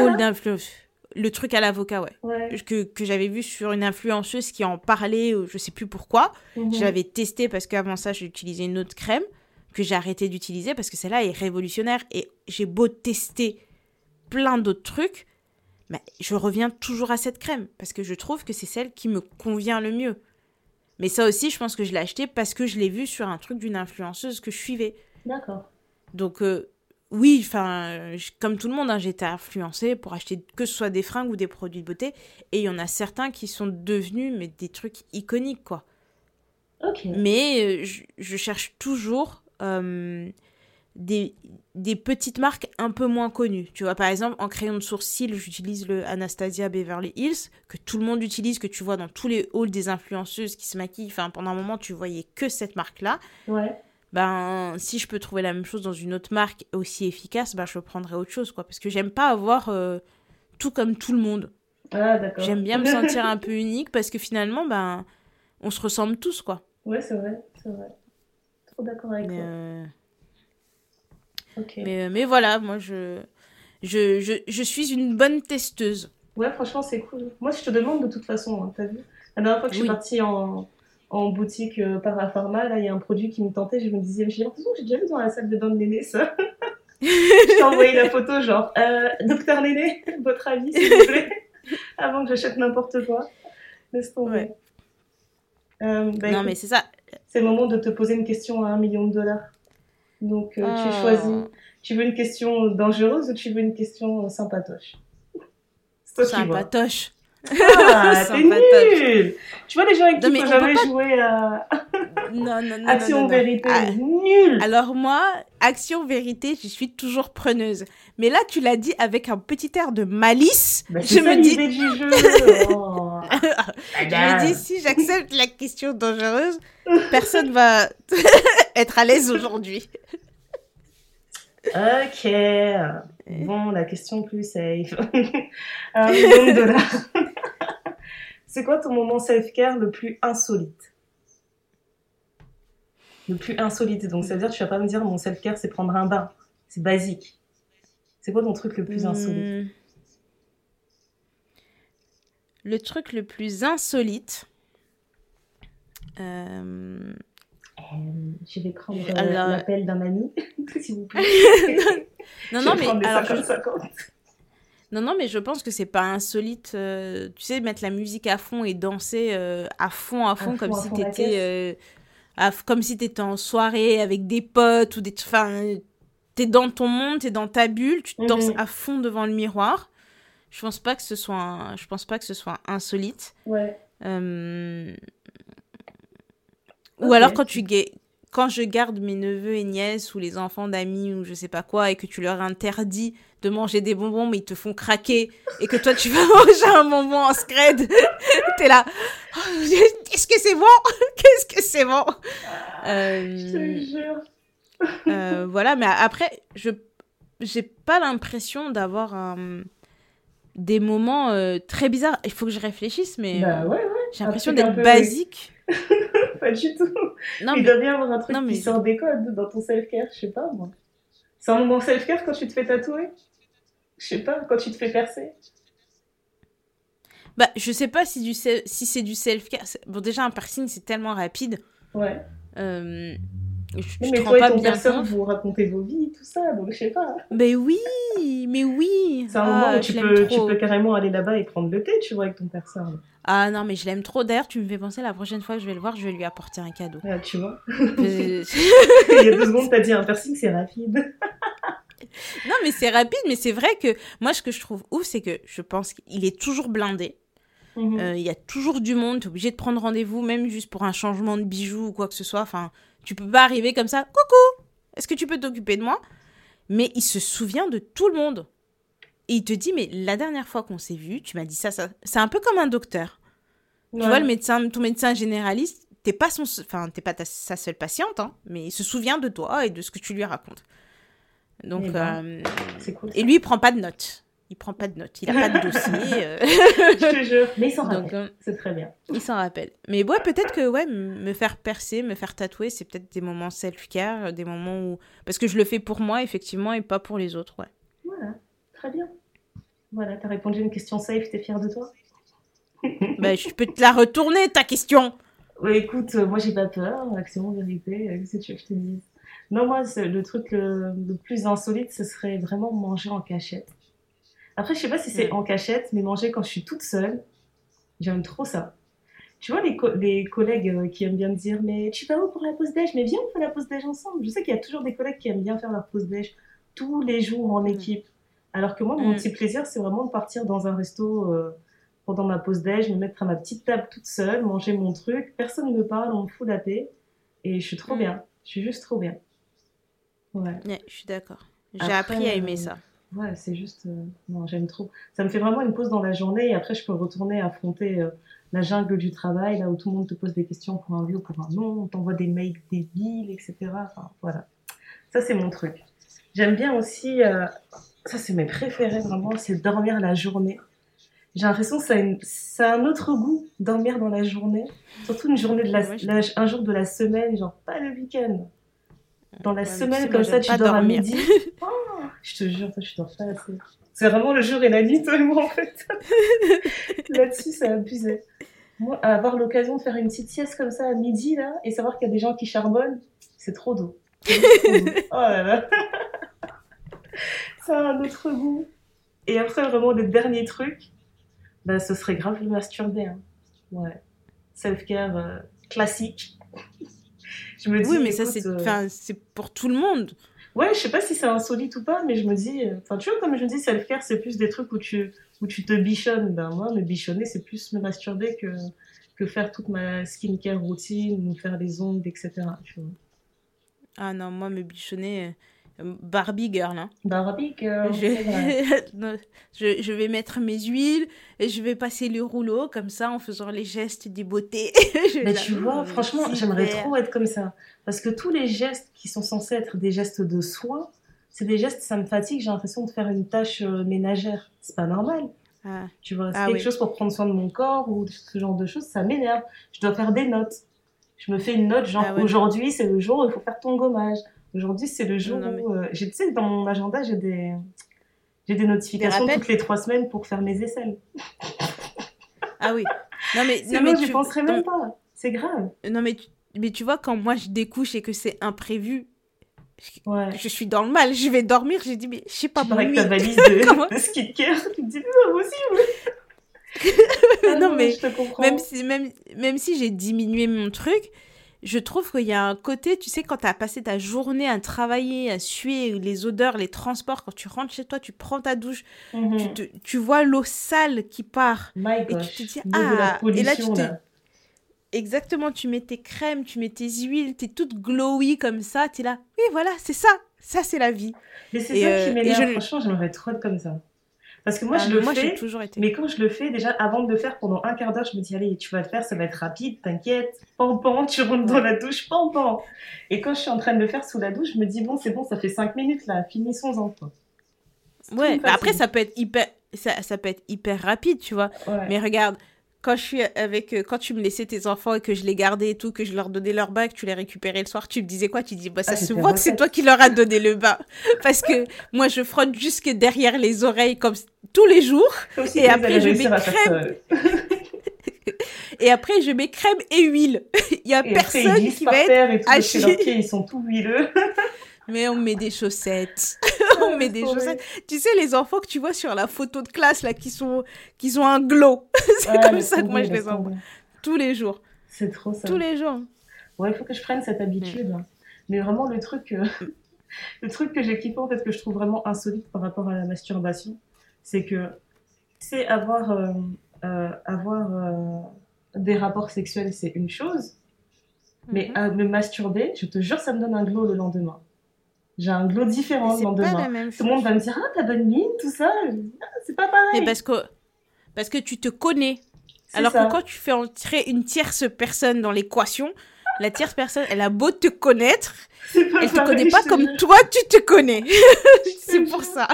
Le truc à l'avocat, ouais. Ouais. Que, que j'avais vu sur une influenceuse qui en parlait, je sais plus pourquoi. Je l'avais testé parce qu'avant ça, j'ai utilisé une autre crème que j'ai arrêté d'utiliser parce que celle-là est révolutionnaire. Et j'ai beau tester plein d'autres trucs, mais je reviens toujours à cette crème parce que je trouve que c'est celle qui me convient le mieux. Mais ça aussi, je pense que je l'ai acheté parce que je l'ai vu sur un truc d'une influenceuse que je suivais. D'accord. Donc, euh, oui, enfin, comme tout le monde, hein, j'ai été influencée pour acheter que ce soit des fringues ou des produits de beauté. Et il y en a certains qui sont devenus mais, des trucs iconiques, quoi. Ok. Mais euh, je, je cherche toujours euh, des, des petites marques un peu moins connues. Tu vois, par exemple, en crayon de sourcil, j'utilise le Anastasia Beverly Hills, que tout le monde utilise, que tu vois dans tous les halls des influenceuses qui se maquillent. Enfin, pendant un moment, tu voyais que cette marque-là. Ouais. Ben, si je peux trouver la même chose dans une autre marque aussi efficace, ben, je prendrais autre chose, quoi. Parce que j'aime pas avoir euh, tout comme tout le monde. Ah, d'accord. J'aime bien me sentir un peu unique parce que finalement, ben, on se ressemble tous, quoi. Ouais, c'est vrai, c'est vrai. Trop d'accord avec Mais, toi. euh, mais, mais voilà, moi, je, je, je, je suis une bonne testeuse. Ouais, franchement, c'est cool. Moi, je te demande de toute façon, hein, t'as vu? La dernière fois que je suis Oui. partie en, en boutique euh, Parapharma, là, il y a un produit qui me tentait. Je me disais, j'ai l'impression que j'ai déjà vu dans la salle de bain de Néné, ça. je t'ai envoyé la photo, genre, euh, docteur Néné, votre avis, s'il vous plaît, avant que j'achète n'importe quoi. Laisse tomber. Ouais. Euh, bah, non, écoute, mais c'est ça. C'est le moment de te poser une question à un million de dollars. Donc, euh, tu Oh. choisis. Tu veux une question dangereuse ou tu veux une question euh, sympatoche? C'est toi C'est qui un vois. patoche. Ah, t'es Sympatoche. nul Tu vois les gens avec qui Non, on jamais pas- jouer à Non, non, non. Action non, non, non. Vérité, Ah, nul Alors moi, action vérité, je suis toujours preneuse. Mais là, tu l'as dit avec un petit air de malice. Bah, je ça me dis, l'idée du jeu oh. Je me dis, si j'accepte la question dangereuse, personne va être à l'aise aujourd'hui. Ok. Bon, la question plus safe. un million de dollars. C'est quoi ton moment self-care le plus insolite? Le plus insolite. Donc, ça veut dire que tu vas pas me dire mon self-care, c'est prendre un bain. C'est basique. C'est quoi ton truc le plus insolite? Hmm. Le truc le plus insolite. euh, Euh, Je vais prendre euh, Alors- l'appel d'un ami, s'il vous plaît. Non, non, mais alors, je- 50-50. non, non, mais je pense que c'est pas insolite. euh, tu sais, mettre la musique à fond et danser euh, à fond, à fond, comme si t'étais, euh, comme si t'étais en soirée avec des potes ou des, enfin, t'es dans ton monde, t'es dans ta bulle, tu Mhm. danses à fond devant le miroir. Je pense pas que ce soit, un- je pense pas que ce soit insolite. Ouais. Euh, Ou alors quand tu, quand je garde mes neveux et nièces ou les enfants d'amis ou je sais pas quoi et que tu leur interdis de manger des bonbons mais ils te font craquer et que toi tu vas manger un bonbon en scred, t'es là. Oh, Qu'est-ce que c'est bon? Qu'est-ce que c'est bon? Euh, Je te jure. euh, voilà, mais après, je j'ai pas l'impression d'avoir un des moments euh, très bizarres. Il faut que je réfléchisse, mais bah, ouais, ouais. j'ai l'impression d'être basique. pas du tout. Non, Il mais... doit bien y avoir un truc non, mais... qui sort des codes dans ton self-care, je sais pas moi. C'est un moment self-care quand tu te fais tatouer? Je sais pas, quand tu te fais percer? Bah, je sais pas si, du si c'est du self-care. Bon, déjà, un piercing, c'est tellement rapide. Ouais. Euh, je, mais je toi et ton personne, vous racontez vos vies, tout ça, donc je sais pas. Mais oui, mais oui. C'est un ah, moment où tu peux, tu peux carrément aller là-bas et prendre le thé, tu vois, avec ton personne. Ah non, mais je l'aime trop. D'ailleurs, tu me fais penser la prochaine fois que je vais le voir, je vais lui apporter un cadeau. Ah, tu vois. Il y a deux secondes, t'as dit un piercing, c'est rapide. non, mais c'est rapide, mais c'est vrai que moi, ce que je trouve ouf, c'est que je pense qu'il est toujours blindé. Mhm. Euh, il y a toujours du monde, t'es obligé de prendre rendez-vous, même juste pour un changement de bijoux ou quoi que ce soit. Enfin, tu peux pas arriver comme ça. Coucou, est-ce que tu peux t'occuper de moi? Mais il se souvient de tout le monde. Et il te dit, mais la dernière fois qu'on s'est vu, tu m'as dit ça, ça. C'est un peu comme un docteur. Ouais. Tu vois, le médecin, ton médecin généraliste, t'es pas, son, enfin, t'es pas ta, sa seule patiente, hein, mais il se souvient de toi et de ce que tu lui racontes. Donc, Eh ben, euh, cool. et lui, il prend pas de notes. Il prend pas de notes. Il a pas de dossier. euh. Je te jure. Mais il s'en rappelle. euh, C'est très bien. il s'en rappelle. Mais ouais, peut-être que ouais, me faire percer, me faire tatouer, c'est peut-être des moments self-care, des moments où. Parce que je le fais pour moi, effectivement, et pas pour les autres, ouais. Voilà, très bien. Voilà, t'as répondu à une question safe, t'es fière de toi? Bah, je peux te la retourner, ta question. Ouais, écoute, euh, moi j'ai pas peur, action, vérité, qu'est-ce que tu veux que je te dise? Non, moi, c'est- le truc le, le plus insolite, ce serait vraiment manger en cachette. Après, je sais pas si c'est en cachette, mais manger quand je suis toute seule, j'aime trop ça. Tu vois, les, co- les collègues euh, qui aiment bien me dire Mais tu vas où pour la pause déj? Mais viens, on fait la pause déj ensemble. Je sais qu'il y a toujours des collègues qui aiment bien faire leur pause déj tous les jours en équipe. Alors que moi, mon petit plaisir, c'est vraiment de partir dans un resto euh, pendant ma pause déj, me mettre à ma petite table toute seule, manger mon truc. Personne ne me parle, on me fout la paix. Et je suis trop Mm. bien. Je suis juste trop bien. Ouais. Ouais, je suis d'accord. J'ai appris à aimer euh, ça. Ouais, c'est juste. euh, Non, j'aime trop. Ça me fait vraiment une pause dans la journée et après, je peux retourner affronter euh, la jungle du travail, là où tout le monde te pose des questions pour un oui ou pour un non, on t'envoie des mails débiles, etc. Enfin, voilà. Ça, c'est mon truc. J'aime bien aussi. euh, Ça, c'est mes préférés vraiment, c'est dormir la journée. J'ai l'impression que ça a, une- ça a un autre goût, dormir dans la journée. Surtout une journée de la, Ouais, je- la- un jour de la semaine, genre pas le week-end. Dans la Ouais, mais semaine, comme ça, j'aime tu pas dors à dormir. midi. Oh, je te jure, toi, tu dors pas assez. C'est vraiment le jour et la nuit, toi et moi, en fait. Là-dessus, c'est abusé. Moi, avoir l'occasion de faire une petite sieste comme ça à midi, là, et savoir qu'il y a des gens qui charbonnent, c'est trop doux. Trop doux. Oh là là. Ça a un autre goût. Et après, vraiment, le dernier truc, bah, ce serait grave le masturber. hein. Ouais. Self-care euh, classique. Je me dis, Oui, mais ça, c'est euh, pour tout le monde. Ouais, je sais pas si c'est insolite ou pas, mais je me dis, euh, enfin, tu vois, comme je me dis, self-care, c'est plus des trucs où tu, où tu te bichonnes. Ben, moi, me bichonner, c'est plus me masturber que, que faire toute ma skincare routine, ou faire les ongles, etc. Ah non, moi, me bichonner, euh, Barbie girl, hein. Barbie, girl. Je... Je, je vais mettre mes huiles et je vais passer le rouleau comme ça en faisant les gestes des beautés. Mais tu vois, franchement, j'aimerais trop être comme ça. Parce que tous les gestes qui sont censés être des gestes de soin, c'est des gestes, ça me fatigue, j'ai l'impression de faire une tâche euh, ménagère. C'est pas normal. Ah, Tu vois, c'est Ah quelque oui. chose pour prendre soin de mon corps ou ce genre de choses, ça m'énerve. Je dois faire des notes. Je me fais une note, genre Ah ouais. aujourd'hui c'est le jour où il faut faire ton gommage. Aujourd'hui c'est le jour Non, mais- où. euh, tu sais, dans mon agenda, j'ai des, j'ai des notifications rappels toutes les trois semaines pour faire mes aisselles. ah oui. Non mais, non, mais j'y tu... penserais même pas. C'est grave. non, mais, tu... mais tu vois, quand moi je découche et que c'est imprévu, Ouais. je suis dans le mal. Je vais dormir, j'ai dit, mais je sais pas, Tu avec ta valise de, Comment de skincare. Tu te dis, non, moi aussi, oui. Ah Non, mais je te comprends. même si, même, même si j'ai diminué mon truc, je trouve qu'il y a un côté, tu sais, quand tu as passé ta journée à travailler, à suer, les odeurs, les transports, quand tu rentres chez toi, tu prends ta douche, Mhm. tu, te- tu vois l'eau sale qui part. My et tu te dis, ah, et là, tu te- là. exactement, tu mets tes crèmes, tu mets tes huiles, t'es toute glowy comme ça, t'es là. Oui, voilà, c'est ça. Ça, c'est la vie. Mais c'est ça qui m'énerve. Je... Franchement, j'aimerais trop être comme ça. Parce que moi, ah, je le fais. Toujours été... Mais quand je le fais, déjà, avant de le faire pendant un quart d'heure, je me dis, allez, tu vas le faire, ça va être rapide, t'inquiète. Pan, tu rentres dans la douche, pan, pan. Et quand je suis en train de le faire sous la douche, je me dis, bon, c'est bon, ça fait cinq minutes là, finissons-en. Ouais, après, ça peut être hyper. Ça, ça peut être hyper rapide, tu vois. Mais regarde, quand je suis avec euh, quand tu me laissais tes enfants et que je les gardais et tout que je leur donnais leur bain que tu les récupérais le soir tu me disais quoi? Tu dis bah ça ah, se voit que c'est toi qui leur as donné le bain. Parce que moi je frotte jusque derrière les oreilles comme tous les jours. Et après je mets crème. Et après je mets crème et huile. Il y a personne qui va être et ils sont tout huileux. Mais on met des chaussettes. on met des chaussettes. Tu sais, les enfants que tu vois sur la photo de classe, là, qui, sont, qui ont un glow. c'est comme ça que moi, je les envoie. Tous les jours. C'est trop ça. Tous les jours. Ouais, il faut que je prenne cette habitude. Mais vraiment, le truc, euh, le truc que j'ai kiffé, en fait, que je trouve vraiment insolite par rapport à la masturbation, c'est que, c'est avoir, euh, euh, avoir des rapports sexuels, c'est une chose. Mais mm-hmm. à me masturber, je te jure, ça me donne un glow le lendemain. J'ai un glow différent le lendemain. Tout le monde va me dire Ah, t'as bonne mine, tout ça. Ah, c'est pas pareil. Mais parce que, parce que tu te connais. Alors que quand tu fais entrer une tierce personne dans l'équation, la tierce personne, elle a beau te connaître, elle te connaît pas comme toi tu te connais. c'est pour ça.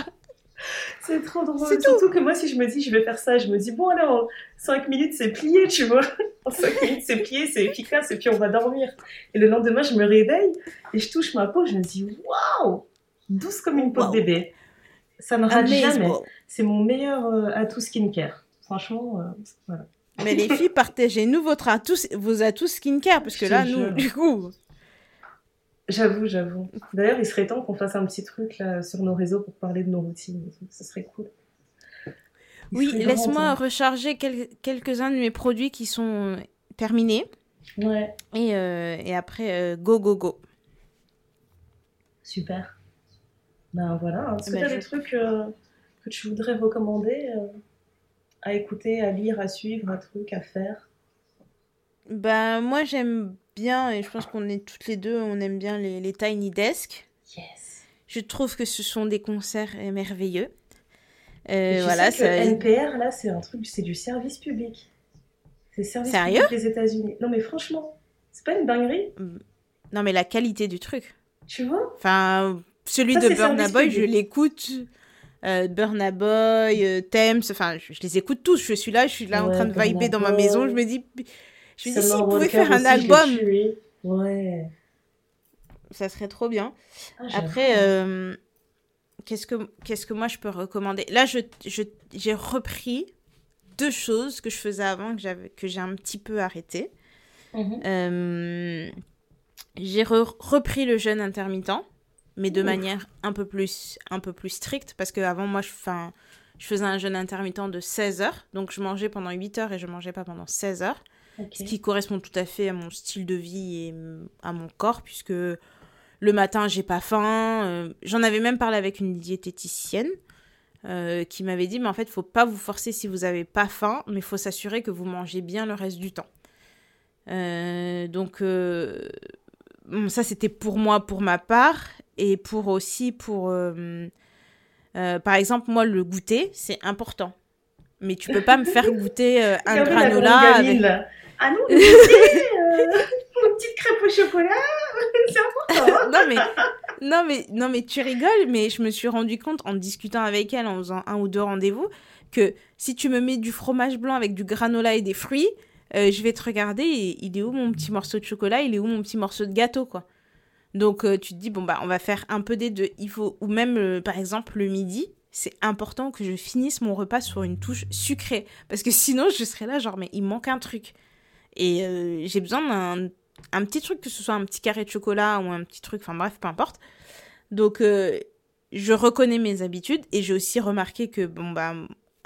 C'est trop drôle. Surtout que moi, si je me dis, je vais faire ça, je me dis, bon, alors, 5 minutes, c'est plié, tu vois. En 5 minutes, c'est plié, c'est efficace, et puis on va dormir. Et le lendemain, je me réveille et je touche ma peau, je me dis, waouh, douce comme une peau de bébé. Ça ne rate jamais. C'est mon meilleur euh, atout skincare. Franchement, euh, voilà. Mais les filles, partagez-nous votre atout, vos atouts skincare, parce que là, nous, du coup, J'avoue, j'avoue. D'ailleurs, il serait temps qu'on fasse un petit truc là sur nos réseaux pour parler de nos routines. Ce serait cool. oui, laisse-moi recharger quelques-uns de mes produits qui sont terminés. Ouais. Et, euh, et après, euh, go, go, go. Super. Ben voilà. Est-ce que tu as des trucs euh, que tu voudrais recommander à écouter, à lire, à suivre, un truc à faire? Ben, moi, j'aime bien, et je pense qu'on est toutes les deux, on aime bien les, les Tiny Desk. Yes. Je trouve que ce sont des concerts merveilleux. Euh, voilà, sais que NPR, là, c'est un truc, c'est du service public. C'est service Sérieux? public des États-Unis. Non, mais franchement, c'est pas une dinguerie. Non, mais la qualité du truc. Tu vois? Enfin, celui de Burna Boy, je l'écoute. Euh, Burna Boy, euh, Thames, enfin, je, les écoute tous. Je suis là, je suis là en train de vibrer dans ma maison. Je me dis, je me dis, s'ils pouvaient faire un album. Ouais. Ça serait trop bien. Ah, Après, euh, qu'est-ce que qu'est-ce que moi je peux recommander? Là, je j'ai repris deux choses que je faisais avant que j'avais que j'ai un petit peu arrêté. Mhm. Euh, j'ai repris le jeûne intermittent, mais de manière un peu plus un peu plus stricte parce que avant moi je je faisais un jeûne intermittent de 16 heures, donc je mangeais pendant 8 heures et je mangeais pas pendant 16 heures. Ce qui correspond tout à fait à mon style de vie et à mon corps, puisque le matin, j'ai pas faim. Euh, j'en avais même parlé avec une diététicienne euh, qui m'avait dit, mais en fait, il faut pas vous forcer si vous avez pas faim, mais il faut s'assurer que vous mangez bien le reste du temps. Euh, donc, ça, c'était pour moi, pour ma part, et pour aussi pour... par exemple, moi, le goûter, c'est important mais tu peux pas me faire goûter un granola avec ah non, une euh, petite crêpe au chocolat, c'est important. non, mais, non, mais, non, mais tu rigoles, mais je me suis rendu compte en discutant avec elle, en faisant un ou deux rendez-vous, que si tu me mets du fromage blanc avec du granola et des fruits, euh, je vais te regarder et il est où mon petit morceau de chocolat, il est où mon petit morceau de gâteau, quoi? Donc euh, tu te dis, bon, bah, on va faire un peu des deux. Il faut, ou même, par exemple, le midi, c'est important que je finisse mon repas sur une touche sucrée. Parce que sinon, je serais là, genre, mais il manque un truc. Et euh, j'ai besoin d'un un petit truc, que ce soit un petit carré de chocolat ou un petit truc, enfin bref, peu importe. Donc, euh, je reconnais mes habitudes et j'ai aussi remarqué que, bon, bah,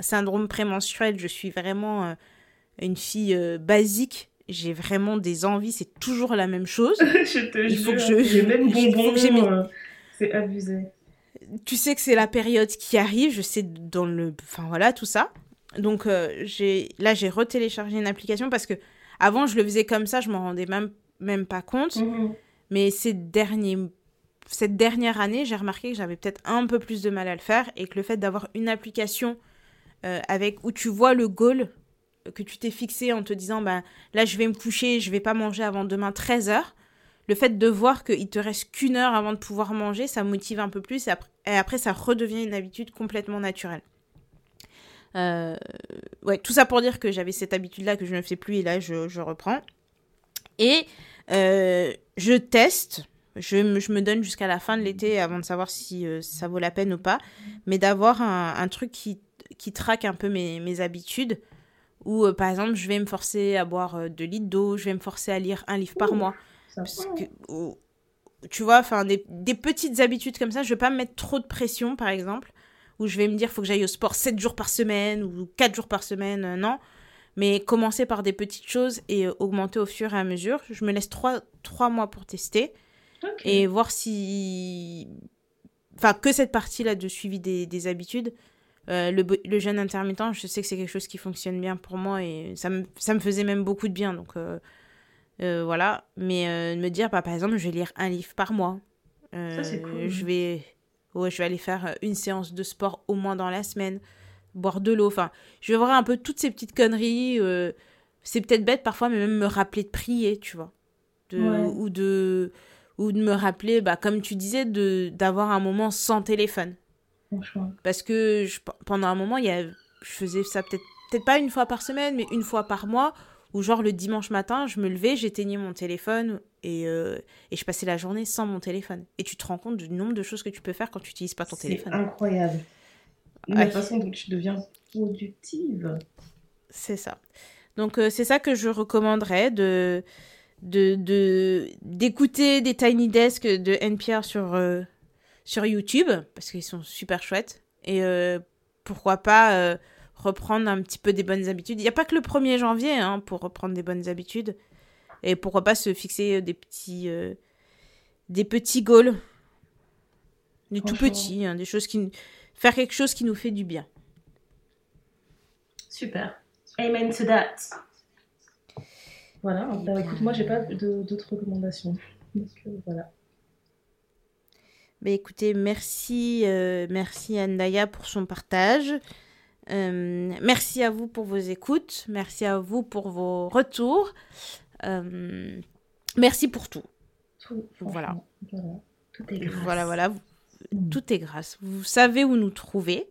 syndrome prémenstruel, je suis vraiment euh, une fille basique. J'ai vraiment des envies, c'est toujours la même chose. je te Il faut que je. J'ai même bonbons. C'est abusé. Tu sais que c'est la période qui arrive, je sais dans le. Enfin voilà, tout ça. Donc, j'ai là, j'ai retéléchargé une application parce que Avant, je le faisais comme ça, je m'en rendais même, même pas compte. Mhm. Mais ces derniers, cette dernière année, j'ai remarqué que j'avais peut-être un peu plus de mal à le faire et que le fait d'avoir une application euh, avec où tu vois le goal que tu t'es fixé en te disant bah, là je vais me coucher, je vais pas manger avant demain 13h, le fait de voir qu'il te reste qu'une heure avant de pouvoir manger, ça motive un peu plus et après, et après ça redevient une habitude complètement naturelle. Euh, ouais, tout ça pour dire que j'avais cette habitude-là que je ne fais plus et là je, je reprends. Et euh, je teste, je, me- je me donne jusqu'à la fin de l'été avant de savoir si euh, ça vaut la peine ou pas, mais d'avoir un, un truc qui, qui traque un peu mes, mes habitudes. Euh, par exemple, je vais me forcer à boire euh, 2 litres d'eau, je vais me forcer à lire un livre par Ouh. mois. Ça- Parce que, ou- tu vois, enfin, des, des petites habitudes comme ça, je vais pas me mettre trop de pression, par exemple, où je vais me dire, faut que j'aille au sport 7 jours par semaine ou 4 jours par semaine, euh, non. Mais commencer par des petites choses et euh, augmenter au fur et à mesure. Je me laisse 3, mois pour tester et voir si. Enfin, que cette partie-là de suivi des, des habitudes. Euh, le, le jeûne intermittent, je sais que c'est quelque chose qui fonctionne bien pour moi et ça me, ça me faisait même beaucoup de bien. Donc euh, euh, voilà. Mais me dire, bah, par exemple, je vais lire un livre par mois. Ça, c'est cool. Je vais, ouais, je vais aller faire une séance de sport au moins dans la semaine, boire de l'eau. Enfin, je vais voir un peu toutes ces petites conneries. euh, c'est peut-être bête parfois, mais même me rappeler de prier, tu vois. De, Ouais. ou, de, ou de me rappeler, bah, comme tu disais, de d'avoir un moment sans téléphone. Franchement. Parce que je- pendant un moment, il y a, je faisais ça peut-être peut-être pas une fois par semaine, mais une fois par mois, où genre le dimanche matin, je me levais, j'éteignais mon téléphone et, euh, et je passais la journée sans mon téléphone. Et tu te rends compte du nombre de choses que tu peux faire quand tu n'utilises pas ton C'est téléphone. incroyable. Ouais. La façon dont tu deviens productive. C'est ça. Donc euh, c'est ça que je recommanderais de de de- d'écouter des Tiny Desk de NPR sur euh, sur YouTube parce qu'ils sont super chouettes et pourquoi pas reprendre un petit peu des bonnes habitudes. Il n'y a pas que le 1er janvier hein, pour reprendre des bonnes habitudes et pourquoi pas se fixer des petits euh, des petits goals des tout petits hein, des choses qui faire quelque chose qui nous fait du bien. Super. Amen to that. Voilà. Bah, écoute, moi, j'ai pas d'autres recommandations. Donc, euh, voilà. Bah, écoutez, merci, euh, merci Andaya pour son partage. Euh, merci à vous pour vos écoutes. Merci à vous pour vos retours. Euh, merci pour tout. Tout, Voilà. Tout est grâce. Voilà, voilà. Mm. Tout est grâce. Vous savez où nous trouver.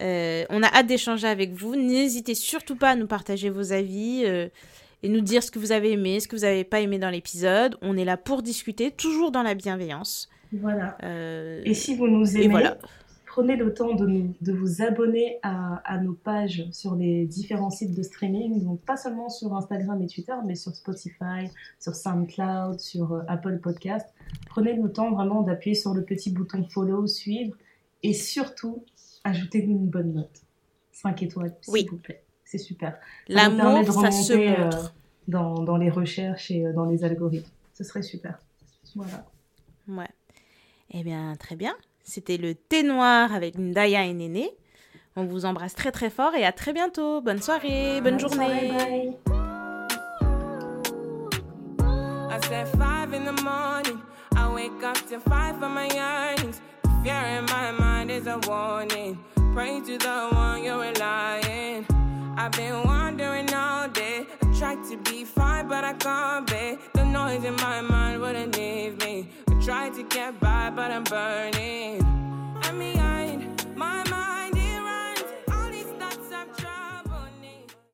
Euh, on a hâte d'échanger avec vous. N'hésitez surtout pas à nous partager vos avis et nous dire ce que vous avez aimé, ce que vous n'avez pas aimé dans l'épisode. On est là pour discuter, toujours dans la bienveillance. Voilà. Euh, Et si vous nous aimez, voilà. Prenez le temps de, nous, de vous abonner à, à nos pages sur les différents sites de streaming, donc pas seulement sur Instagram et Twitter, mais sur Spotify, sur SoundCloud, sur euh, Apple Podcast. Prenez le temps vraiment d'appuyer sur le petit bouton follow, suivre, et surtout, ajoutez-nous une bonne note. 5 étoiles, s'il Oui. vous plaît. C'est super. Ça L'amour, de ça se euh, montre. dans, dans les recherches et euh, dans les algorithmes. Ce serait super. Voilà. Ouais. Eh bien, très bien. C'était le thé noir avec Ndaya et Néné. On vous embrasse très très fort et à très bientôt. Bonne soirée, bonne, journée. soirée, bye. I said five in the morning. I wake up to five for my yearnings. The fear in my mind is a warning. Pray to the one you're relying. I've been wandering all day. I tried to be fine, but I can't be. The noise in my mind wouldn't leave me. Trying to get by, but I'm burning. I'm behind my